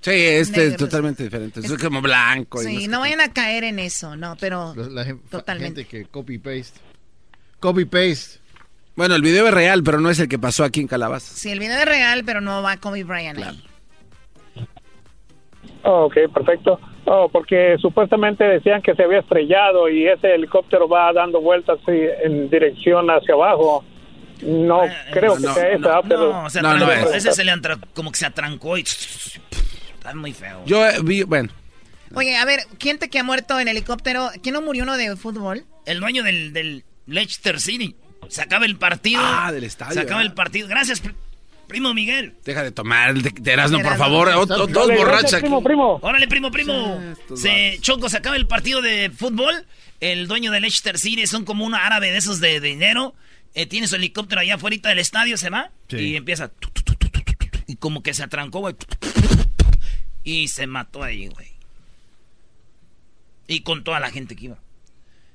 Speaker 3: Sí, este es totalmente diferente. Es como blanco. y no
Speaker 13: Sí,
Speaker 3: sé
Speaker 13: no
Speaker 3: qué.
Speaker 13: vayan a caer en eso, no, pero
Speaker 6: La, la
Speaker 13: Totalmente.
Speaker 6: gente que copy paste. Copy paste.
Speaker 3: Bueno, el video es real, pero no es el que pasó aquí en Calabazas.
Speaker 13: sí, el video es real, pero no va Kobe Bryant ahí.
Speaker 36: Oh, ok, perfecto. Oh, porque supuestamente decían que se había estrellado y ese helicóptero va dando vueltas en dirección hacia abajo. No creo que
Speaker 2: no,
Speaker 36: sea esa,
Speaker 2: no,
Speaker 36: pero...
Speaker 2: no, se
Speaker 3: No,
Speaker 2: atrancó.
Speaker 3: no es.
Speaker 2: Ese se le entra, como que se atrancó y... Está muy feo.
Speaker 3: Yo eh, vi, bueno,
Speaker 13: Oye, a ver, ¿quién te que ha muerto en helicóptero? ¿Quién no murió uno de fútbol?
Speaker 2: El dueño del, del Leicester City. Se acaba el partido.
Speaker 3: Ah, del estadio,
Speaker 2: Se acaba
Speaker 3: ah.
Speaker 2: el partido. Gracias, pri- primo Miguel.
Speaker 3: deja de tomar, de, de Erasmo, por favor. Dos borrachas.
Speaker 36: primo, primo.
Speaker 2: Órale, primo, primo.
Speaker 3: estos
Speaker 2: Se, Choco, se acaba el partido de fútbol. El dueño del Leicester City son como un árabe de esos de, de dinero. Eh, tiene su helicóptero allá afuera del estadio, se va.
Speaker 6: Sí.
Speaker 2: Y empieza. tu, tu, tu, Y como que se atrancó, güey. Y se mató ahí, güey. Y con toda la gente que iba.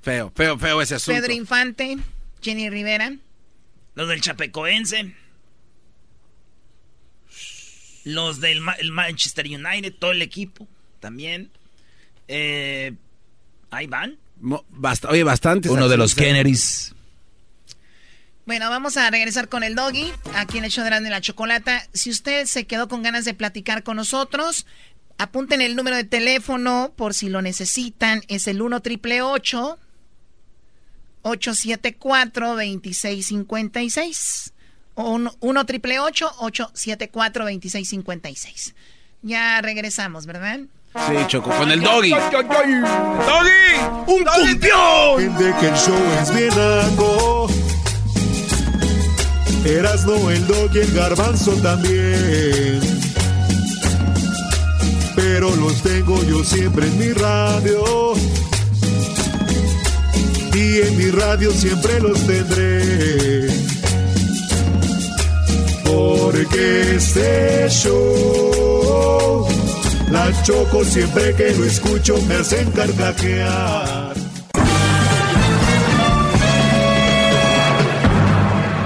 Speaker 3: Feo, feo, feo ese asunto.
Speaker 13: Pedro Infante, Jenny Rivera.
Speaker 2: Los del Chapecoense. Los del Ma- el Manchester United, todo el equipo también. Eh, ahí van.
Speaker 3: Mo- bast- oye, bastante.
Speaker 4: Uno de los Kennedys.
Speaker 13: Bueno, vamos a regresar con el doggy, aquí en el show de Grande la Chocolata. Si usted se quedó con ganas de platicar con nosotros, apunten el número de teléfono por si lo necesitan. Es el 1 triple 874 2656 o 1 triple 874 2656 Ya regresamos, ¿verdad?
Speaker 3: Sí, Choco, con el doggy.
Speaker 8: ¡Doggy! ¡Un campeón!
Speaker 15: De que el show es bien algo. Erasno, el dog y el garbanzo también. Pero los tengo yo siempre en mi radio. Y en mi radio siempre los tendré. Porque este show, la choco siempre que lo escucho me hacen carcajear.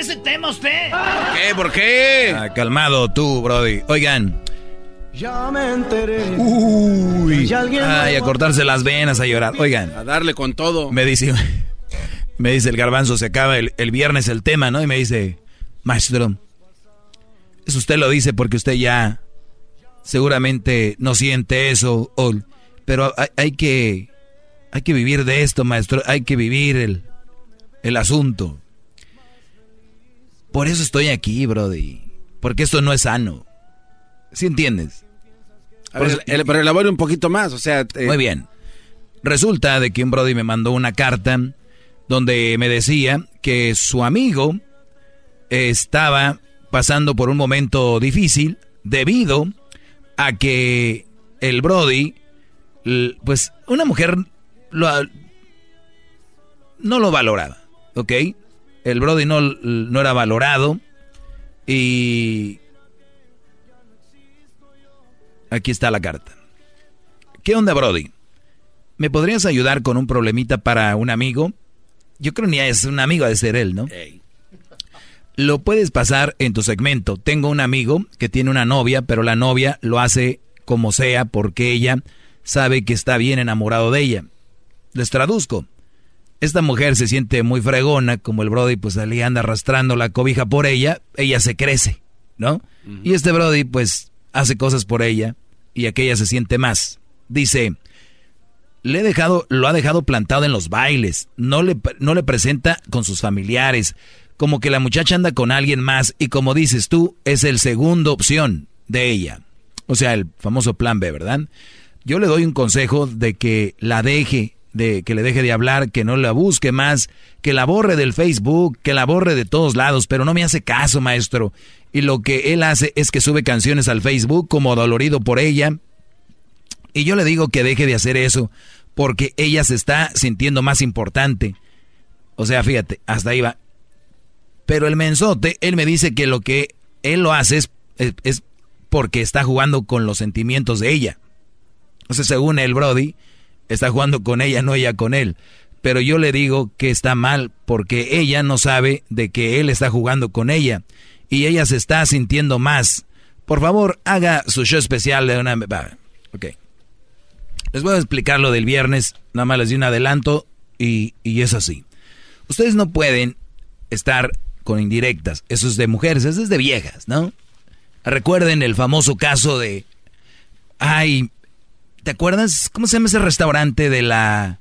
Speaker 2: ese tema usted.
Speaker 3: ¿Por qué? ¿Por qué?
Speaker 4: Ah, calmado tú, Brody. Oigan.
Speaker 33: Ya me enteré.
Speaker 4: Uy. Ay, a cortarse las venas, a llorar. Oigan.
Speaker 3: A darle con todo.
Speaker 4: Me dice, me dice el garbanzo, se acaba el, el viernes el tema, ¿no? Y me dice, maestro, eso usted lo dice porque usted ya seguramente no siente eso, o- pero hay, hay que hay que vivir de esto, maestro, hay que vivir el, el asunto. Por eso estoy aquí, Brody, porque esto no es sano. ¿Sí entiendes?
Speaker 3: A ver, el- pero elabore un poquito más, o sea... eh,
Speaker 4: Muy bien. Resulta de que un Brody me mandó una carta donde me decía que su amigo estaba pasando por un momento difícil debido a que el Brody, pues una mujer lo- no lo valoraba, ¿ok? El Brody no, no era valorado y aquí está la carta. ¿Qué onda, Brody? ¿Me podrías ayudar con un problemita para un amigo? Yo creo ni es un amigo de ser él, ¿no? Lo puedes pasar en tu segmento. Tengo un amigo que tiene una novia, pero la novia lo hace como sea porque ella sabe que está bien enamorado de ella. Les traduzco. Esta mujer se siente muy fregona, como el Brody pues allí anda arrastrando la cobija por ella, ella se crece, ¿no? Y este Brody pues hace cosas por ella y aquella se siente más. Dice, le he dejado, lo ha dejado plantado en los bailes, no le, no le presenta con sus familiares, como que la muchacha anda con alguien más y como dices tú, es el segundo opción de ella. O sea, el famoso plan B, ¿verdad? Yo le doy un consejo de que la deje, de que le deje de hablar, que no la busque más, que la borre del Facebook, que la borre de todos lados, pero no me hace caso, maestro. Y lo que él hace es que sube canciones al Facebook como dolorido por ella. Y yo le digo que deje de hacer eso, porque ella se está sintiendo más importante. O sea, fíjate, hasta ahí va. Pero el mensote, él me dice que lo que él lo hace es, es, porque está jugando con los sentimientos de ella. O sea, según el Brody, está jugando con ella, no ella con él. Pero yo le digo que está mal porque ella no sabe de que él está jugando con ella y ella se está sintiendo más. Por favor, haga su show especial de una... Ok. Les voy a explicar lo del viernes, nada más les di un adelanto y, y es así. Ustedes no pueden estar con indirectas, eso es de mujeres, eso es de viejas, ¿no? Recuerden el famoso caso de... Ay, ¿te acuerdas? ¿Cómo se llama ese restaurante de la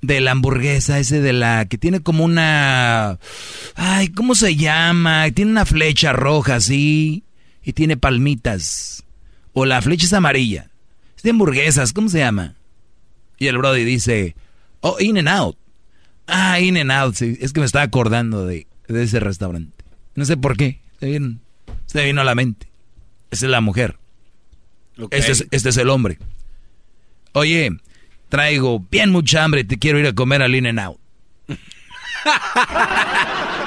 Speaker 4: de la hamburguesa, ese de la que tiene como una ay, ¿cómo se llama? Tiene una flecha roja así y tiene palmitas. O la flecha es amarilla. Es de hamburguesas, ¿cómo se llama? Y el Brody dice, "Oh, In and Out." Ah, In and Out, sí, es que me estaba acordando de, de ese restaurante. No sé por qué, se vino, se vino a la mente. Esa es la mujer. Este, es, este es el hombre. Oye, traigo bien mucha hambre, te quiero ir a comer al In and Out.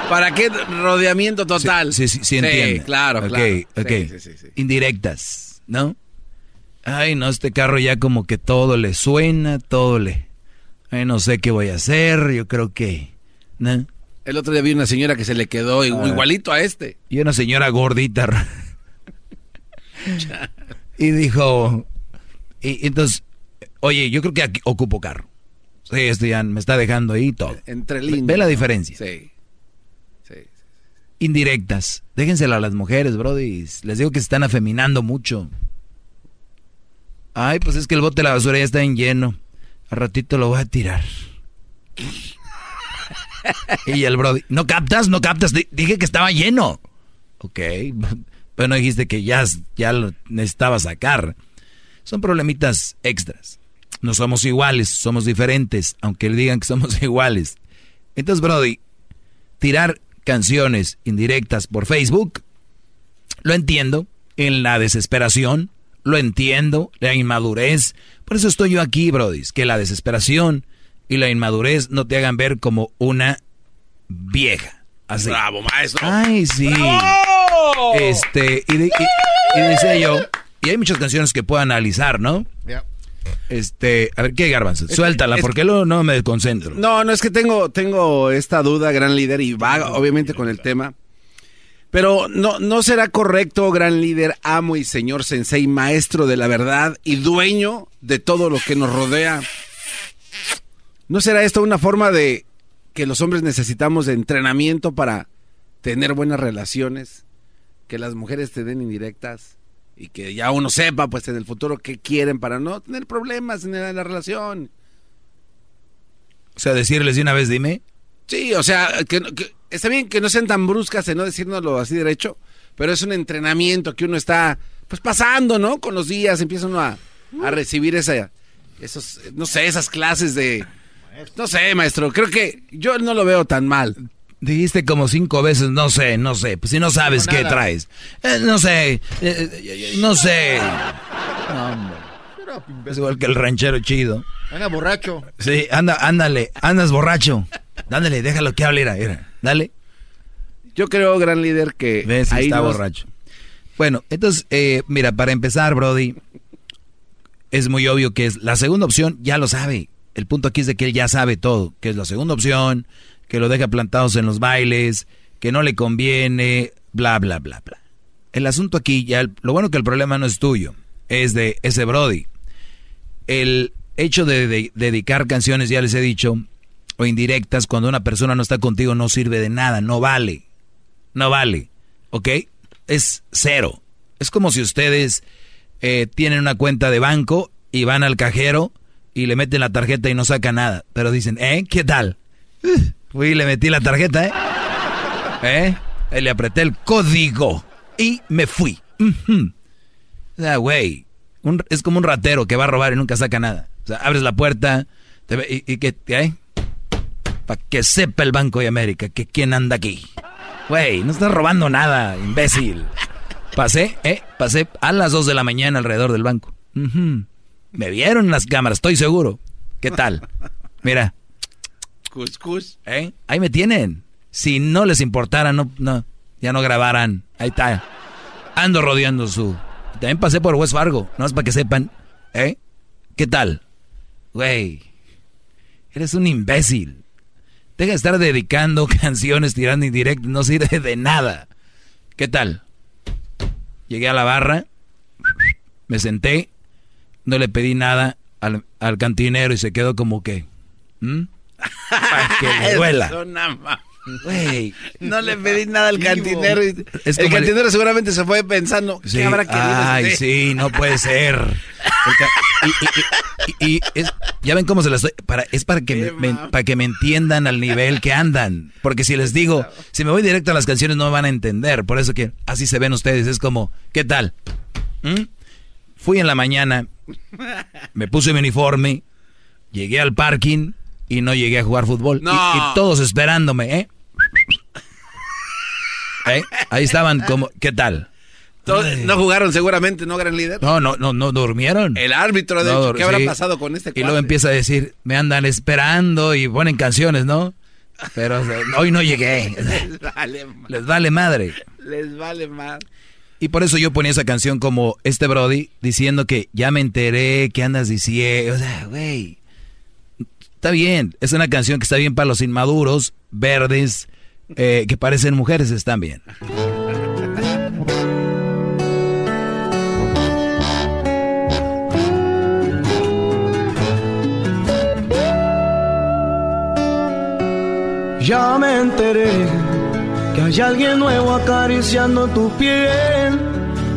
Speaker 3: ¿Para qué rodeamiento total?
Speaker 4: Sí, sí, sí, entiende.
Speaker 3: claro,
Speaker 4: Ok,
Speaker 3: claro.
Speaker 4: ok.
Speaker 3: Sí, sí, sí,
Speaker 4: Indirectas, ¿no? Ay, no, este carro ya como que todo le suena, todo le... Ay, no sé qué voy a hacer, yo creo que... ¿no?
Speaker 3: El otro día vi una señora que se le quedó
Speaker 4: Ah.
Speaker 3: igualito a este.
Speaker 4: Y una señora gordita. y dijo... Y entonces, oye, yo creo que aquí ocupo carro. Sí, esto ya me está dejando ahí todo.
Speaker 3: Entre líneas.
Speaker 4: Ve la diferencia.
Speaker 3: Sí. Sí.
Speaker 4: Indirectas. Déjenselo a las mujeres, brody. Les digo que se están afeminando mucho. Ay, pues es que el bote de la basura ya está en lleno. Al ratito lo voy a tirar. y el brody, ¿no captas? ¿No captas? Di- Dije que estaba lleno. Ok, pero no dijiste que ya, ya lo necesitaba sacar. Son problemitas extras. No somos iguales, somos diferentes, aunque le digan que somos iguales. Entonces, Brody, tirar canciones indirectas por Facebook, lo entiendo, en la desesperación, lo entiendo, la inmadurez. Por eso estoy yo aquí, Brody, que la desesperación y la inmadurez no te hagan ver como una vieja. Así.
Speaker 3: Bravo, maestro.
Speaker 4: Ay, sí.
Speaker 3: ¡Bravo!
Speaker 4: Este, y, de- y- y decía yo, y hay muchas canciones que puedo analizar, ¿no? Este, a ver, ¿qué garbanzo? Suéltala,
Speaker 3: es-
Speaker 4: porque luego no me desconcentro.
Speaker 3: No, no es que tengo, tengo esta duda, gran líder, y va obviamente con el tema. Pero no, no será correcto, gran líder, amo y señor sensei, maestro de la verdad y dueño de todo lo que nos rodea. ¿No será esto una forma de que los hombres necesitamos de entrenamiento para tener buenas relaciones? Que las mujeres te den indirectas y que ya uno sepa, pues en el futuro, qué quieren para no tener problemas en la, en la relación.
Speaker 4: O sea, decirles de una vez, dime.
Speaker 3: Sí, o sea, que, que- está bien que no sean tan bruscas en no decírnoslo así derecho, pero es un entrenamiento que uno está pues pasando, ¿no? Con los días empieza uno a, a recibir esa, esos, no sé, esas clases de, no sé, maestro, creo que yo no lo veo tan mal.
Speaker 4: Dijiste como cinco veces, no sé, no sé. Pues si no sabes
Speaker 3: No,
Speaker 4: qué traes. Eh, no sé, eh, eh, no sé. No, hombre. Es igual que el ranchero chido.
Speaker 6: Anda borracho.
Speaker 4: Sí, anda, ándale, andas borracho. Dándole, déjalo que hable, mira, mira. Dale.
Speaker 3: Yo creo, gran líder, que
Speaker 4: Ves,
Speaker 3: ahí
Speaker 4: está borracho. Bueno, entonces, eh, mira, para empezar, Brody, es muy obvio que es la segunda opción, ya lo sabe. El punto aquí es de que él ya sabe todo, que es la segunda opción, que lo deja plantados en los bailes, que no le conviene, bla, bla, bla, bla. El asunto aquí, ya, lo bueno que el problema no es tuyo, es de ese Brody. El hecho de, de dedicar canciones, ya les he dicho, o indirectas cuando una persona no está contigo no sirve de nada, no vale. No vale. ¿Ok? Es cero. Es como si ustedes eh, tienen una cuenta de banco y van al cajero y le meten la tarjeta y no sacan nada. Pero dicen, ¿eh? ¿Qué tal? Fui y le metí la tarjeta, ¿eh? ¿Eh? Y le apreté el código y me fui. O sea, güey, es como un ratero que va a robar y nunca saca nada. O sea, abres la puerta y, que, ¿eh? Para que sepa el Banco de América que quién anda aquí. Güey, no estás robando nada, imbécil. Pasé, ¿eh? Pasé a las 2 de la mañana alrededor del banco. Me vieron las cámaras, estoy seguro. ¿Qué tal? Mira.
Speaker 3: Cuscus.
Speaker 4: ¿Eh? Ahí me tienen. Si no les importara, no, no, ya no grabaran. Ahí está. Ando rodeando su. También pasé por West Fargo, no es para que sepan. ¿Eh? ¿Qué tal? Güey. Eres un imbécil. Deja de estar dedicando canciones, tirando indirecto, no sirve de nada. ¿Qué tal? Llegué a la barra, me senté, no le pedí nada al, cantinero y se quedó como que... Para que le duela.
Speaker 3: No le pedí nada al cantinero. el cantinero seguramente se fue pensando, ¿qué habrá querido
Speaker 4: Ay, sí, no puede ser. y, ya ven cómo se las doy. Para, es para que, me, para que me entiendan al nivel que andan. Porque si les digo, si me voy directo a las canciones no me van a entender. Por eso que así se ven ustedes. Es como, ¿qué tal? ¿Mm? Fui en la mañana, me puse mi uniforme, llegué al parking y no llegué a jugar fútbol. Y, todos esperándome, ¿eh? ¿eh? Ahí estaban como, ¿qué tal?
Speaker 3: no jugaron seguramente, ¿no, gran líder?
Speaker 4: No, no, no, no durmieron.
Speaker 3: El árbitro, de ¿qué habrá pasado con este
Speaker 4: Y luego empieza a decir, me andan esperando y ponen canciones, ¿no? Pero hoy no llegué. Les vale, Les vale madre.
Speaker 3: Les vale madre.
Speaker 4: Y por eso yo ponía esa canción como este Brody, diciendo que ya me enteré que andas diciendo, o sea, güey, está bien, es una canción que está bien para los inmaduros, verdes, eh, que parecen mujeres, están bien.
Speaker 33: Ya me enteré que hay alguien nuevo acariciando tu piel,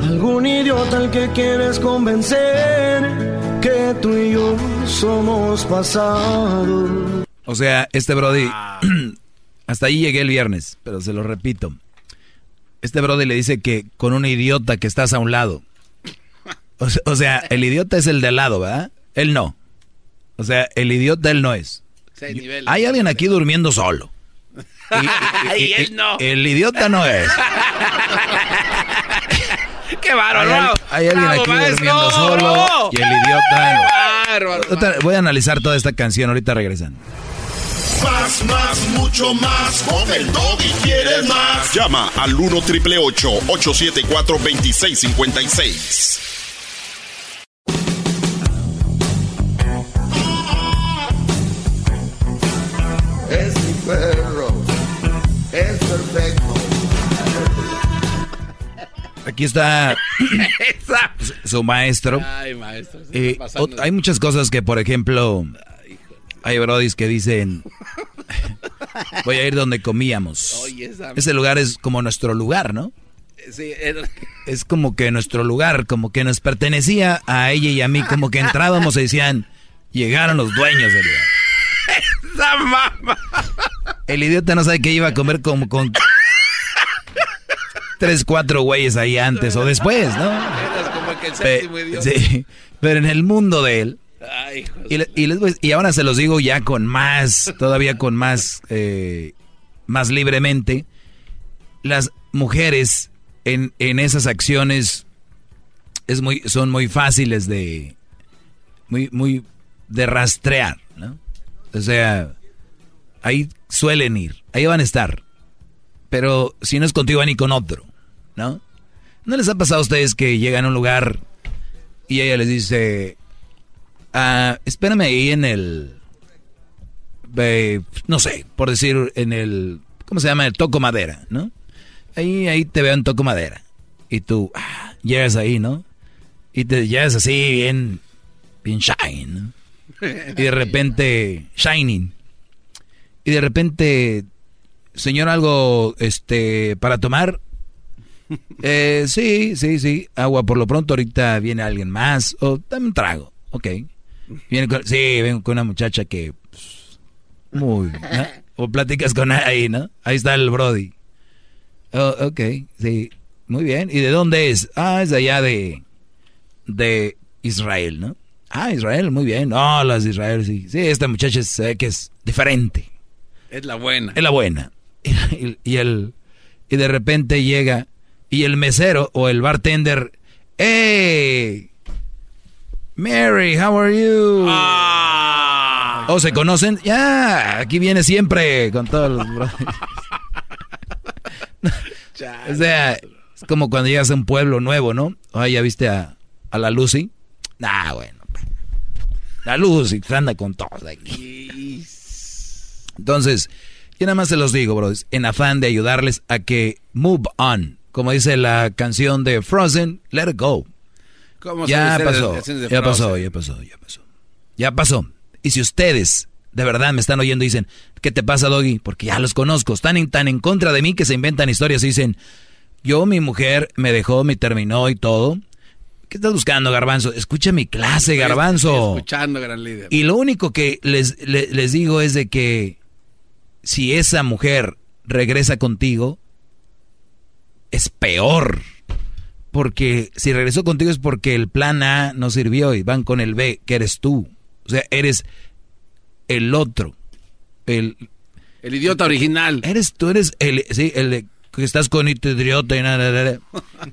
Speaker 33: algún idiota al que quieres convencer que tú y yo somos pasado.
Speaker 4: O sea, este Brody, hasta ahí llegué el viernes, pero se lo repito. Este Brody le dice que con un idiota que estás a un lado. O sea, el idiota es el de al lado, ¿verdad? Él no. O sea, el idiota él no es. hay alguien aquí durmiendo solo.
Speaker 3: Y, él no.
Speaker 4: El idiota no es.
Speaker 3: ¡Qué bárbaro!
Speaker 4: Hay, alguien aquí durmiendo solo y el idiota. Voy a analizar toda esta canción, ahorita regresan.
Speaker 8: Más, más, mucho más. Con el y quieres más.
Speaker 37: Llama al 1 triple 874 2656.
Speaker 8: Es mi perro. Es perfecto.
Speaker 4: Aquí está su maestro.
Speaker 3: Ay, maestro.
Speaker 4: Eh, hay muchas cosas que, por ejemplo, hay brodis que dicen, voy a ir donde comíamos. Ese lugar es como nuestro lugar, ¿no?
Speaker 3: Sí,
Speaker 4: es como que nuestro lugar, como que nos pertenecía a ella y a mí, como que entrábamos y decían, llegaron los dueños del lugar.
Speaker 3: Esa mamá.
Speaker 4: El idiota no sabe que iba a comer como con tres, cuatro güeyes ahí antes o después, ¿no?
Speaker 3: como que el séptimo idioma.
Speaker 4: Sí, pero en el mundo de él. y, ahora se los digo ya con más, todavía con más, eh, más libremente. Las mujeres en, en esas acciones es muy, son muy fáciles de, muy, muy de rastrear, ¿no? O sea, ahí suelen ir, ahí van a estar. Pero si no es contigo, van y con otro, ¿no? ¿No les ha pasado a ustedes que llegan a un lugar y ella les dice, ah, espérame ahí en el, no sé, por decir, en el, ¿cómo se llama? El toco madera, ¿no? Ahí, ahí te veo en toco madera. Y tú ah, llegas ahí, ¿no? Y te llegas así bien, bien shine, ¿no? Y de repente, shining. y de repente, señor, algo este para tomar. Eh, sí, sí, sí, agua por lo pronto, ahorita viene alguien más, o dame un trago, ok. Viene con, sí, vengo con una muchacha que, pues, muy, ¿no? o platicas con ahí, ¿no? Ahí está el Brody. Oh, ok, sí, muy bien. ¿Y de dónde es? Ah, es de allá de, de Israel, ¿no? Ah, Israel, muy bien. No, las de Israel, sí. Sí, esta muchacha se ve que es diferente.
Speaker 3: Es la buena.
Speaker 4: Es la buena. Y, y el, y de repente llega y el mesero o el bartender, ¡Hey! Mary, how are you? ¿O se conocen? Ya, aquí viene siempre con todos los... o sea, es como cuando llegas a un pueblo nuevo, ¿no? Ay, ¿ya viste a, a la Lucy? Nah, bueno. La Lucy anda con todos aquí. Entonces, yo nada más se los digo, bros, en afán de ayudarles a que move on. Como dice la canción de Frozen, let it go. Ya pasó, ya pasó, ya pasó, ya pasó. Ya pasó. Y si ustedes de verdad me están oyendo y dicen, ¿qué te pasa, Doggy? Porque ya los conozco, están en, tan en contra de mí que se inventan historias y dicen, yo, mi mujer, me dejó, me terminó y todo. ¿Qué estás buscando, Garbanzo? Escucha mi clase, Garbanzo.
Speaker 3: escuchando, gran líder.
Speaker 4: Y lo único que les, les, les digo es de que si esa mujer regresa contigo, es peor. Porque si regresó contigo es porque el plan A no sirvió y van con el B, que eres tú. O sea, eres el otro. El,
Speaker 3: el idiota original.
Speaker 4: Eres tú, eres el, sí, el que estás con idiota y nada, nada, nada.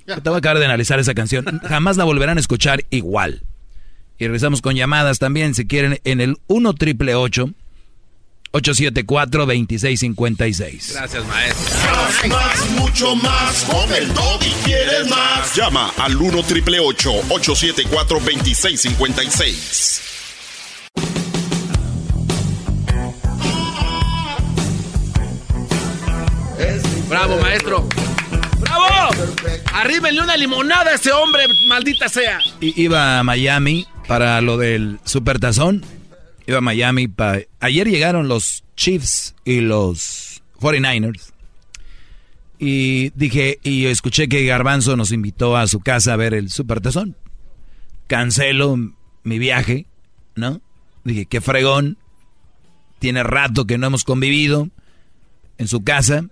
Speaker 4: Te voy a acabar de analizar esa canción. Jamás la volverán a escuchar igual. Y regresamos con llamadas también, si quieren, en el 1 triple 874 2656
Speaker 8: Gracias, maestro. Más, más, mucho más. Con el y quieres más.
Speaker 37: Llama al 1 triple 874 2656
Speaker 3: Bravo, maestro. ¡Bravo! Arríbenle una limonada a ese hombre, maldita sea.
Speaker 4: I iba a Miami para lo del supertazón. Iba a Miami para... Ayer llegaron los Chiefs y los 49ers. Y dije, y escuché que Garbanzo nos invitó a su casa a ver el supertazón. Cancelo mi viaje, ¿no? Dije, qué fregón. Tiene rato que no hemos convivido en su casa.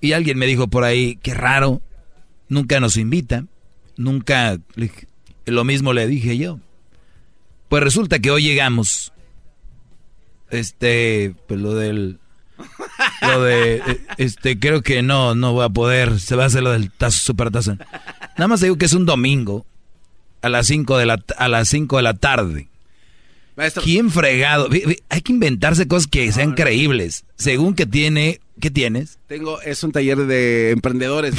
Speaker 4: Y alguien me dijo por ahí, qué raro, nunca nos invita, nunca, lo mismo le dije yo. Pues resulta que hoy llegamos, este, pues lo del, lo de, este, creo que no, no voy a poder, se va a hacer lo del tazo, super tazo. Nada más digo que es un domingo, a las 5 de la, a las 5 de la tarde.
Speaker 3: Maestro.
Speaker 4: ¿Quién fregado? Hay que inventarse cosas que sean creíbles. Según que tiene, ¿qué tienes?
Speaker 3: Tengo, es un taller de emprendedores.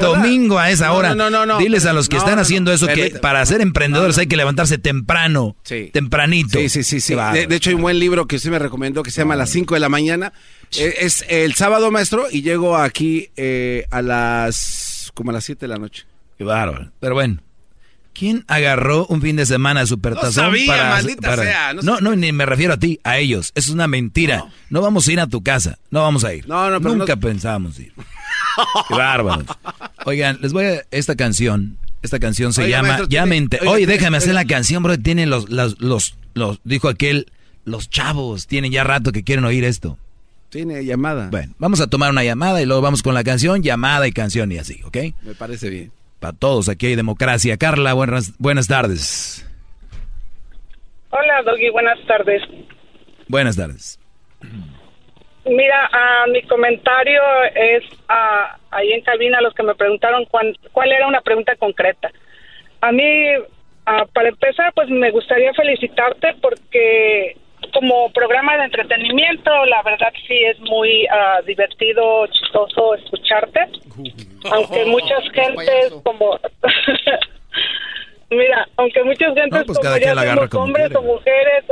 Speaker 4: Domingo a esa hora.
Speaker 3: No, no, no, no.
Speaker 4: Diles a los que
Speaker 3: No,
Speaker 4: están
Speaker 3: no,
Speaker 4: haciendo eso que para ser emprendedores hay que levantarse temprano.
Speaker 3: Sí.
Speaker 4: Tempranito.
Speaker 3: Sí, sí, sí. De, de hecho, hay un buen libro que usted me recomendó que se llama Las 5 de la mañana. Eh, es el sábado, maestro, y llego aquí eh, a las como a las 7 de la noche.
Speaker 4: Qué bárbaro. Pero bueno. ¿Quién agarró un fin de semana de supertazón
Speaker 3: No sabía,
Speaker 4: para,
Speaker 3: maldita
Speaker 4: para-
Speaker 3: sea, no
Speaker 4: No, no, ni me refiero a ti, a ellos. Es una mentira. No. vamos a ir a tu casa. No vamos a ir.
Speaker 3: No, no, pero
Speaker 4: Nunca pensábamos ir. Qué bárbaros. Oigan, les voy a esta canción. Esta canción se llama
Speaker 3: maestro,
Speaker 4: Ya me Oye,
Speaker 3: tiene-
Speaker 4: déjame hacer la canción, bro. Tienen los, los, los, los, dijo aquel, los chavos tienen ya rato que quieren oír esto.
Speaker 3: Tiene llamada.
Speaker 4: Bueno, vamos a tomar una llamada y luego vamos con la canción, llamada y canción y así, ¿ok?
Speaker 3: Me parece bien.
Speaker 4: Para todos, aquí hay democracia. Carla, buenas, buenas tardes.
Speaker 38: Hola, Doggy, buenas tardes.
Speaker 4: Buenas tardes.
Speaker 38: Mira, ah, mi comentario es ah, ahí en cabina los que me preguntaron cuán- cuál era una pregunta concreta. A mí, ah, para empezar, pues me gustaría felicitarte porque como programa de entretenimiento, la verdad sí es muy divertido, chistoso escucharte. Aunque muchas gentes como... Mira, aunque muchas gentes
Speaker 4: No, pues
Speaker 38: como
Speaker 4: cada
Speaker 38: ya
Speaker 4: quien la agarra
Speaker 38: somos
Speaker 4: como
Speaker 38: hombres
Speaker 4: quiere.
Speaker 38: o mujeres,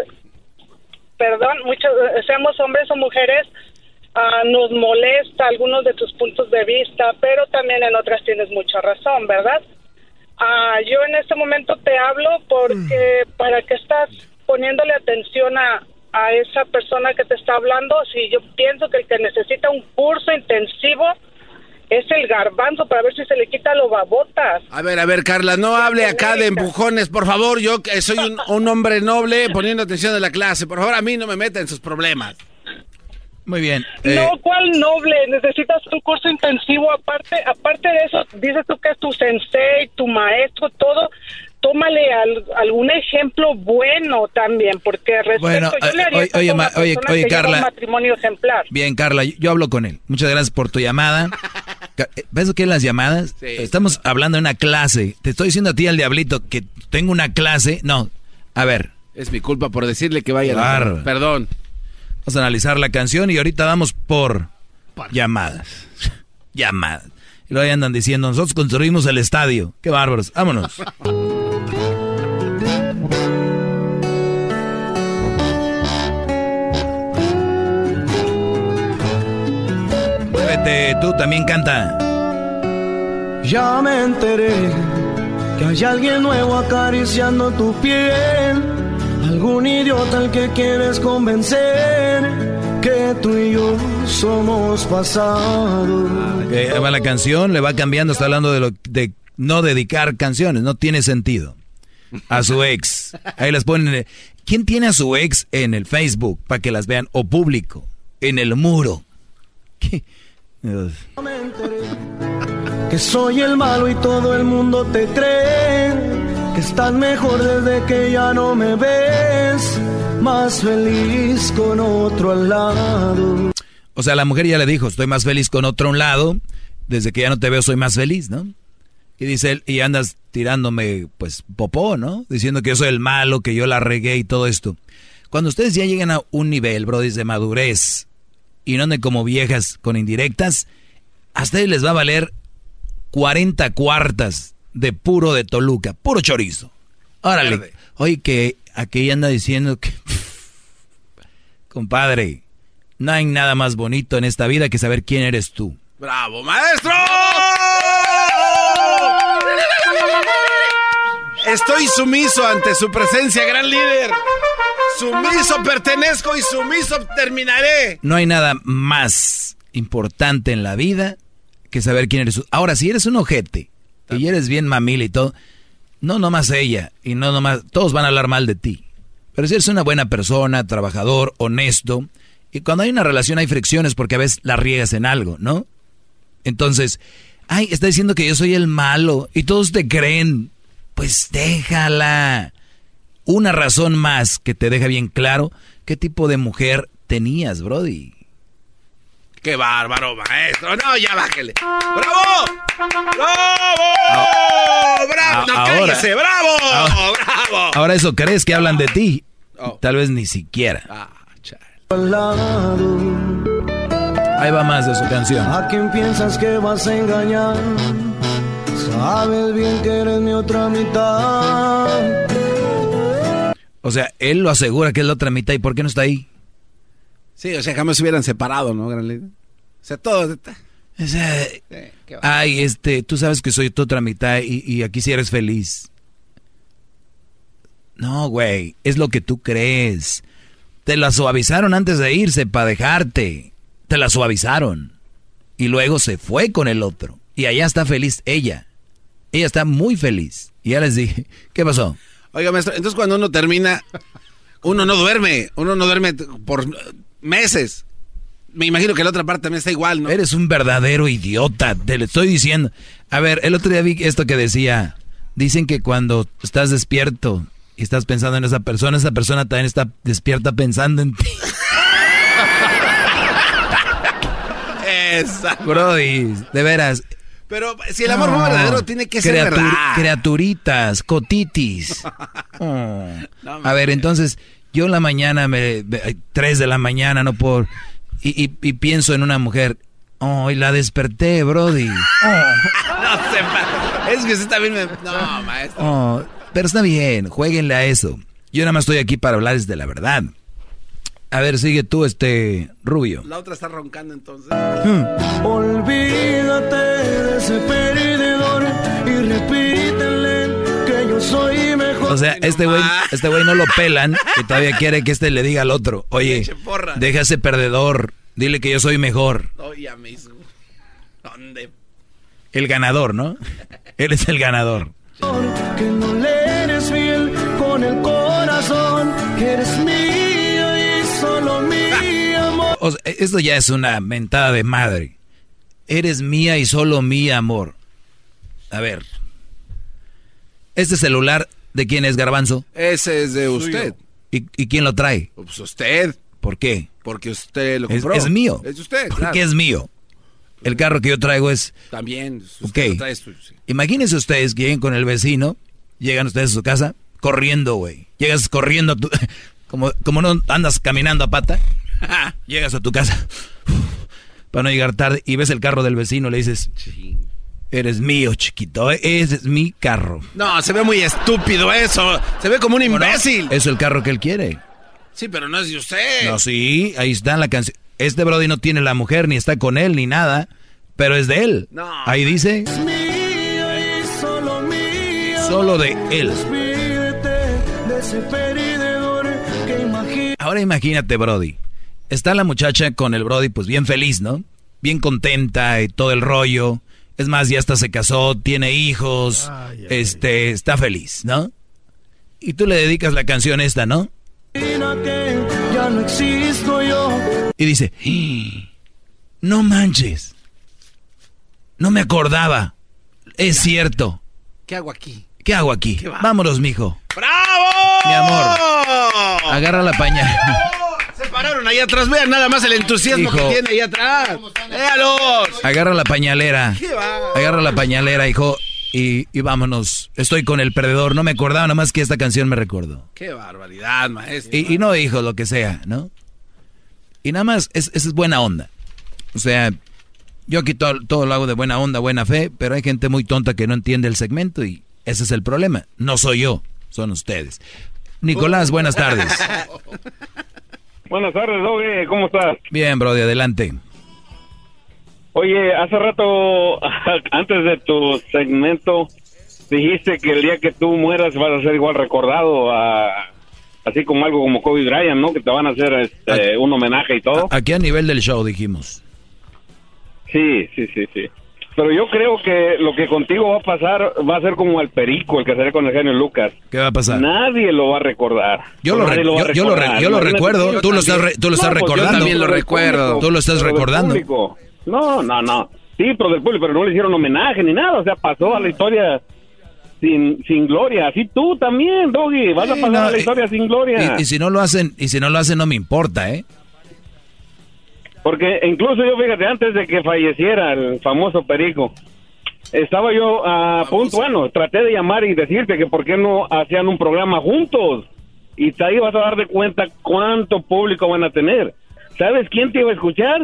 Speaker 38: perdón, muchos, eh, seamos hombres o mujeres, ah, nos molesta algunos de tus puntos de vista, pero también en otras tienes mucha razón, ¿verdad? Ah, yo en este momento te hablo porque para que estás poniéndole atención a, a esa persona que te está hablando si yo pienso que el que necesita un curso intensivo es el garbanzo para ver si se le quita los babotas.
Speaker 3: A ver, a ver, Carla, no hable acá de empujones, por favor. Yo que soy un, un hombre noble poniendo atención a la clase. Por favor, a mí no me meta en sus problemas.
Speaker 4: Muy bien. eh,
Speaker 38: No, ¿cuál noble? Necesitas un curso intensivo aparte, aparte de eso, dices tú que es tu sensei, tu maestro, todo. Tómale al- algún ejemplo bueno también, porque respecto,
Speaker 4: Bueno,
Speaker 38: yo le
Speaker 4: eh,
Speaker 38: haría
Speaker 4: oye, oye,
Speaker 38: a una
Speaker 4: ma- oye,
Speaker 38: persona
Speaker 4: oye,
Speaker 38: que lleva
Speaker 4: Carla.
Speaker 38: un matrimonio ejemplar.
Speaker 4: Bien, Carla, yo, yo hablo con él. Muchas gracias por tu llamada. Eh, ¿Ves qué las llamadas? Estamos hablando de una clase. Te estoy diciendo a ti, al diablito, que tengo una clase. No, a ver.
Speaker 3: Es mi culpa por decirle que vaya a la-. Perdón.
Speaker 4: Vamos a analizar la canción y ahorita vamos por llamadas. llamadas. Y luego ahí andan diciendo, nosotros construimos el estadio. Qué bárbaros. Vámonos. Muévete, tú también canta.
Speaker 33: Ya me enteré que hay alguien nuevo acariciando tu piel. Algún idiota al que quieres convencer que tú y yo somos pasado.
Speaker 4: Ok, ahí va la canción, le va cambiando, está hablando de, lo, de no dedicar canciones, no tiene sentido. A su ex. Ahí las ponen. ¿Quién tiene a su ex en el Facebook para que las vean? O público, en el muro. ¿Qué?
Speaker 33: Que soy el malo y todo el mundo te cree. Que estás mejor desde que ya no me ves. Más feliz con otro lado.
Speaker 4: O sea, la mujer ya le dijo, estoy más feliz con otro a un lado, desde que ya no te veo soy más feliz, ¿no? Y dice él, y andas tirándome, pues, popó, ¿no? Diciendo que yo soy el malo, que yo la regué y todo esto. Cuando ustedes ya llegan a un nivel, bro, de madurez, y no anden como viejas con indirectas, a ustedes les va a valer 40 cuartas de puro de Toluca, puro chorizo. Órale, oye, que aquí anda diciendo que... Compadre, no hay nada más bonito en esta vida que saber quién eres tú.
Speaker 3: ¡Bravo, maestro! Estoy sumiso ante su presencia, gran líder. Sumiso pertenezco y sumiso terminaré.
Speaker 4: No hay nada más importante en la vida que saber quién eres. Ahora, si eres un ojete y eres bien mamil y todo, no nomás ella y no nomás, todos van a hablar mal de ti. Pero si eres una buena persona, trabajador, honesto, y cuando hay una relación hay fricciones porque a veces la riegas en algo, ¿no? Entonces, ay, está diciendo que yo soy el malo y todos te creen. Pues déjala. Una razón más que te deja bien claro qué tipo de mujer tenías, Brody.
Speaker 3: ¡Qué bárbaro, maestro! No, ya bájele. ¡Bravo! ¡Bravo! ¡Bravo! ¡No,
Speaker 4: A- ahora-
Speaker 3: cállese! ¡Bravo!
Speaker 4: ahora-
Speaker 3: ¡Bravo!
Speaker 4: Ahora eso crees que hablan de ti.
Speaker 3: Oh.
Speaker 4: Tal vez ni siquiera.
Speaker 3: Ah.
Speaker 4: Ahí va más de su canción.
Speaker 33: ¿A quién piensas que vas a engañar? Sabes bien que eres mi otra mitad.
Speaker 4: O sea, él lo asegura que es la otra mitad. ¿Y por qué no está ahí?
Speaker 3: Sí, o sea, jamás se hubieran separado, ¿no, gran líder? O sea, todo...
Speaker 4: O sea, ay, este, tú sabes que soy tu otra mitad y, y aquí sí eres feliz. No, güey, es lo que tú crees. Te la suavizaron antes de irse para dejarte. Te la suavizaron. Y luego se fue con el otro. Y allá está feliz ella. Ella está muy feliz. Y ya les dije, ¿qué pasó?
Speaker 3: Oiga, maestro, entonces cuando uno termina, uno no duerme, uno no duerme por meses. Me imagino que la otra parte también está igual, ¿no?
Speaker 4: Eres un verdadero idiota, te lo estoy diciendo. A ver, el otro día vi esto que decía, dicen que cuando estás despierto y estás pensando en esa persona, esa persona también está despierta pensando en ti. Brody, de veras.
Speaker 3: Pero si el amor fue
Speaker 4: No.
Speaker 3: verdadero, tiene que ser verdad.
Speaker 4: Criaturitas, cotitis. Oh. A ver, entonces, yo en la mañana, me, me- tres de la mañana, no puedo... Y, y- y pienso en una mujer. Oh, y la desperté, Brody.
Speaker 3: no sé, ma- es que usted también me... No, maestro.
Speaker 4: Oh, pero está bien, jueguenle a eso. Yo nada más estoy aquí para hablarles de la verdad. A ver, sigue tú, este rubio.
Speaker 3: La otra está roncando entonces.
Speaker 33: Olvídate de ese perdedor y repítele que yo soy mejor.
Speaker 4: O sea, este güey este güey no lo pelan y todavía quiere que este le diga al otro, oye, deja ese perdedor, dile que yo soy mejor.
Speaker 3: ¿Dónde?
Speaker 4: El ganador, ¿no? Él es el ganador.
Speaker 33: Que no le eres fiel con el corazón, que eres mío
Speaker 4: O sea, esto ya es una mentada de madre. Eres mía y solo mi amor. A ver. ¿Este celular de quién es Garbanzo?
Speaker 3: Ese es de usted.
Speaker 4: ¿Y, y quién lo trae?
Speaker 3: Pues usted.
Speaker 4: ¿Por qué?
Speaker 3: Porque usted lo
Speaker 4: Es,
Speaker 3: compró.
Speaker 4: es mío.
Speaker 3: Es de usted.
Speaker 4: ¿Por
Speaker 3: claro.
Speaker 4: qué es mío? El carro que yo traigo es...
Speaker 3: También. Usted
Speaker 4: Ok.
Speaker 3: lo trae, es suyo, sí.
Speaker 4: Imagínense ustedes que lleguen con el vecino, llegan ustedes a su casa, corriendo, güey. Llegas corriendo, como, como no andas caminando a pata, llegas a tu casa para no llegar tarde y ves el carro del vecino, le dices, eres mío, chiquito, eh, ese es mi carro.
Speaker 3: No, se ve muy estúpido eso. Se ve como un imbécil.
Speaker 4: Es el carro que él quiere.
Speaker 3: Sí, pero no es de usted.
Speaker 4: No, sí, ahí está en la canción. Este Brody no tiene la mujer, ni está con él, ni nada, pero es de él.
Speaker 3: No.
Speaker 4: Ahí dice,
Speaker 33: Mío y solo amor.
Speaker 4: solo de él. Ahora imagínate, Brody. Está la muchacha con el Brody, pues bien feliz, ¿no? Bien contenta y todo el rollo. Es más, ya hasta se casó, tiene hijos, este, está feliz, ¿no? Y tú le dedicas la canción esta, ¿no?
Speaker 33: ya no existo yo.
Speaker 4: Y dice, "¡Ah! no manches, no me acordaba, es cierto,
Speaker 3: ¿Qué hago aquí?
Speaker 4: ¿qué hago aquí? Vámonos, mijo,
Speaker 3: ¡Bravo!
Speaker 4: mi amor, agarra la pañal.
Speaker 3: Pararon ahí atrás. Vean nada más el entusiasmo
Speaker 4: Hijo.
Speaker 3: que tiene ahí atrás. ¡Véalos!
Speaker 4: Agarra la pañalera.
Speaker 3: ¿Qué va?
Speaker 4: Agarra la pañalera, hijo, y, y vámonos. Estoy con el perdedor. No me acordaba, nomás que esta canción me recordó.
Speaker 3: ¡Qué barbaridad, maestro!
Speaker 4: Y, y no, hijo, lo que sea, ¿no? Y nada más, es, es buena onda. O sea, yo aquí todo, todo lo hago de buena onda, buena fe, pero hay gente muy tonta que no entiende el segmento y ese es el problema. No soy yo, son ustedes. Nicolás, buenas tardes.
Speaker 32: Buenas tardes, Doge, ¿cómo estás?
Speaker 4: Bien, Brody, adelante.
Speaker 32: Oye, hace rato, antes de tu segmento, dijiste que el día que tú mueras vas a ser igual recordado, a- así como algo como Kobe Bryant, ¿no? Que te van a hacer este, un homenaje y todo.
Speaker 4: Aquí a nivel del show dijimos.
Speaker 32: Sí, sí, sí, sí. Pero yo creo que lo que contigo va a pasar va a ser como el perico, el que salió con el genio Lucas.
Speaker 4: ¿Qué va a pasar?
Speaker 32: Nadie lo va a recordar.
Speaker 4: Yo lo, re-
Speaker 32: a
Speaker 4: yo, yo lo, re-
Speaker 32: recordar.
Speaker 4: yo lo recuerdo, tú lo estás, re- tú lo estás
Speaker 32: No, pues yo
Speaker 4: recordando.
Speaker 32: también lo recuerdo.
Speaker 4: Tú lo estás
Speaker 32: Pero
Speaker 4: recordando.
Speaker 32: No, no, no. Sí, pero del público, pero no le hicieron homenaje ni nada. O sea, pasó a la historia sin, sin gloria. Así tú también, Doggy. Vas a
Speaker 4: Sí,
Speaker 32: pasar
Speaker 4: no,
Speaker 32: a la
Speaker 4: y-
Speaker 32: historia sin gloria.
Speaker 4: Y, y si no lo hacen, y si no lo hacen no me importa, ¿eh?
Speaker 32: Porque incluso yo, fíjate, antes de que falleciera el famoso Perico, estaba yo a punto, bueno, traté de llamar y decirte que por qué no hacían un programa juntos. Y ahí vas a dar de cuenta cuánto público van a tener. ¿Sabes quién te iba a escuchar?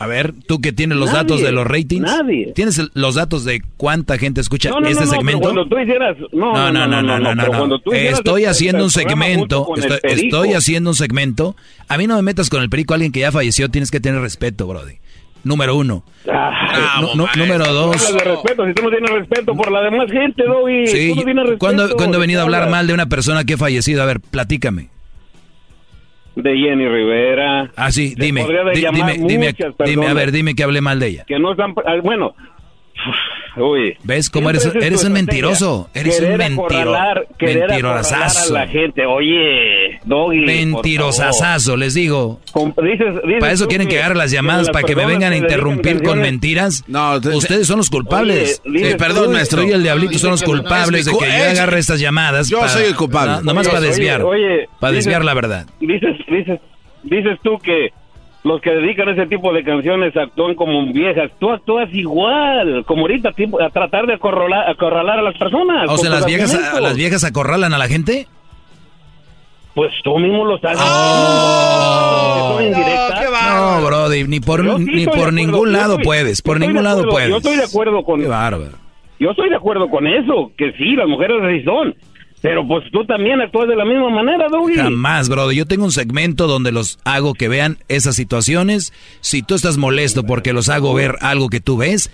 Speaker 4: A ver, tú que tienes los
Speaker 32: Nadie,
Speaker 4: datos de los ratings.
Speaker 32: nadie.
Speaker 4: ¿Tienes los datos de cuánta gente escucha
Speaker 32: No, no,
Speaker 4: este
Speaker 32: no,
Speaker 4: segmento?
Speaker 32: cuando tú hicieras... No,
Speaker 4: No, no, no, no, Estoy haciendo un segmento, estoy, haciendo un segmento. A mí no me metas con el perico, alguien que ya falleció, tienes que tener respeto, brody. Número uno.
Speaker 32: Ah,
Speaker 4: número dos.
Speaker 32: De respeto, si tú no tienes respeto por la demás gente, Doggy.
Speaker 4: Sí,
Speaker 32: tú no tienes respeto.
Speaker 4: ¿cuándo, cuándo he venido a hablar mal de una persona que ha fallecido? A ver, platícame.
Speaker 32: De Jenny Rivera.
Speaker 4: Ah, sí, dime, di- dime, dime,
Speaker 32: muchas
Speaker 4: dime, a ver, dime que hablé mal de ella.
Speaker 32: Que no están... ah, Bueno... Uy.
Speaker 4: ¿Ves cómo eres, eres un mentiroso? Eres un mentiro, mentirosazo.
Speaker 32: a la gente. Oye, Doggy,
Speaker 4: les digo.
Speaker 32: Dices- dices
Speaker 4: Para eso quieren que agarre las llamadas,
Speaker 32: las
Speaker 4: para que me vengan a interrumpir con mentiras.
Speaker 3: No, te-
Speaker 4: Ustedes son los culpables.
Speaker 32: Oye, dices
Speaker 4: Eh, perdón,
Speaker 32: tú-
Speaker 4: maestro. Soy el diablito, son los culpables de que yo agarre estas llamadas.
Speaker 3: Yo
Speaker 4: para-
Speaker 3: soy el culpable.
Speaker 4: no- nomás
Speaker 32: Oye,
Speaker 4: para desviar.
Speaker 32: oye,
Speaker 4: para
Speaker 32: dices-
Speaker 4: desviar la verdad.
Speaker 32: Dices, dices, dices tú que los que dedican ese tipo de canciones actúan como viejas. Tú actúas igual, como ahorita, tipo, a tratar de acorralar, acorralar a las personas.
Speaker 4: O sea, las viejas,
Speaker 32: argumentos.
Speaker 4: las viejas acorralan a la gente.
Speaker 32: Pues tú mismo lo estás
Speaker 4: Oh.
Speaker 32: indirectas.
Speaker 4: No, Brody, ni por,
Speaker 32: sí
Speaker 4: ni por ningún lado
Speaker 32: estoy-
Speaker 4: puedes. Por ningún lado puedes.
Speaker 32: Yo estoy de acuerdo con.
Speaker 4: Qué bárbaro.
Speaker 32: Yo estoy de acuerdo con eso, que sí, las mujeres así son. Pero pues tú también actúas de la misma manera, Doggy.
Speaker 4: Jamás, brother. Yo tengo un segmento donde los hago que vean esas situaciones. Si tú estás molesto porque los hago ver algo que tú ves,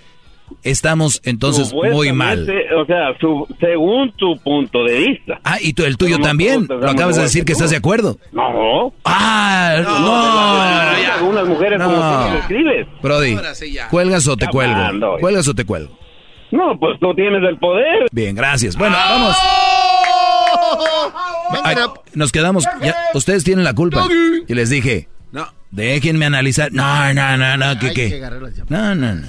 Speaker 4: Estamos entonces muy mal.
Speaker 39: O sea, su- según tu punto de vista.
Speaker 4: Ah, y tú- el tuyo también. Lo acabas de decir que estás de acuerdo.
Speaker 39: No.
Speaker 4: Ah, no.
Speaker 39: Algunas mujeres como
Speaker 4: No.
Speaker 39: tú lo escribes.
Speaker 4: Brody, ¿cuelgas o te
Speaker 39: Ya
Speaker 4: cuelgo?
Speaker 39: mando.
Speaker 4: ¿Cuelgas o te cuelgo?
Speaker 39: No, pues tú tienes el poder.
Speaker 4: Bien, gracias. Bueno, vamos. Ay, nos quedamos. ya, ustedes tienen la culpa. Y les dije,
Speaker 3: No.
Speaker 4: déjenme analizar. No, no, no, no, ¿qué
Speaker 6: Hay que
Speaker 4: qué? No, no, no.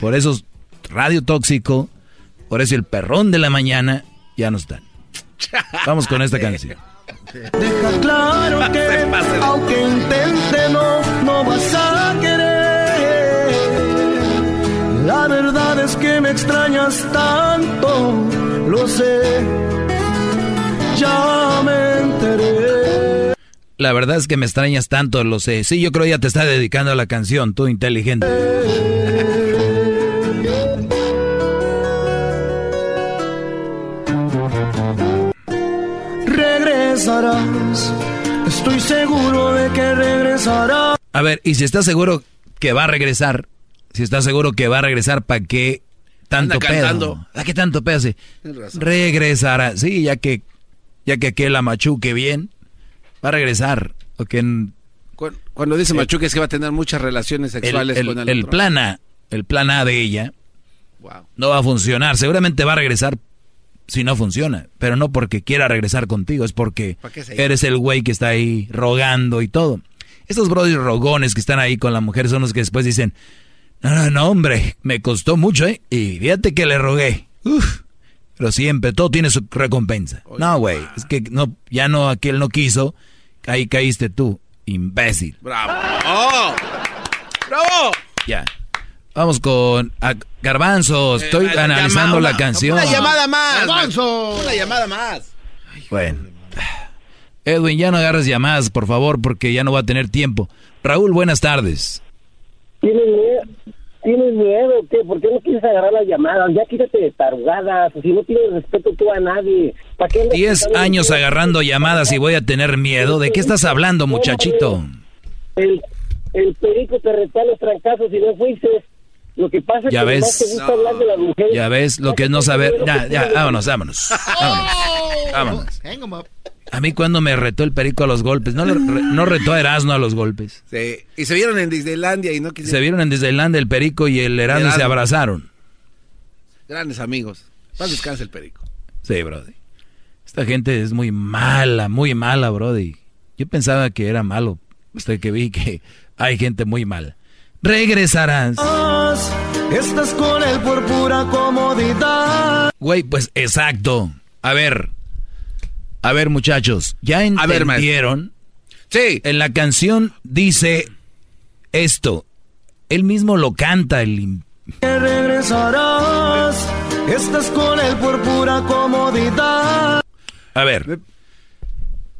Speaker 4: Por eso es radio tóxico, por eso el perrón de la mañana ya no están. Vamos con esta canción.
Speaker 33: Deja claro que aunque intente no, no vas a querer. La verdad es que me extrañas tanto, lo sé. Ya me enteré.
Speaker 4: La verdad es que me extrañas tanto, lo sé. Sí, yo creo ya te está dedicando a la canción, tú inteligente.
Speaker 33: Regresarás, estoy seguro de que regresarás.
Speaker 4: A ver, y si estás seguro que va a regresar, si estás seguro que va a regresar, ¿para qué tanto
Speaker 3: Anda
Speaker 4: pedo?
Speaker 3: cantando.
Speaker 4: ¿A qué tanto pedo? Regresará, sí, ya que ya que aquel la machuque bien, va a regresar. O que en-
Speaker 3: Cu- Cuando dice Machuque es que va a tener muchas relaciones
Speaker 4: el,
Speaker 3: sexuales
Speaker 4: el-
Speaker 3: con el,
Speaker 4: el
Speaker 3: otro.
Speaker 4: plan A, el plan A de ella
Speaker 3: Wow.
Speaker 4: no va a funcionar. Seguramente va a regresar si no funciona, pero no porque quiera regresar contigo, es porque eres el güey que está ahí rogando y todo. Estos brothers rogones que están ahí con la mujer son los que después dicen, no, no, no, hombre, me costó mucho, ¿eh? Y fíjate que le rogué. Uf, pero siempre, todo tiene su recompensa. No, güey, es que no, ya no, aquel no quiso, ahí caíste tú, imbécil.
Speaker 3: ¡Bravo! ¡Oh! ¡Bravo!
Speaker 4: Ya. Vamos con Garbanzo. Estoy
Speaker 3: Eh,
Speaker 4: analizando la canción.
Speaker 3: Una llamada más.
Speaker 6: ¡Garbanzo!
Speaker 3: Una llamada más.
Speaker 4: Bueno. Edwin, ya no agarres llamadas, por favor, porque ya no va a tener tiempo. Raúl, buenas tardes.
Speaker 40: ¿Tienes miedo? ¿Tienes miedo? ¿Qué? ¿Por qué no quieres agarrar las llamadas? Ya quítate de tarugadas. Si no tienes respeto tú a nadie. ¿Para qué
Speaker 4: Diez años agarrando llamadas y voy a tener miedo. ¿De qué estás hablando, muchachito?
Speaker 40: El, el perico te retó a los trancazos y no fuiste. Lo que pasa es
Speaker 4: Ya
Speaker 40: que
Speaker 4: ves.
Speaker 40: te gusta hablar de las mujeres.
Speaker 4: Ya ves lo que es no saber. Ya, ya, vámonos, vámonos. Vámonos. vámonos. A mí cuando me retó el perico a los golpes, no, le re- no retó a Erasmo a los golpes.
Speaker 3: Sí. Y se vieron en Disneylandia y no quisieron.
Speaker 4: Se vieron en Disneyland el perico y el Erasmo y se abrazaron.
Speaker 3: Grandes amigos. Paz descanse el perico.
Speaker 4: Sí, Brody. Esta gente es muy mala, muy mala, Brody. Yo pensaba que era malo, hasta que vi que hay gente muy mala. Regresarás.
Speaker 33: Estás con él por pura comodidad.
Speaker 4: Güey, pues exacto. A ver. A ver, muchachos. ¿Ya entendieron?
Speaker 3: Sí.
Speaker 4: En la canción dice esto. Él mismo lo canta, el
Speaker 33: Que regresarás. Estás con él por pura comodidad.
Speaker 4: A ver.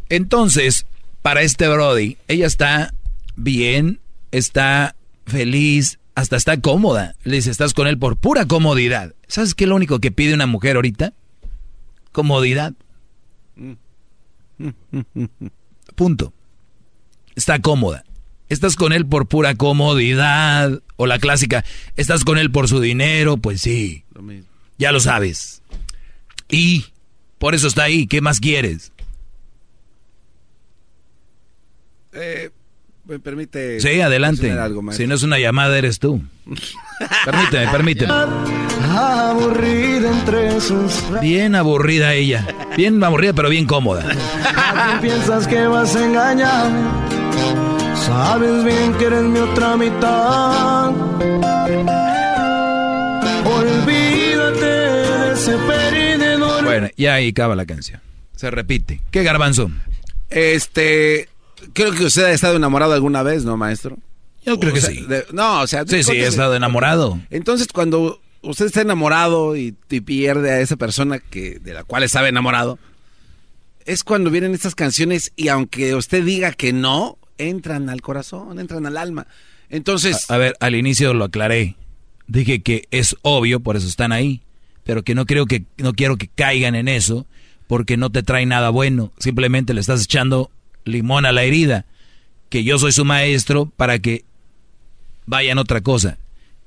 Speaker 4: Entonces, para este Brody, ella está bien, está feliz, hasta está cómoda. Le dice, estás con él por pura comodidad. ¿Sabes qué es lo único que pide una mujer ahorita? Comodidad. Punto. Está cómoda. Estás con él por pura comodidad. O la clásica, estás con él por su dinero. Pues sí,
Speaker 3: Lo mismo.
Speaker 4: ya lo sabes. Y por eso está ahí. ¿Qué más quieres?
Speaker 3: Eh, me permite.
Speaker 4: Sí, adelante.
Speaker 3: Algo,
Speaker 4: si no es una llamada, eres tú. permíteme, permíteme.
Speaker 33: Aburrida entre sus
Speaker 4: Bien aburrida ella. Bien aburrida, pero bien cómoda.
Speaker 33: ¿A quién piensas que vas a engañarme? Sabes bien que eres mi otra mitad. Olvídate de ese perdedor.
Speaker 4: Bueno, ya ahí acaba la canción. Se repite. ¿Qué garbanzo?
Speaker 3: Este. Creo que usted ha estado enamorado alguna vez, ¿no, maestro?
Speaker 4: Yo creo
Speaker 3: O
Speaker 4: que
Speaker 3: sea,
Speaker 4: sí.
Speaker 3: de- no, o sea.
Speaker 4: Sí, sí, he estado enamorado.
Speaker 3: Entonces, cuando usted está enamorado y, y pierde a esa persona que de la cual estaba enamorado, es cuando vienen estas canciones y aunque usted diga que no, entran al corazón, entran al alma. Entonces,
Speaker 4: A, a ver, al inicio lo aclaré. Dije que es obvio, por eso están ahí. Pero que no creo que, no quiero que caigan en eso, porque no te trae nada bueno. Simplemente le estás echando limón a la herida. Que yo soy su maestro para que vayan otra cosa.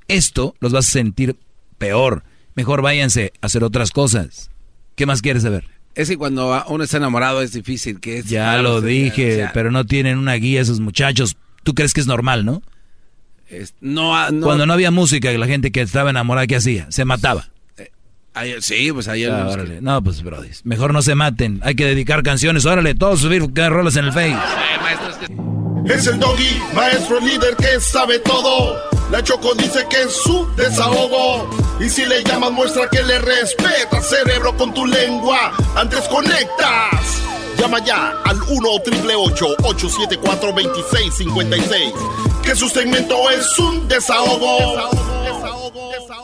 Speaker 4: esto los vas a sentir peor. Mejor váyanse a hacer otras cosas. ¿Qué más quieres saber?
Speaker 3: Es que cuando uno está enamorado es difícil que es.
Speaker 4: Ya lo dije, pero no tienen una guía esos muchachos. ¿Tú crees que es normal, no?
Speaker 3: no, ah, no,
Speaker 4: Cuando no había música, la gente que estaba enamorada, ¿qué hacía? Se mataba.
Speaker 3: Ay, sí, pues ahí
Speaker 4: Ah, órale. No, pues, brody. Mejor no se maten. Hay que dedicar canciones. Órale, todos subir rolas en el Face.
Speaker 8: Es el doggy, maestro líder que sabe todo. La Choco dice que es su desahogo. Y si le llamas, muestra que le respeta, cerebro, con tu lengua. Antes conectas. Llama ya al 1-888-874-2656. Que su segmento es un desahogo. Desahogo, desahogo, desahogo.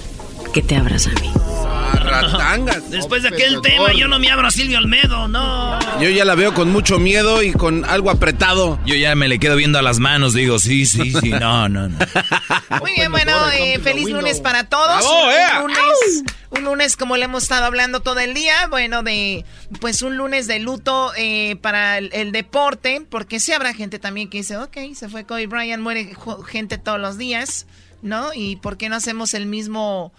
Speaker 41: que te abras a mí.
Speaker 3: Ratangas.
Speaker 2: Después de aquel tema, yo no me abro a Silvio Olmedo, no.
Speaker 3: Yo ya la veo con mucho miedo y con algo apretado.
Speaker 4: Yo ya me le quedo viendo a las manos, digo, sí, sí, sí, no, no, no.
Speaker 13: Muy bien, bueno, eh, feliz lunes para todos.
Speaker 4: ¡Bravo,
Speaker 13: un,
Speaker 4: eh!
Speaker 13: lunes, un lunes como le hemos estado hablando todo el día, bueno, de pues un lunes de luto eh, para el, el deporte, porque sí habrá gente también que dice, ok, se fue Kobe Bryant, muere gente todos los días, ¿no? Y ¿por qué no hacemos el mismo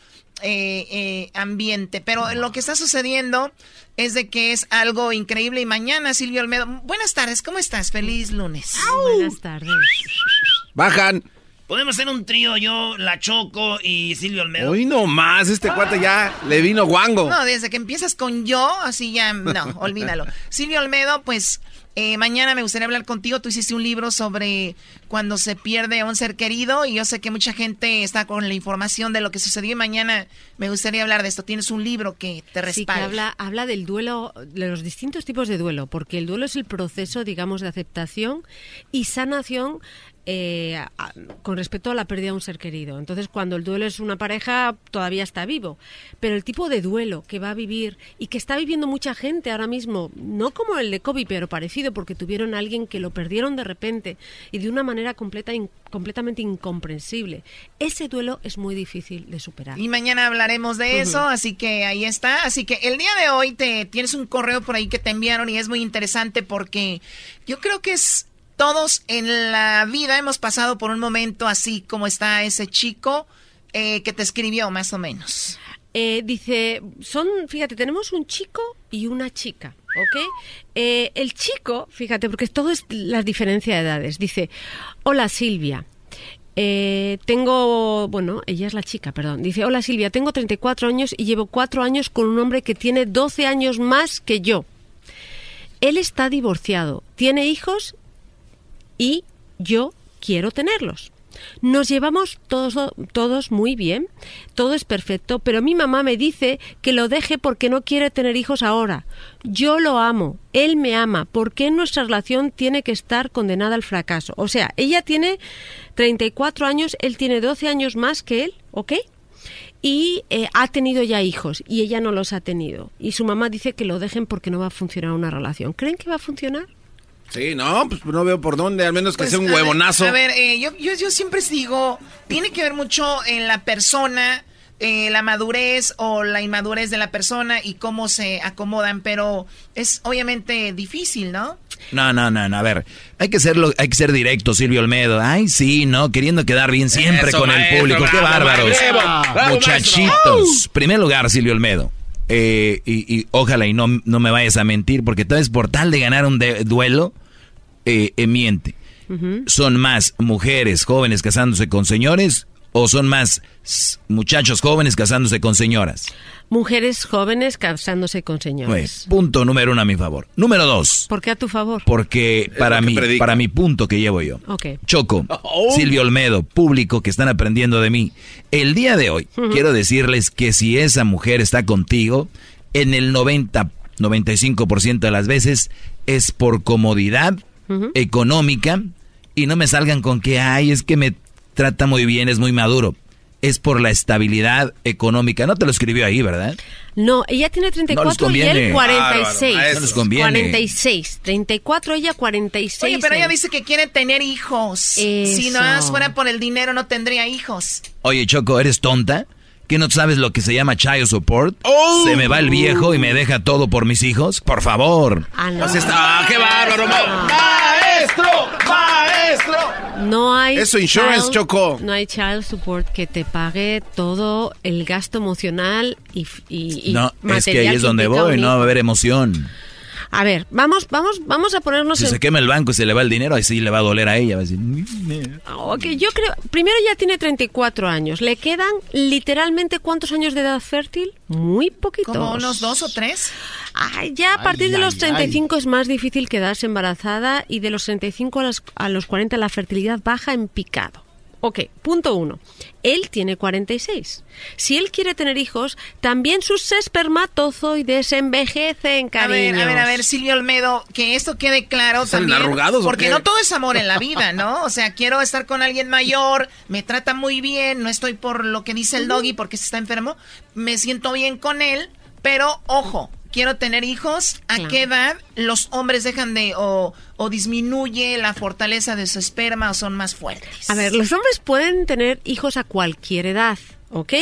Speaker 13: eh, eh, ambiente? Pero lo que está sucediendo es de que es algo increíble y mañana Silvio Olmedo, buenas tardes, ¿cómo estás? Feliz lunes.
Speaker 41: Buenas tardes.
Speaker 3: Bajan.
Speaker 2: Podemos hacer un trío, yo, La Choco y Silvio Olmedo.
Speaker 3: Hoy no más, este cuate ya le vino guango.
Speaker 13: No, desde que empiezas con yo, así ya, no, olvídalo. Silvio Olmedo, pues eh, mañana me gustaría hablar contigo. Tú hiciste un libro sobre cuando se pierde a un ser querido y yo sé que mucha gente está con la información de lo que sucedió y mañana me gustaría hablar de esto. Tienes un libro que te
Speaker 41: Sí, que
Speaker 13: respalda.
Speaker 41: habla, habla del duelo, de los distintos tipos de duelo, porque el duelo es el proceso, digamos, de aceptación y sanación eh, a- con respecto a la pérdida de un ser querido. Entonces, cuando el duelo es una pareja, todavía está vivo. Pero el tipo de duelo que va a vivir y que está viviendo mucha gente ahora mismo, no como el de Kobe, pero parecido, porque tuvieron a alguien que lo perdieron de repente y de una manera completa, in- completamente incomprensible. Ese duelo es muy difícil de superar.
Speaker 13: Y mañana hablaremos de eso, así que ahí está. Así que el día de hoy te tienes un correo por ahí que te enviaron y es muy interesante porque yo creo que es todos en la vida hemos pasado por un momento así como está ese chico eh, que te escribió más o menos.
Speaker 41: Eh, dice, son, fíjate, tenemos un chico y una chica, ¿ok? Eh, el chico, fíjate, porque todo es la diferencia de edades, dice, hola Silvia. tengo, bueno, ella es la chica, perdón. Dice, hola Silvia, tengo 34 años y llevo 4 años con un hombre que tiene 12 años más que yo. Él está divorciado, tiene hijos y yo quiero tenerlos. Nos llevamos todos, todos muy bien, todo es perfecto, pero mi mamá me dice que lo deje porque no quiere tener hijos ahora. Yo lo amo, él me ama, ¿por qué nuestra relación tiene que estar condenada al fracaso? O sea, ella tiene 34 años, él tiene 12 años más que él, ¿ok? Y eh, ha tenido ya hijos y ella no los ha tenido. Y su mamá dice que lo dejen porque no va a funcionar una relación. ¿Creen que va a funcionar?
Speaker 3: Sí, no, pues no veo por dónde, al menos que
Speaker 13: Pues,
Speaker 3: sea un
Speaker 13: a ver,
Speaker 3: huevonazo.
Speaker 13: A ver, eh, yo, yo, yo siempre digo, tiene que ver mucho en la persona, eh, la madurez o la inmadurez de la persona y cómo se acomodan, pero es obviamente difícil, ¿no?
Speaker 4: No, no, no, no, a ver, hay que serlo, hay que ser directo, Silvio Olmedo. Ay, sí, no, queriendo quedar bien siempre
Speaker 3: Eso,
Speaker 4: con el público. Qué
Speaker 3: bravo,
Speaker 4: bárbaros.
Speaker 3: maestro, bravo,
Speaker 4: Muchachitos. Primer lugar, Silvio Olmedo. eh, y, y ojalá y no, no me vayas a mentir, porque tal vez por tal de ganar un de- duelo, eh, eh, miente. ¿Son más mujeres jóvenes casándose con señores o son más muchachos jóvenes casándose con señoras?
Speaker 41: Mujeres jóvenes casándose con señores.
Speaker 4: Pues, punto número uno a mi favor. Número dos.
Speaker 41: ¿Por qué a tu favor?
Speaker 4: Porque para mi,
Speaker 3: predica.
Speaker 4: para mi punto que llevo yo.
Speaker 41: Ok.
Speaker 4: Choco,
Speaker 41: Oh.
Speaker 4: Silvio Olmedo, público que están aprendiendo de mí. El día de hoy quiero decirles que si esa mujer está contigo, en el 90, 95% de las veces es por comodidad económica y no me salgan con que, ay, es que me trata muy bien, es muy maduro. es por la estabilidad económica. No te lo escribió ahí, ¿verdad?
Speaker 41: No, ella tiene 34 y
Speaker 4: conviene.
Speaker 41: él 46.
Speaker 4: Bárbaro, no les conviene.
Speaker 41: 46. 34, ella 46.
Speaker 13: Oye, pero ella dice que quiere tener hijos. Si no fuera por el dinero, no tendría hijos.
Speaker 4: Oye, Choco, ¿eres tonta? ¿Que no sabes lo que se llama child support? ¿Se me va el viejo y me deja todo por mis hijos? Por favor.
Speaker 41: Ah, no.
Speaker 3: Así está. ¡Ah, qué bárbaro! ¡Maestro! ¡Maestro!
Speaker 41: No hay.
Speaker 3: Eso, insurance,
Speaker 41: child-
Speaker 3: Choco.
Speaker 41: No hay child support que te pague todo el gasto emocional y, y, y
Speaker 4: No, es que
Speaker 41: material
Speaker 4: ahí es donde voy, no va a haber emoción.
Speaker 41: A ver, vamos, vamos, vamos a ponernos
Speaker 4: Si
Speaker 41: en.
Speaker 4: se quema el banco y se le va el dinero, ahí sí le va a doler a ella. Va a decir,
Speaker 41: Ok, yo creo. Primero ya tiene 34 años. ¿Le quedan literalmente cuántos años de edad fértil? Muy poquitos.
Speaker 13: Como unos dos o tres.
Speaker 41: Ay, ya a partir de
Speaker 13: ay,
Speaker 41: los
Speaker 13: ay.
Speaker 41: 35 es más difícil quedarse embarazada y de los 35 a, las- a los 40 la fertilidad baja en picado. Ok, punto uno. Él tiene 46. Si él quiere tener hijos, también sus espermatozoides envejecen,
Speaker 13: A
Speaker 41: cariños.
Speaker 13: ver, a ver, a ver, Silvio Olmedo, que esto quede claro
Speaker 41: ¿Salen
Speaker 13: también.
Speaker 41: arrugados
Speaker 13: porque no todo es amor en la vida, ¿no? O sea, quiero estar con alguien mayor, me trata muy bien, no estoy por lo que dice el doggy porque se está enfermo, me siento bien con él, pero ojo, quiero tener hijos. ¿A
Speaker 41: Claro.
Speaker 13: qué edad los hombres dejan de o, o disminuye la fortaleza de su esperma o son más fuertes?
Speaker 41: A ver, los hombres pueden tener hijos a cualquier edad, ¿ok?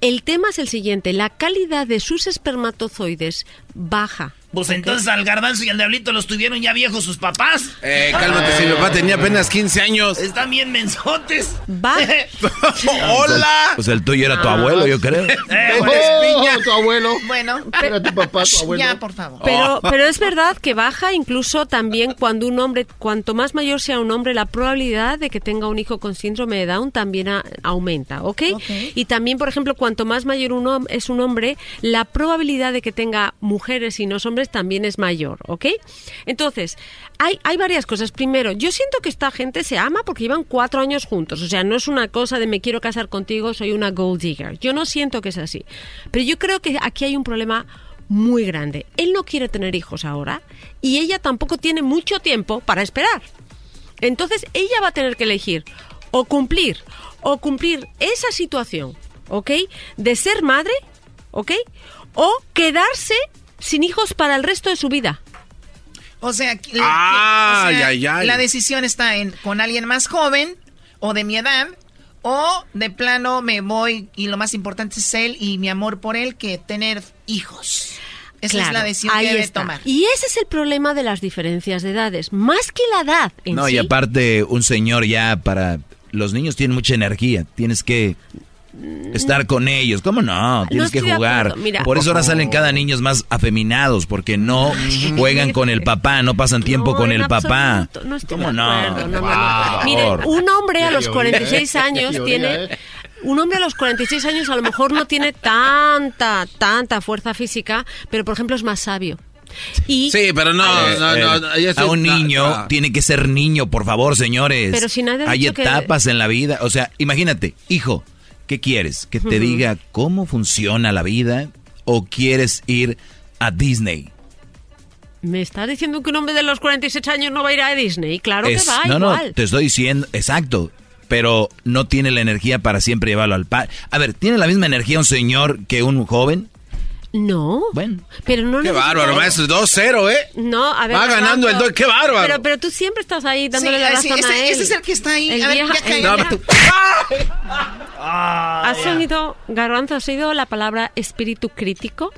Speaker 41: El tema es el siguiente, la calidad de sus espermatozoides baja.
Speaker 2: Pues entonces al garbanzo y al diablito los tuvieron ya viejos sus papás.
Speaker 3: Eh, cálmate, si mi papá tenía apenas 15 años.
Speaker 2: Están bien mensotes.
Speaker 41: Va.
Speaker 2: ¡Hola!
Speaker 4: Pues el tuyo era tu
Speaker 41: Ah.
Speaker 4: abuelo, yo creo.
Speaker 2: Eh,
Speaker 6: Oh, tu abuelo.
Speaker 13: Bueno,
Speaker 6: Era tu papá, tu abuelo.
Speaker 13: ya, por favor.
Speaker 41: Pero, pero es verdad que baja incluso también cuando un hombre, cuanto más mayor sea un hombre, la probabilidad de que tenga un hijo con síndrome de Down también a- aumenta, ¿ok? Y también, por ejemplo, cuanto más mayor un hom- es un hombre, la probabilidad de que tenga mujeres y no hombres también es mayor, ¿ok? Entonces, hay, hay varias cosas. Primero, yo siento que esta gente se ama porque llevan cuatro años juntos. O sea, no es una cosa de me quiero casar contigo, soy una gold digger. Yo no siento que es así. Pero yo creo que aquí hay un problema muy grande. Él no quiere tener hijos ahora y ella tampoco tiene mucho tiempo para esperar. Entonces ella va a tener que elegir o cumplir o cumplir esa situación, ¿ok? De ser madre, ¿ok? O quedarse sin hijos para el resto de su vida.
Speaker 13: O sea, que-
Speaker 3: Ah,
Speaker 13: o sea,
Speaker 3: ay, ay.
Speaker 13: la decisión está en con alguien más joven o de mi edad o de plano me voy y lo más importante es él y mi amor por él que tener hijos. Esa es la decisión
Speaker 41: ahí
Speaker 13: que debe
Speaker 41: está.
Speaker 13: tomar.
Speaker 41: Y ese es el problema de las diferencias de edades. Más que la edad en
Speaker 4: No,
Speaker 41: sí.
Speaker 4: y aparte, un señor ya para... Los niños tienen mucha energía, tienes que estar con ellos. ¿Cómo no? Tienes que jugar.
Speaker 41: mira.
Speaker 4: Por eso ahora salen cada niños más afeminados, porque no juegan con el papá, no pasan tiempo
Speaker 41: No,
Speaker 4: con el papá.
Speaker 41: no estoy
Speaker 4: ¿Cómo
Speaker 41: de
Speaker 4: no?
Speaker 41: no, no, no.
Speaker 4: Por
Speaker 41: Mire,
Speaker 4: favor.
Speaker 41: un hombre a los
Speaker 4: teoría,
Speaker 41: 46
Speaker 4: ¿eh?
Speaker 41: años tiene...
Speaker 4: ¿eh?
Speaker 41: Un hombre a los 46 años a lo mejor no tiene tanta, tanta fuerza física, pero por ejemplo es más sabio. Y,
Speaker 3: Sí, pero no,
Speaker 4: Eh,
Speaker 3: no, no,
Speaker 4: eh,
Speaker 3: no, estoy-
Speaker 4: a un
Speaker 3: no,
Speaker 4: niño
Speaker 3: no.
Speaker 4: tiene que ser niño, por favor, señores.
Speaker 41: Pero si nadie ha
Speaker 4: Hay
Speaker 41: dicho que-
Speaker 4: etapas en la vida. O sea, imagínate, hijo, ¿qué quieres? ¿Que te diga cómo funciona la vida? ¿O quieres ir a Disney?
Speaker 41: ¿Me estás diciendo que un hombre de los 46 años no va a ir a Disney? Claro
Speaker 4: Es-
Speaker 41: que va,
Speaker 4: no,
Speaker 41: igual.
Speaker 4: no, te estoy diciendo, exacto. Pero no tiene la energía para siempre llevarlo al par. A ver, ¿tiene la misma energía un señor que un joven?
Speaker 41: No.
Speaker 4: Bueno.
Speaker 41: Pero no
Speaker 3: Qué bárbaro, maestro. 2-0, ¿eh?
Speaker 41: No, a ver.
Speaker 3: Va ganando el
Speaker 41: Garbanzo,
Speaker 3: doy. ¡Qué bárbaro!
Speaker 41: Pero, pero tú siempre estás ahí dándole
Speaker 13: Sí,
Speaker 41: la
Speaker 13: sí,
Speaker 41: razón a
Speaker 13: ese-
Speaker 41: él.
Speaker 13: ese es el que está ahí.
Speaker 41: El
Speaker 13: A ver,
Speaker 41: vieja-
Speaker 13: ya
Speaker 41: vieja-
Speaker 3: Ah,
Speaker 41: ¿Has oído, Garbanzo, has oído la palabra espíritu crítico?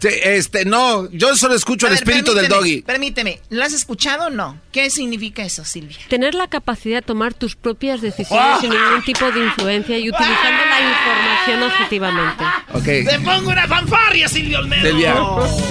Speaker 3: Sí, este, no, yo solo escucho
Speaker 13: A
Speaker 3: el
Speaker 13: ver,
Speaker 3: espíritu del doggy.
Speaker 13: Permíteme, ¿lo has escuchado o no? ¿Qué significa eso, Silvia?
Speaker 41: Tener la capacidad de tomar tus propias decisiones sin ningún tipo de influencia y utilizando la información objetivamente.
Speaker 3: Ok.
Speaker 2: ¡Te pongo una fanfarria, Silvio Olmedo!
Speaker 3: Silvia,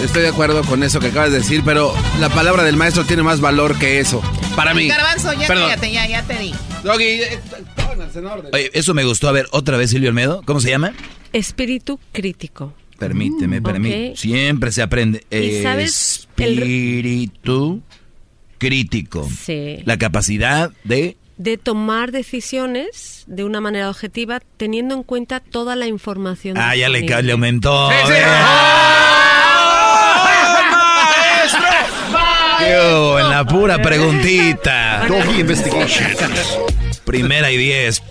Speaker 3: estoy de acuerdo con eso que acabas de decir, pero la palabra del maestro tiene más valor que eso. Para mí.
Speaker 13: Garbanzo, ya
Speaker 3: Perdón.
Speaker 13: cállate, ya, ya te di.
Speaker 3: Doggy, eh, pónganse en orden.
Speaker 4: Oye, eso me gustó. A ver, otra vez Silvio Olmedo. ¿Cómo se llama?
Speaker 41: Espíritu crítico.
Speaker 4: Permíteme,
Speaker 41: Mm,
Speaker 4: permíteme.
Speaker 41: ok.
Speaker 4: Siempre se aprende.
Speaker 41: ¿Y sabes el-
Speaker 4: Espíritu crítico.
Speaker 41: Sí.
Speaker 4: La capacidad de...
Speaker 41: De tomar decisiones de una manera objetiva teniendo en cuenta toda la información.
Speaker 4: Ah, ya le, le aumentó. Yo, en la pura preguntita.
Speaker 6: Doggy Investigation.
Speaker 4: Primera y diez.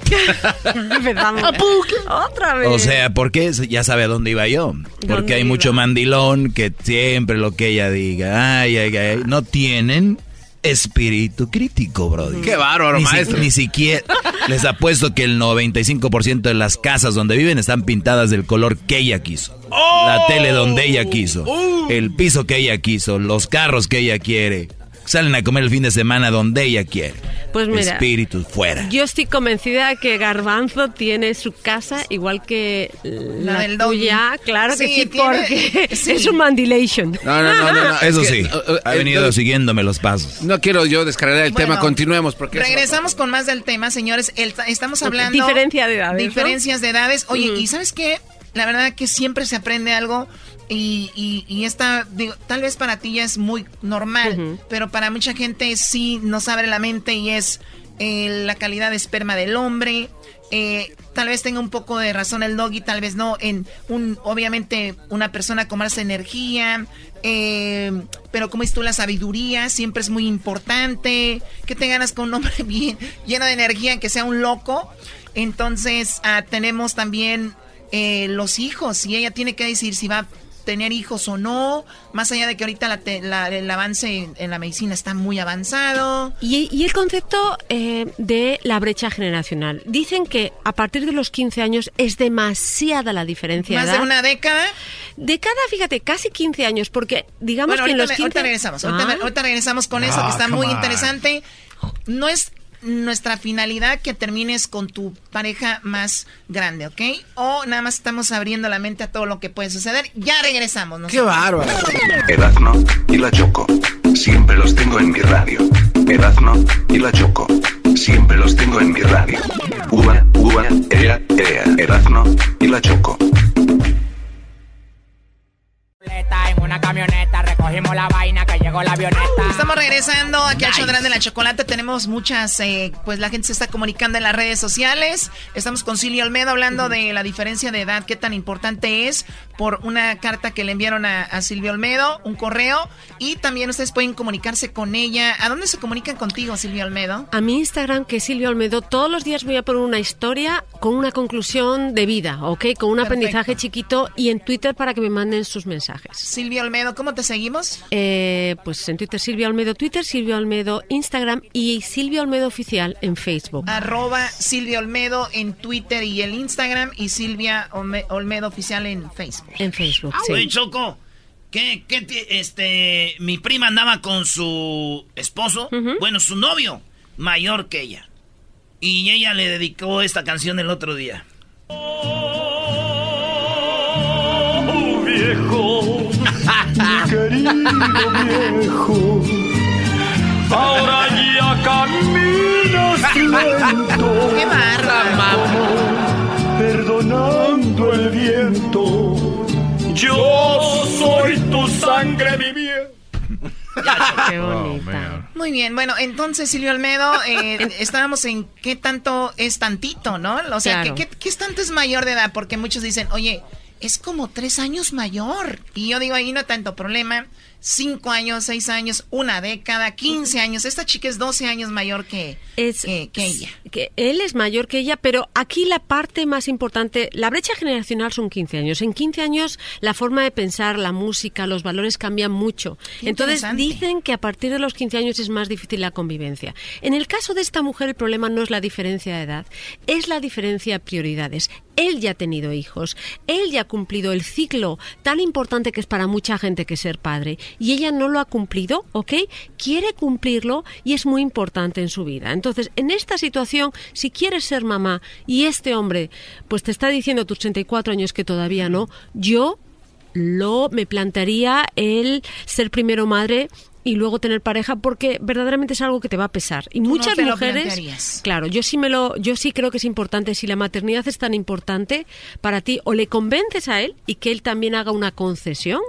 Speaker 41: Otra vez.
Speaker 4: O sea, porque ya sabe a dónde iba yo. Porque hay mucho mandilón que siempre lo que ella diga, ay, ay, ay, no tienen espíritu crítico, brody.
Speaker 3: Qué bárbaro,
Speaker 4: ni,
Speaker 3: maestro.
Speaker 4: ni siquiera les apuesto que el 95% de las casas donde viven están pintadas del color que ella quiso. La tele donde ella quiso. El piso que ella quiso. Los carros que ella quiere. Salen a comer el fin de semana donde ella quiere.
Speaker 41: Pues mira,
Speaker 4: Espíritus fuera.
Speaker 41: Yo estoy convencida que Garbanzo tiene su casa igual que la,
Speaker 13: del doggy.
Speaker 41: tuya. Claro que
Speaker 13: Sí,
Speaker 41: sí,
Speaker 13: tiene-
Speaker 41: porque
Speaker 13: sí.
Speaker 41: es un mandilation.
Speaker 3: No, no, no, no. no,
Speaker 4: Eso
Speaker 3: es que,
Speaker 4: sí,
Speaker 3: uh, uh,
Speaker 4: ha venido
Speaker 3: eh,
Speaker 4: siguiéndome los pasos.
Speaker 3: No quiero yo descargar el
Speaker 13: Bueno,
Speaker 3: tema, continuemos porque
Speaker 13: Regresamos con más del tema, señores. El- estamos hablando...
Speaker 41: Diferencia de edades, ¿no?
Speaker 13: Diferencias de edades. Oye,
Speaker 41: Ujú.
Speaker 13: ¿y sabes qué? La verdad que siempre se aprende algo y, y, y esta, digo, tal vez para ti ya es muy normal, pero para mucha gente sí nos abre la mente y es eh, la calidad de esperma del hombre. Eh, tal vez tenga un poco de razón el doggy, tal vez no. En un, obviamente, una persona con más energía, eh, pero como dices tú, la sabiduría siempre es muy importante. Que te ganas con un hombre bien lleno de energía, que sea un loco. Entonces, ah, tenemos también eh, los hijos, y ella tiene que decir si va tener hijos o no, más allá de que ahorita la te- la- el avance en, la medicina está muy avanzado.
Speaker 41: Y, y el concepto eh, de la brecha generacional. Dicen que a partir de los 15 años es demasiada la diferencia.
Speaker 13: Más
Speaker 41: de
Speaker 13: una década.
Speaker 41: Década, fíjate, casi 15 años, porque digamos
Speaker 13: Bueno,
Speaker 41: que en los
Speaker 13: me-
Speaker 41: 15...
Speaker 13: ahorita regresamos. Ahorita,
Speaker 41: Ah.
Speaker 13: ahorita regresamos con eso,
Speaker 41: Ah,
Speaker 13: que está
Speaker 41: come
Speaker 13: muy
Speaker 41: on.
Speaker 13: interesante. No es nuestra finalidad que termines con tu pareja más grande, ¿ok? O nada más estamos abriendo la mente a todo lo que puede suceder. Ya regresamos. ¿no?
Speaker 7: Erazno y la Choco. Siempre los tengo en mi radio. Erazno y la Choco. Siempre los tengo en mi radio. Ua, ua, ea, ea. Erazno y la Choco.
Speaker 16: En una camioneta recogimos la vaina que llegó la avioneta.
Speaker 13: Estamos regresando aquí al show de la chocolate. Tenemos muchas, eh, pues la gente se está comunicando en las redes sociales. Estamos con Silvia Olmedo hablando de la diferencia de edad, qué tan importante es por una carta que le enviaron a, a Silvia Olmedo, un correo. Y también ustedes pueden comunicarse con ella. ¿A dónde se comunican contigo, Silvia Olmedo?
Speaker 41: A mi Instagram, que es Silvia Olmedo, todos los días voy a poner una historia con una conclusión de vida, ¿ok? Con un aprendizaje chiquito y en Twitter para que me manden sus mensajes.
Speaker 13: Silvia Olmedo, ¿cómo te seguimos?
Speaker 41: Eh, pues en Twitter Silvia Olmedo, Twitter Silvia Olmedo, Instagram y Silvia Olmedo Oficial en Facebook.
Speaker 13: Arroba Silvia Olmedo en Twitter y el Instagram y Silvia Olme- Olmedo Oficial en Facebook.
Speaker 41: En Facebook,
Speaker 2: Oye, Choco, ¿qué, qué ti- este, mi prima andaba con su esposo, bueno, su novio, mayor que ella. Y ella le dedicó esta canción el otro día.
Speaker 33: Oh, viejo, mi querido viejo, ahora ya caminas lento.
Speaker 13: ¡Qué
Speaker 33: como Perdonando el viento, yo soy tu sangre, mi viejo.
Speaker 41: Qué bonita.
Speaker 13: Muy bien, bueno, entonces Silvio Olmedo, eh, estábamos en qué tanto es tantito, ¿no? O sea,
Speaker 41: Claro.
Speaker 13: ¿qué, qué, qué es tanto es mayor de edad? Porque muchos dicen, oye, es como tres años mayor. Y yo digo, ahí no hay tanto problema. Cinco años, seis años, una década, quince años. Esta chica es 12 años mayor que,
Speaker 41: Es,
Speaker 13: que, que ella.
Speaker 41: que él es mayor que ella, pero aquí la parte más importante, la brecha generacional son 15 años. En 15 años la forma de pensar, la música, los valores cambian mucho.
Speaker 13: Qué
Speaker 41: Entonces dicen que a partir de los 15 años es más difícil la convivencia. En el caso de esta mujer el problema no es la diferencia de edad, es la diferencia de prioridades. Él ya ha tenido hijos, él ya ha cumplido el ciclo tan importante que es para mucha gente que ser padre y ella no lo ha cumplido, ¿ok? Quiere cumplirlo y es muy importante en su vida. Entonces, en esta situación, si quieres ser mamá y este hombre pues te está diciendo a tus 34 años que todavía no, yo lo me plantearía el ser primero madre y luego tener pareja porque verdaderamente es algo que te va a pesar y muchas mujeres claro yo sí me lo yo sí creo que es importante si la maternidad es tan importante para ti o le convences a él y que él también haga una concesión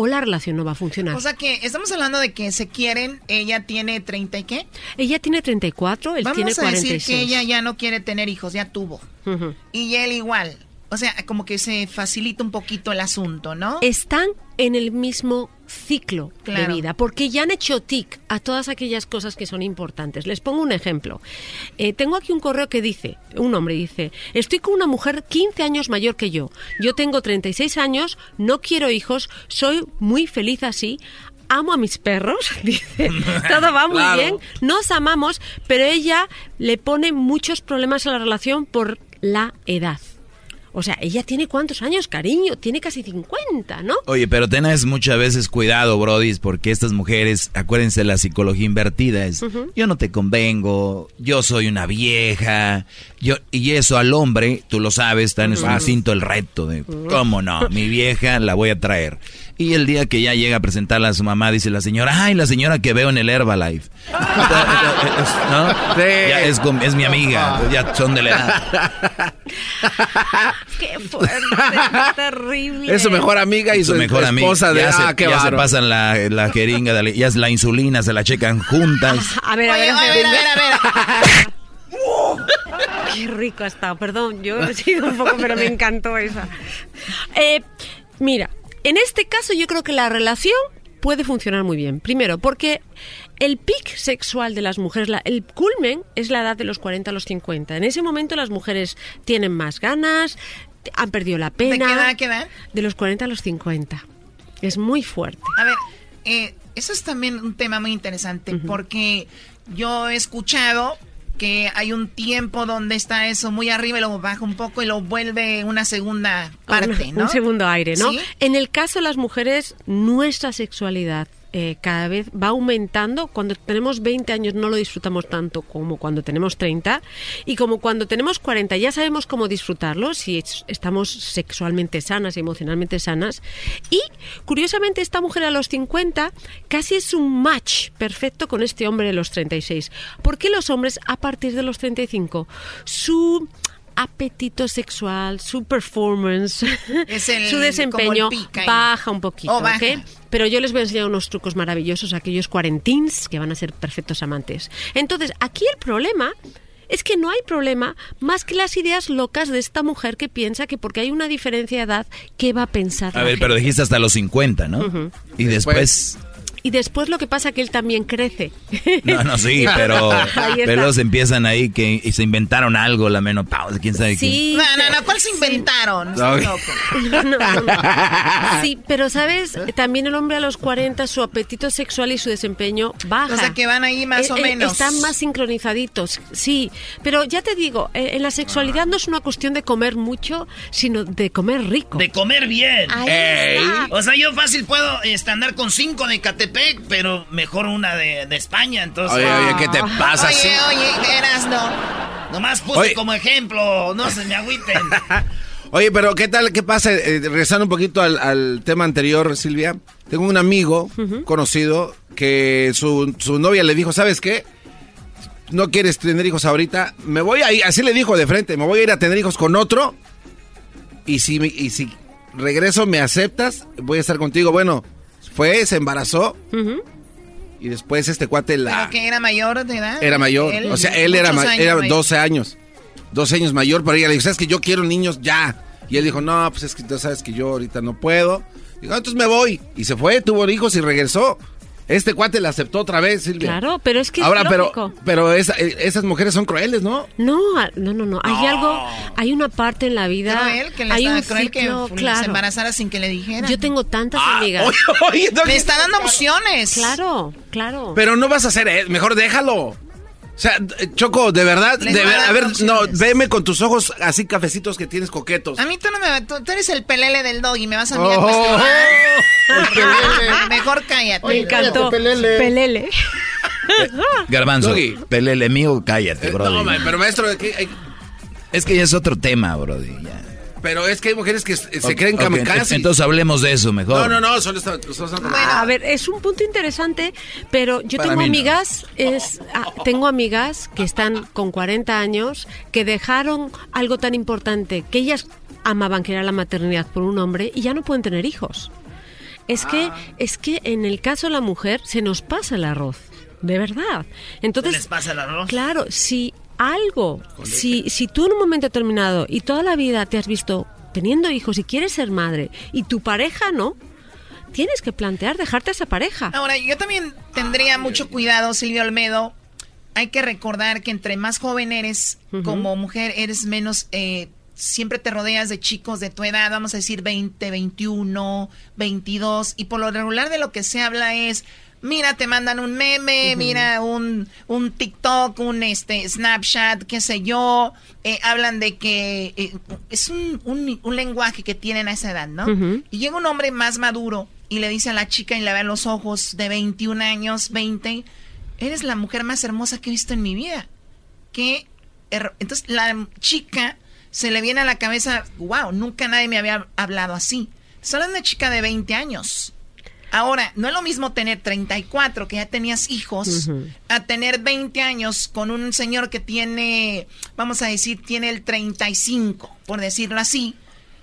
Speaker 41: o la relación no va a funcionar
Speaker 13: O sea que estamos hablando de que se quieren, ella tiene 30 y qué?
Speaker 41: ella tiene 34 él
Speaker 13: Vamos
Speaker 41: tiene
Speaker 13: a
Speaker 41: 46
Speaker 13: decir que ella ya no quiere tener hijos, ya tuvo.
Speaker 41: Ujú.
Speaker 13: Y él igual. O sea, como que se facilita un poquito el asunto, ¿no?
Speaker 41: están en el mismo ciclo de vida, porque ya han hecho tic a todas aquellas cosas que son importantes. Les pongo un ejemplo. Eh, tengo aquí un correo que dice, un hombre dice, estoy con una mujer 15 años mayor que yo. Yo tengo 36 años, no quiero hijos, soy muy feliz así. Amo a mis perros, dice, todo va muy
Speaker 42: Claro.
Speaker 41: bien, nos amamos, pero ella le pone muchos problemas a la relación por la edad. O sea, ella tiene cuántos años, cariño, tiene casi 50, ¿no?
Speaker 4: Oye, pero tenés muchas veces cuidado, Brody, porque estas mujeres, acuérdense, la psicología invertida es, yo no te convengo, yo soy una vieja, yo y eso al hombre, tú lo sabes, está en su instinto el reto de, ¿cómo no? Mi vieja la voy a traer. Y el día que ya llega a presentarla a su mamá, dice la señora, ay, la señora que veo en el Herbalife. ¿No? Ya es, com- es mi amiga, ya son de la edad.
Speaker 41: ¡Qué fuerte! ¡Terrible!
Speaker 3: Es su mejor amiga y su,
Speaker 4: mejor amiga.
Speaker 3: esposa de
Speaker 4: ya se,
Speaker 3: ah, qué
Speaker 4: ya se pasan la, la jeringa, de la- ya es la insulina, se la checan juntas.
Speaker 41: A ver, a
Speaker 13: Oye,
Speaker 41: ver,
Speaker 13: a ver, a ver, a ver.
Speaker 41: Qué rico ha estado. Perdón, yo he sido un poco, pero me encantó esa. Eh, mira, en este caso yo creo que la relación puede funcionar muy bien. Primero, porque el pic sexual de las mujeres, la- el culmen es la edad de los 40 a los 50. En ese momento las mujeres tienen más ganas, han perdido la pena.
Speaker 13: ¿De qué edad, a qué edad?
Speaker 41: De los 40 a los 50. Es muy fuerte.
Speaker 13: A ver, eh, eso es también un tema muy interesante porque yo he escuchado que hay un tiempo donde está eso muy arriba y luego baja un poco y lo vuelve una segunda parte,
Speaker 41: un,
Speaker 13: ¿no?
Speaker 41: un segundo aire, ¿no?
Speaker 13: ¿Sí?
Speaker 41: En el caso de las mujeres, nuestra sexualidad eh, cada vez va aumentando. Cuando tenemos 20 años no lo disfrutamos tanto como cuando tenemos 30 y como cuando tenemos 40 ya sabemos cómo disfrutarlo si es- estamos sexualmente sanas y emocionalmente sanas. Y curiosamente esta mujer a los 50 casi es un match perfecto con este hombre de los 36. ¿Por qué los hombres a partir de los 35? Su apetito sexual, su performance,
Speaker 13: el-
Speaker 41: su desempeño baja un poquito,
Speaker 13: Oh.
Speaker 41: Pero yo les voy a enseñar unos trucos maravillosos a aquellos cuarentins que van a ser perfectos amantes. Entonces, aquí el problema es que no hay problema más que las ideas locas de esta mujer que piensa que porque hay una diferencia de edad, ¿qué va a pensar?
Speaker 4: A
Speaker 41: la
Speaker 4: ver,
Speaker 41: gente?
Speaker 4: pero dijiste hasta los 50, ¿no? Y después...
Speaker 41: Y después lo que pasa que él también crece.
Speaker 4: No, no, sí, pero, pero los empiezan ahí que y se inventaron algo, la menopausia, quién sabe
Speaker 41: Sí,
Speaker 13: No, no, no, ¿cuál se inventaron? Loco.
Speaker 41: No, no, no. Sí, pero sabes, también el hombre a los 40, su apetito sexual y su desempeño baja.
Speaker 13: O sea, que van ahí más
Speaker 41: Eh,
Speaker 13: o
Speaker 41: eh,
Speaker 13: menos.
Speaker 41: Están más sincronizaditos, sí. Pero ya te digo, eh, en la sexualidad no es una cuestión de comer mucho, sino de comer rico.
Speaker 2: De comer bien.
Speaker 41: Ahí está.
Speaker 2: O sea, yo fácil puedo este, andar con cinco de Catepec, pero mejor una de, de España, entonces.
Speaker 3: Oye, oye, ¿qué te pasa?
Speaker 13: Oye,
Speaker 3: Sí.
Speaker 13: oye, eras no.
Speaker 2: Nomás puse
Speaker 3: Oye.
Speaker 2: como ejemplo, no se me agüiten.
Speaker 3: Oye, pero ¿qué tal? ¿Qué pasa? Eh, regresando un poquito al, al tema anterior, Silvia. Tengo un amigo conocido que su, su novia le dijo, ¿sabes qué? No quieres tener hijos ahorita. Me voy a ir, así le dijo de frente, me voy a ir a tener hijos con otro. Y si, y si regreso, me aceptas, voy a estar contigo. Bueno, fue, se embarazó. Y después este cuate la...
Speaker 13: ¿Pero que era mayor de edad?
Speaker 3: Era mayor.
Speaker 13: Él,
Speaker 3: o sea, él era,
Speaker 13: años
Speaker 3: era
Speaker 13: mayor.
Speaker 3: 12 años. 12 años mayor, pero ella le dijo, ¿sabes que yo quiero niños ya? Y él dijo, no, pues es que tú sabes que yo ahorita no puedo. Dijo, "Ah, entonces me voy. Y se fue, tuvo hijos y regresó. Este cuate la aceptó otra vez, Silvia.
Speaker 41: Claro, pero es que es
Speaker 3: Ahora, pero,
Speaker 41: lógico.
Speaker 3: pero esa- eh, esas mujeres son crueles, ¿no?
Speaker 41: No, a- no, no, no. Hay algo, hay una parte en la vida.
Speaker 13: Cruel, que le
Speaker 41: hay
Speaker 13: está
Speaker 41: un
Speaker 13: cruel que
Speaker 41: ciclo,
Speaker 13: se
Speaker 41: claro.
Speaker 13: embarazara sin que le dijeran.
Speaker 41: Yo tengo tantas
Speaker 13: Ah,
Speaker 41: amigas.
Speaker 3: oye, oye, no,
Speaker 13: Le está dando opciones.
Speaker 41: Claro, claro.
Speaker 3: Pero no vas a hacer eso, mejor déjalo. O sea, eh, Choco, de verdad, de
Speaker 13: a
Speaker 3: ver- a ver, no, veme con tus ojos así cafecitos que tienes coquetos.
Speaker 13: A mí tú no me tú, tú eres el pelele del dog y me vas a a
Speaker 3: Oh, pelele.
Speaker 13: Mejor cállate.
Speaker 41: Me encantó. Pelele.
Speaker 4: Garbanzo,
Speaker 3: Doggy.
Speaker 4: pelele mío, cállate, bro.
Speaker 3: Eh, No, ma- pero maestro, ¿qué- hay-
Speaker 4: Es que ya es otro tema, bro. ya.
Speaker 3: Pero es que hay mujeres que se se
Speaker 4: Ok,
Speaker 3: creen kamikazes.
Speaker 4: Entonces hablemos de eso mejor.
Speaker 3: No, no, no, solo está... solo está-
Speaker 41: a ver, es un punto interesante, pero yo
Speaker 3: Para
Speaker 41: tengo
Speaker 3: no.
Speaker 41: amigas, es, ah, tengo amigas que están con 40 años que dejaron algo tan importante que ellas amaban, que era la maternidad por un hombre y ya no pueden tener hijos. Es
Speaker 3: Ah.
Speaker 41: que es que en el caso de la mujer se nos pasa el arroz, de verdad. Entonces,
Speaker 2: ¿Les pasa el arroz?
Speaker 41: Claro, si algo, si, si tú en un momento determinado y toda la vida te has visto teniendo hijos y quieres ser madre y tu pareja no, tienes que plantear dejarte a esa pareja.
Speaker 13: Ahora, yo también tendría mucho cuidado, Silvio Olmedo. Hay que recordar que entre más joven eres, como mujer, eres menos... Eh, siempre te rodeas de chicos de tu edad, vamos a decir 20, 21, 22, y por lo regular de lo que se habla es mira, te mandan un meme, mira, un, un TikTok, un este Snapchat, qué sé yo. Eh, hablan de que eh, es un, un, lenguaje que tienen a esa edad, ¿no? Y llega un hombre más maduro y le dice a la chica y le ve los ojos de 21 años, 20, eres la mujer más hermosa que he visto en mi vida. Que entonces la chica se le viene a la cabeza, wow, nunca nadie me había hablado así. Solo una chica de 20 años. Ahora, no es lo mismo tener 34, que ya tenías hijos, a tener 20 años con un señor que tiene, vamos a decir, tiene el 35, por decirlo así.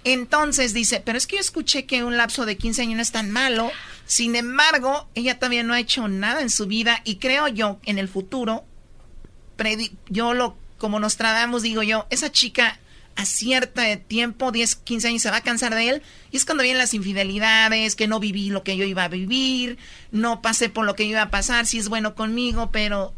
Speaker 13: Entonces dice, pero es que yo escuché que un lapso de 15 años no es tan malo. Sin embargo, ella todavía no ha hecho nada en su vida y creo yo en el futuro, yo lo, como nos tratamos, digo yo, esa chica a cierto tiempo, 10, 15 años, se va a cansar de él. Y es cuando vienen las infidelidades, que no viví lo que yo iba a vivir, no pasé por lo que iba a pasar, si es bueno conmigo, pero...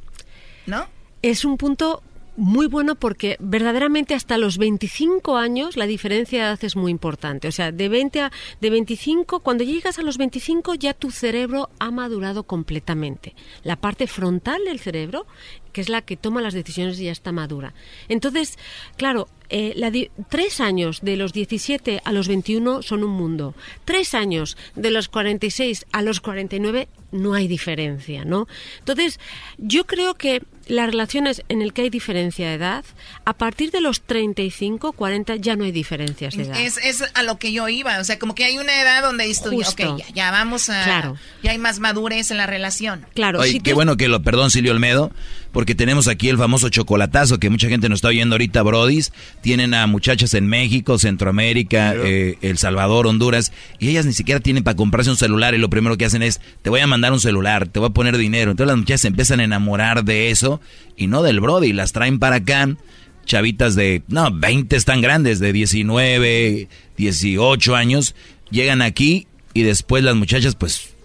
Speaker 13: ¿No?
Speaker 41: Es un punto muy bueno porque verdaderamente hasta los 25 años la diferencia de edad es muy importante. O sea, de 20 a de 25, cuando llegas a los 25 ya tu cerebro ha madurado completamente. La parte frontal del cerebro, que es la que toma las decisiones, ya está madura. Entonces, claro, eh, tres años de los 17 a los 21 son un mundo. Tres años de los 46 a los 49 no hay diferencia, ¿no? Entonces, yo creo que las relaciones en el que hay diferencia de edad, a partir de los 35, 40 ya no hay diferencias de edad.
Speaker 13: Es, es a lo que yo iba, o sea, como que hay una edad donde dices ok, ya, vamos a... Claro. Ya hay más madurez en la relación.
Speaker 41: Claro.
Speaker 4: Oye, qué bueno que lo, perdón Silvio Olmedo, porque tenemos aquí el famoso chocolatazo que mucha gente nos está oyendo ahorita, Brodis. Tienen a muchachas en México, Centroamérica, eh, El Salvador, Honduras, y ellas ni siquiera tienen para comprarse un celular y lo primero que hacen es, te voy a mandar un celular, te voy a poner dinero. Entonces las muchachas se empiezan a enamorar de eso y no del Brody, las traen para acá. Chavitas de, no, 20 están grandes, de 19, 18 años, llegan aquí y después las muchachas pues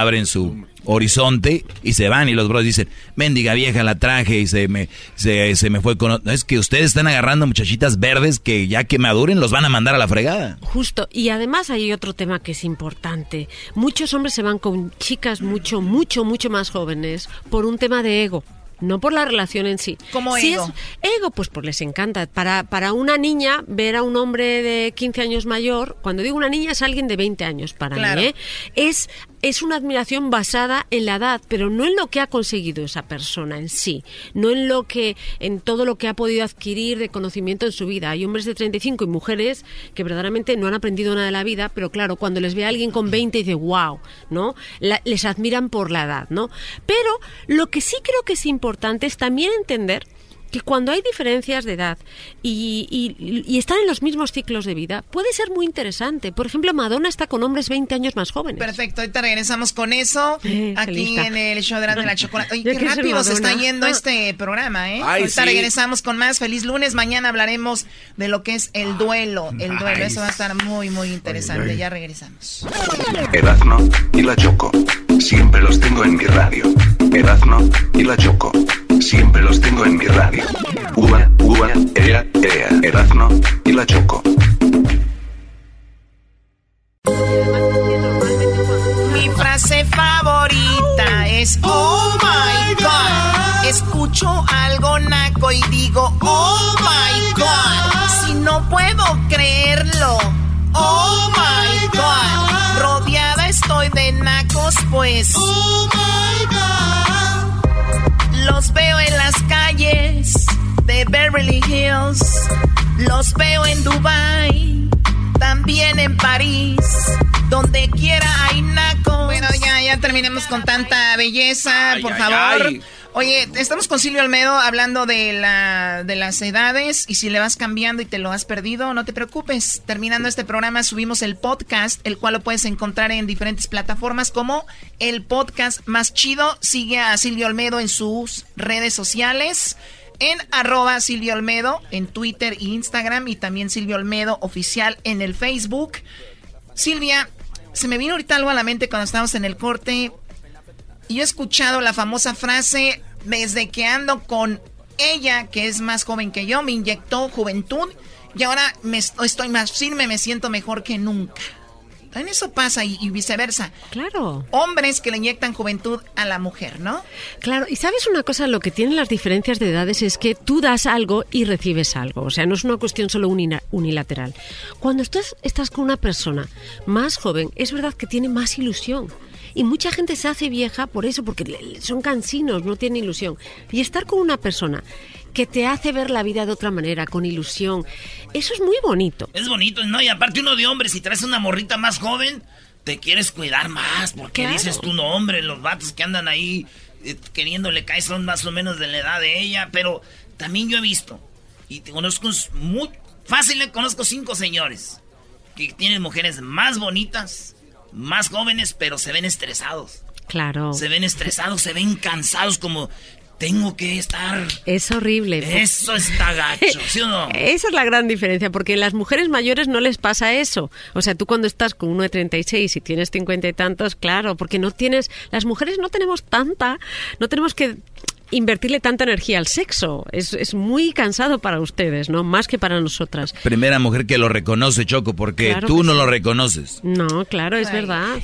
Speaker 4: abren su horizonte y se van y los bros dicen, mendiga vieja la traje y se me, se, me fue con... Es que ustedes están agarrando muchachitas verdes que ya que maduren los van a mandar a la fregada.
Speaker 41: Justo, y además hay otro tema que es importante. Muchos hombres se van con chicas mucho, mucho, mucho más jóvenes por un tema de ego no por la relación en sí.
Speaker 13: ¿Cómo ego?
Speaker 41: ego, pues, pues les encanta. Para, para una niña, ver a un hombre de 15 años mayor, cuando digo una niña es alguien de 20 años para mí, ¿eh? es es una admiración basada en la edad, pero no en lo que ha conseguido esa persona en sí, no en lo que en todo lo que ha podido adquirir de conocimiento en su vida. Hay hombres de 35 y mujeres que verdaderamente no han aprendido nada de la vida, pero claro, cuando les ve a alguien con 20 dice, "Wow", ¿no? les admiran por la edad, ¿no? Pero lo que sí creo que es importante es también entender que cuando hay diferencias de edad y, están en los mismos ciclos de vida, puede ser muy interesante. Por ejemplo, Madonna está con hombres 20 años más jóvenes.
Speaker 13: Perfecto, ahorita regresamos con eso aquí en el show de la, chocolate. Oye, qué rápido se está yendo ah. este programa, ¿eh? ahorita regresamos con más. Feliz lunes. Mañana hablaremos de lo que es el duelo. El duelo, eso va a estar muy, muy interesante. Ya regresamos.
Speaker 7: Erazno y la Choco. Siempre los tengo en mi radio. Erazno y la Choco. Siempre los tengo en mi radio. Uva, uva, ea, ea, Erazno y la Choco.
Speaker 13: Mi frase favorita es Oh my God. Escucho algo naco y digo Oh my God. Si no puedo creerlo. Oh my God. Rodeada estoy de nacos, pues. Oh my God. Los veo en las calles de Beverly Hills. Los veo en Dubai, también en París. Donde quiera hay naco. Bueno, ya, ya terminemos con tanta belleza, por favor. Oye, estamos con Silvio Almedo hablando de, la, de las edades y si le vas cambiando y te lo has perdido, no te preocupes. Terminando este programa subimos el podcast, el cual lo puedes encontrar en diferentes plataformas como el podcast más chido. Sigue a Silvio Almedo en sus redes sociales en arroba Silvio Olmedo en Twitter e Instagram y también Silvio Olmedo oficial en el Facebook. Silvia, se me vino ahorita algo a la mente cuando estábamos en el corte. Yo he escuchado la famosa frase, desde que ando con ella, que es más joven que yo, me inyectó juventud y ahora me estoy más firme, me siento mejor que nunca. En eso pasa y, viceversa.
Speaker 41: Claro.
Speaker 13: Hombres que le inyectan juventud a la mujer, ¿no?
Speaker 41: Claro, y sabes una cosa, lo que tienen las diferencias de edades es que tú das algo y recibes algo. O sea, no es una cuestión solo unilateral. Cuando estás, estás con una persona más joven, es verdad que tiene más ilusión. Y mucha gente se hace vieja por eso, porque son cansinos, no tienen ilusión. Y estar con una persona que te hace ver la vida de otra manera, con ilusión. Eso es muy bonito.
Speaker 2: Es bonito, ¿no? Y aparte uno de hombres, si traes una morrita más joven, te quieres cuidar más, porque dices tú, no, hombre, los vatos que andan ahí eh, queriéndole caer son más o menos de la edad de ella, pero también yo he visto, y te conozco muy fácil, le conozco cinco señores que tienen mujeres más bonitas, más jóvenes, pero se ven estresados.
Speaker 41: Claro.
Speaker 2: Se ven estresados, se ven cansados, como tengo que estar.
Speaker 41: Es horrible.
Speaker 2: Eso está gacho, ¿sí o no?
Speaker 41: Esa es la gran diferencia, porque las mujeres mayores no les pasa eso. O sea, tú cuando estás con uno de 36 y tienes 50 y tantos, claro, porque no tienes. Las mujeres no tenemos tanta. No tenemos que invertirle tanta energía al sexo. Es, es, muy cansado para ustedes, ¿no? Más que para nosotras.
Speaker 4: Primera mujer que lo reconoce, Choco, porque tú no lo reconoces.
Speaker 41: No, claro, es verdad.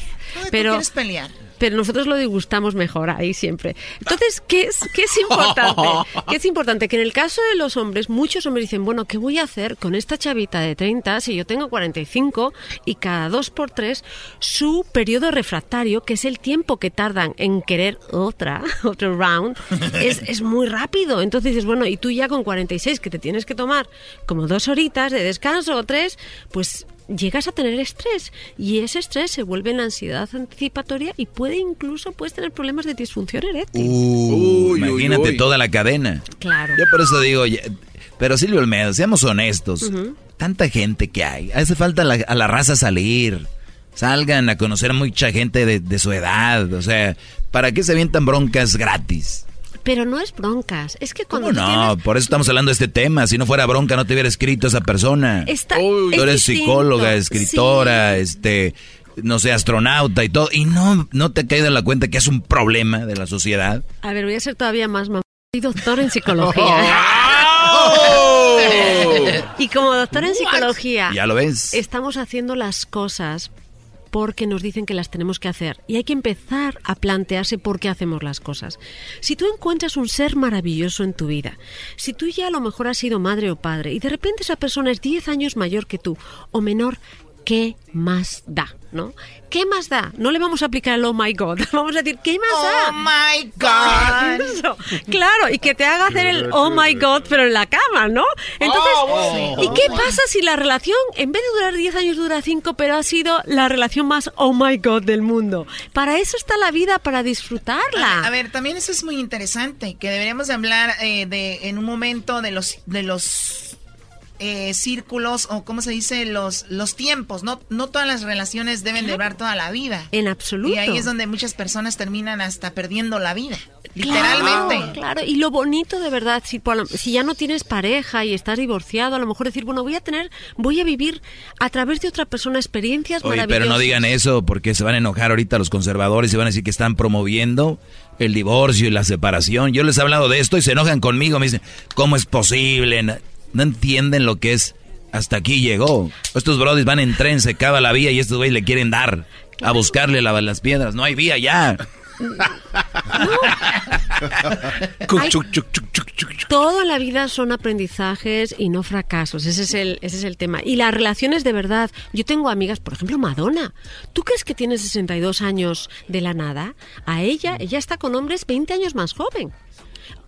Speaker 41: Pero,
Speaker 13: quieres pelear?
Speaker 41: Pero nosotros lo disgustamos mejor ahí siempre. Entonces, ¿qué es, qué es importante? ¿Qué es importante? Que en el caso de los hombres, muchos hombres dicen, bueno, ¿qué voy a hacer con esta chavita de 30 si yo tengo 45 y cada dos por tres su periodo refractario, que es el tiempo que tardan en querer otra, otro round, es, es muy rápido. Entonces dices, bueno, y tú ya con 46 que te tienes que tomar como dos horitas de descanso o tres, pues llegas a tener estrés y ese estrés se vuelve en ansiedad anticipatoria y puede incluso puedes tener problemas de disfunción eréctil.
Speaker 4: imagínate toda la cadena.
Speaker 41: Claro.
Speaker 4: Yo por eso digo, pero Silvio Olmedo, seamos honestos. Tanta gente que hay. Hace falta a la raza salir. Salgan a conocer a mucha gente de, de su edad. O sea, ¿para qué se avientan broncas gratis?
Speaker 41: Pero no es broncas, es que cuando...
Speaker 4: no? Por eso estamos hablando de este tema. Si no fuera bronca, no te hubiera escrito esa persona.
Speaker 41: Está,
Speaker 4: Tú eres psicóloga, escritora, este, no sé, astronauta y todo. Y no, no te ha caído en la cuenta que es un problema de la sociedad.
Speaker 41: A ver, voy a ser todavía más mamá. Soy doctor en psicología. y como doctor en psicología...
Speaker 4: Ya lo ves.
Speaker 41: Estamos haciendo las cosas porque nos dicen que las tenemos que hacer. Y hay que empezar a plantearse por qué hacemos las cosas. Si tú encuentras un ser maravilloso en tu vida, si tú ya a lo mejor has sido madre o padre y de repente esa persona es 10 años mayor que tú o menor, ¿qué más da? ¿No? ¿Qué más da? No le vamos a aplicar el oh my god, vamos a decir, ¿qué más da?
Speaker 13: Oh my god.
Speaker 41: Claro, y que te haga hacer el oh my god, pero en la cama, ¿no? Entonces,
Speaker 13: Oh,
Speaker 41: ¿y qué pasa si la relación, en vez de durar 10 años, dura 5, pero ha sido la relación más oh my god del mundo? Para eso está la vida, para disfrutarla.
Speaker 13: A ver, también eso es muy interesante, que deberíamos de hablar eh, de, en un momento de los, de los eh, círculos o cómo se dice los los tiempos no no todas las relaciones deben durar toda la vida.
Speaker 41: En absoluto.
Speaker 13: Y ahí es donde muchas personas terminan hasta perdiendo la vida literalmente.
Speaker 41: claro. Y lo bonito de verdad si si ya no tienes pareja y estás divorciado a lo mejor decir bueno voy a tener voy a vivir a través de otra persona experiencias
Speaker 4: Oye,
Speaker 41: maravillosas
Speaker 4: pero no digan eso porque se van a enojar ahorita los conservadores y van a decir que están promoviendo el divorcio y la separación. Yo les he hablado de esto y se enojan conmigo. Me dicen, ¿cómo es posible? No entienden lo que es. Hasta aquí llegó. Estos brodis van en tren, se acaba la vía y estos güeyes le quieren dar a buscarle la, las piedras. No hay vía ya.
Speaker 41: Toda la vida son aprendizajes y no fracasos. Ese es, el, ese es el tema. Y las relaciones de verdad. Yo tengo amigas, por ejemplo, Madonna. ¿Tú crees que tiene 62 años de la nada? A ella, ella está con hombres 20 años más joven.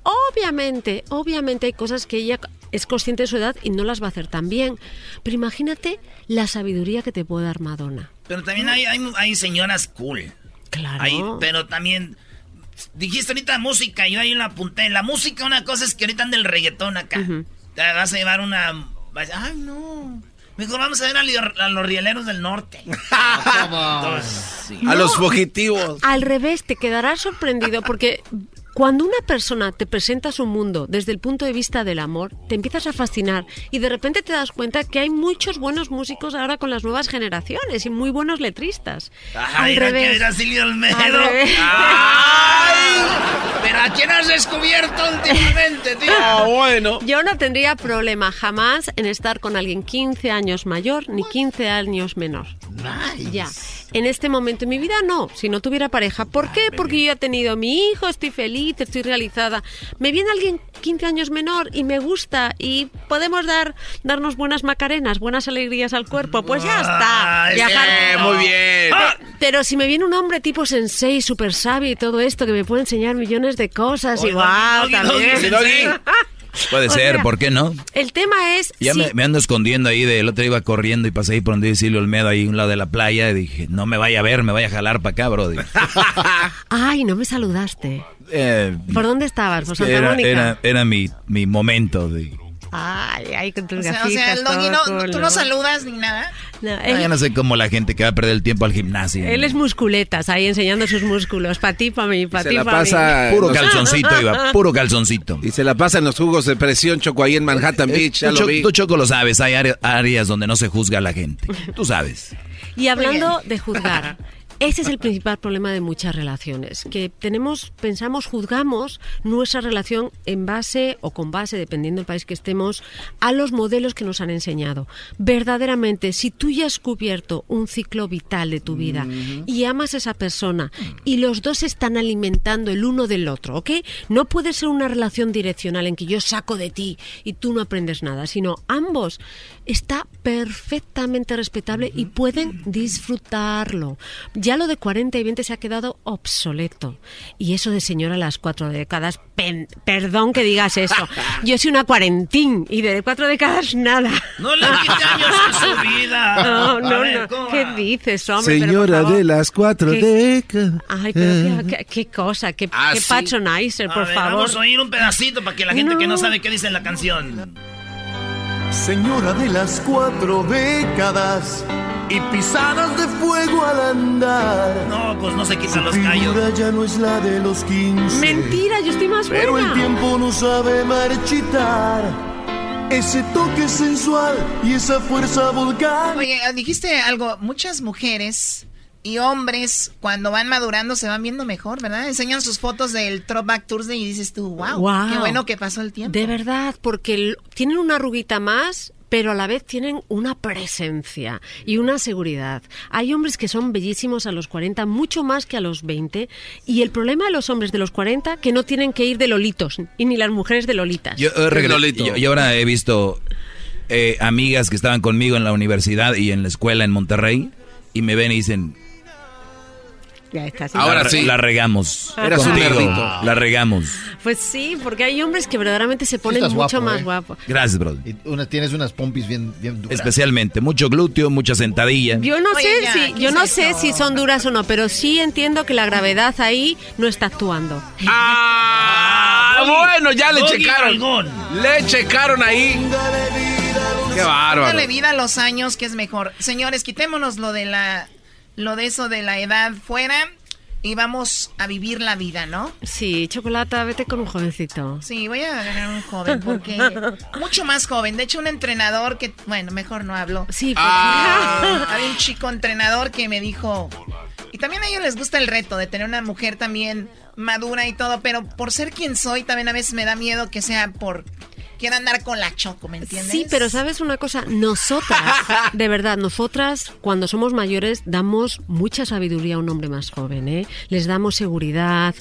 Speaker 41: Obviamente, obviamente hay cosas que ella es consciente de su edad y no las va a hacer tan bien. Pero imagínate la sabiduría que te puede dar Madonna.
Speaker 2: Pero también hay, hay, señoras cool.
Speaker 41: Claro.
Speaker 2: pero también dijiste ahorita música, yo ahí la apunté. La música, una cosa es que ahorita anda el reggaetón acá. Te vas a llevar una. Ay, no. Mejor vamos a ver a, los rieleros del norte.
Speaker 3: A los fugitivos.
Speaker 41: Al revés, te quedarás sorprendido porque Cuando una persona te presenta su mundo desde el punto de vista del amor, te empiezas a fascinar y de repente te das cuenta que hay muchos buenos músicos ahora con las nuevas generaciones y muy buenos letristas.
Speaker 2: Ay,
Speaker 41: Al revés.
Speaker 2: que era Silvio
Speaker 41: Al revés.
Speaker 2: ¡Ay! Pero ¿a quién has descubierto últimamente, tío?
Speaker 3: Ah, bueno.
Speaker 41: Yo no tendría problema jamás en estar con alguien 15 años mayor ni 15 años menor. Ya. En este momento en mi vida no, si no tuviera pareja. ¿Por qué? Porque yo ya he tenido mi hijo, estoy feliz, estoy realizada. Me viene alguien 15 años menor y me gusta y podemos dar darnos buenas macarenas, buenas alegrías al cuerpo, pues ya está.
Speaker 3: Ay,
Speaker 41: Viajar-
Speaker 3: bien, muy bien.
Speaker 41: Pe- Pero si me viene un hombre tipo sensei, super sabio y todo esto que me puede enseñar millones de cosas,
Speaker 4: doggy, doggy,
Speaker 41: también.
Speaker 4: Puede
Speaker 41: O
Speaker 4: ser,
Speaker 41: sea,
Speaker 4: ¿por qué no?
Speaker 41: El tema es
Speaker 4: Ya
Speaker 41: si-
Speaker 4: me, me ando escondiendo ahí, del otro iba corriendo y pasé ahí por donde dice Silvio Olmedo, ahí a un lado de la playa, y dije, no me vaya a ver, me vaya a jalar para acá, brody.
Speaker 41: Ay, no me saludaste.
Speaker 4: Eh,
Speaker 41: ¿Por dónde estabas? ¿Por Santa
Speaker 4: era,
Speaker 41: Mónica?
Speaker 4: era, era mi, mi momento de...
Speaker 41: Ay, ay, con tus
Speaker 13: O sea, o sea, el doggy no, tú no saludas ni nada.
Speaker 41: No, él,
Speaker 4: ya no sé cómo la gente que va a perder el tiempo al gimnasio.
Speaker 41: él es musculetas, ahí enseñando sus músculos. Para ti, para mí, para
Speaker 3: Se
Speaker 41: ti,
Speaker 3: la
Speaker 41: para
Speaker 3: pasa...
Speaker 41: mí.
Speaker 4: Puro calzoncito iba, puro calzoncito.
Speaker 3: Y se la pasa en los jugos de presión, Choco, ahí en Manhattan Beach, ya
Speaker 4: tú,
Speaker 3: lo vi.
Speaker 4: tú, Choco, lo sabes, hay área- áreas donde no se juzga a la gente. Tú sabes.
Speaker 41: Y hablando de juzgar, ese es el principal problema de muchas relaciones, que tenemos, pensamos, juzgamos nuestra relación en base o con base, dependiendo del país que estemos, a los modelos que nos han enseñado. Verdaderamente, si tú ya has cubierto un ciclo vital de tu vida y amas a esa persona y los dos están alimentando el uno del otro, ¿ok? No puede ser una relación direccional en que yo saco de ti y tú no aprendes nada, sino ambos está perfectamente respetable y pueden disfrutarlo. Ya lo de 40 y 20 se ha quedado obsoleto. Y eso de señora a las cuatro décadas, pen- perdón que digas eso. Yo soy una cuarentín y de cuatro décadas nada.
Speaker 2: No le quite años a su vida.
Speaker 41: No,
Speaker 2: A
Speaker 41: no,
Speaker 2: ver,
Speaker 41: no.
Speaker 2: ¿cómo
Speaker 41: ¿Qué dices, hombre?
Speaker 3: Señora de las cuatro
Speaker 41: ¿Qué?
Speaker 3: décadas.
Speaker 41: Ay, pero qué, qué- qué cosa, qué,
Speaker 2: Ah,
Speaker 41: qué
Speaker 2: sí.
Speaker 41: patronizer,
Speaker 2: A
Speaker 41: por
Speaker 2: ver,
Speaker 41: favor.
Speaker 2: Vamos a oír un pedacito para que la gente que no
Speaker 41: No.
Speaker 2: sabe qué dice en la canción.
Speaker 15: Señora de las cuatro décadas y pisadas de fuego al andar.
Speaker 2: No, pues no se quitan los callos.
Speaker 15: figura ya no es la de los 15.
Speaker 41: Mentira, yo estoy más
Speaker 15: Pero
Speaker 41: buena.
Speaker 15: el tiempo no sabe marchitar. Ese toque sensual y esa fuerza volcán.
Speaker 13: Oye, dijiste algo, muchas mujeres y hombres cuando van madurando se van viendo mejor, ¿verdad? Enseñan sus fotos del Throwback Thursday y dices tú, wow, qué bueno que pasó el tiempo.
Speaker 41: De verdad, porque tienen una arruguita más, pero a la vez tienen una presencia y una seguridad. Hay hombres que son bellísimos a los 40, mucho más que a los 20, y el problema de los hombres de los 40 que no tienen que ir de lolitos, y ni las mujeres de lolitas.
Speaker 4: Yo, eh, yo- yo ahora he visto eh, amigas que estaban conmigo en la universidad y en la escuela en Monterrey y me ven y dicen,
Speaker 41: Ya está, sí.
Speaker 4: la, re- la regamos.
Speaker 41: Un
Speaker 4: Contigo,
Speaker 41: nerdito.
Speaker 4: La regamos.
Speaker 41: Pues sí, porque hay hombres que verdaderamente se ponen mucho
Speaker 6: guapo,
Speaker 41: más
Speaker 6: ¿eh?
Speaker 41: guapos.
Speaker 4: Gracias, bro.
Speaker 6: Y una, tienes unas pompis bien, bien duras.
Speaker 4: Especialmente, mucho glúteo, mucha sentadilla.
Speaker 41: Yo no
Speaker 13: Oye,
Speaker 41: sé
Speaker 13: ya,
Speaker 41: si
Speaker 13: ¿qué
Speaker 41: yo no sé si son duras o no, pero sí entiendo que la gravedad ahí no está actuando.
Speaker 3: Ah, bueno, ya le
Speaker 2: Doggy
Speaker 3: checaron. Le checaron ahí. Qué bárbaro.
Speaker 13: Dale vida a los años, que es mejor. Señores, quitémonos lo de la, lo de eso de la edad fuera y vamos a vivir la vida, ¿no?
Speaker 41: Sí, chocolata, vete con un jovencito.
Speaker 13: Sí, voy a agarrar un joven porque mucho más joven. De hecho, un entrenador que, bueno, mejor no hablo.
Speaker 41: Sí,
Speaker 13: Ah, había un chico entrenador que me dijo, y también a ellos les gusta el reto de tener una mujer también madura y todo, pero por ser quien soy también a veces me da miedo que sea por quiera andar con la choco, ¿me entiendes?
Speaker 41: Sí, pero sabes una cosa, nosotras, de verdad, nosotras cuando somos mayores damos mucha sabiduría a un hombre más joven, ¿eh? Les damos seguridad.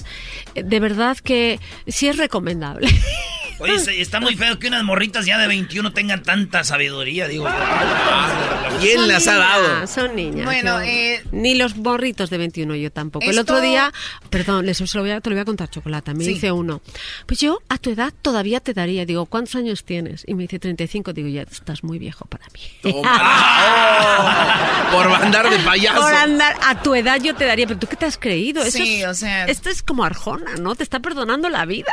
Speaker 41: Eh, De verdad que sí es recomendable.
Speaker 2: Oye, se- está muy feo que unas morritas ya de 21 tengan tanta sabiduría, digo.
Speaker 3: ¿Quién las ha dado?
Speaker 41: Son niñas.
Speaker 13: Bueno, eh,
Speaker 41: ni los morritos de 21 yo tampoco. El
Speaker 13: esto-
Speaker 41: otro día, perdón, les, se lo voy a, te lo voy a contar, Chocolata. Me
Speaker 13: Sí.
Speaker 41: dice uno, pues yo a tu edad todavía te daría. Digo, ¿cuántos años tienes? Y me dice 35. Digo, ya estás muy viejo para mí.
Speaker 3: Por andar de payaso.
Speaker 41: Por andar a tu edad yo te daría, pero tú qué te has creído? Eso
Speaker 13: Sí,
Speaker 41: es-
Speaker 13: o sea-
Speaker 41: Esto es como Arjona, ¿no? Te está perdonando la vida.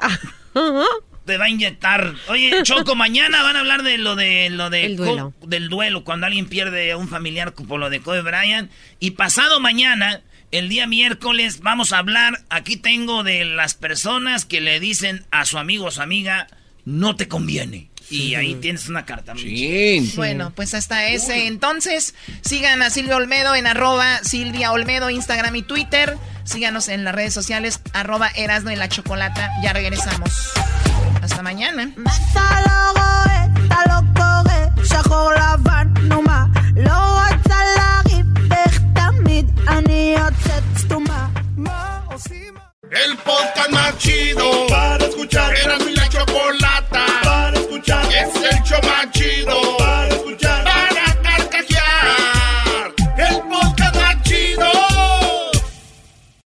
Speaker 2: Te va a inyectar. Oye, Choco, mañana van a hablar de lo de lo de
Speaker 41: El duelo.
Speaker 2: del duelo cuando alguien pierde a un familiar por lo de Kobe Bryant y pasado mañana El día miércoles vamos a hablar, aquí tengo de las personas que le dicen a su amigo o su amiga, no te conviene. Y ahí tienes una carta.
Speaker 13: Bueno, pues hasta ese. Entonces, sigan a Silvia Olmedo en arroba Silvia Olmedo, Instagram y Twitter. Síganos en las redes sociales, arroba Erasno y la Chocolata. Ya regresamos. Hasta mañana.
Speaker 8: El podcast más chido para escuchar. Era mi la chocolata es el show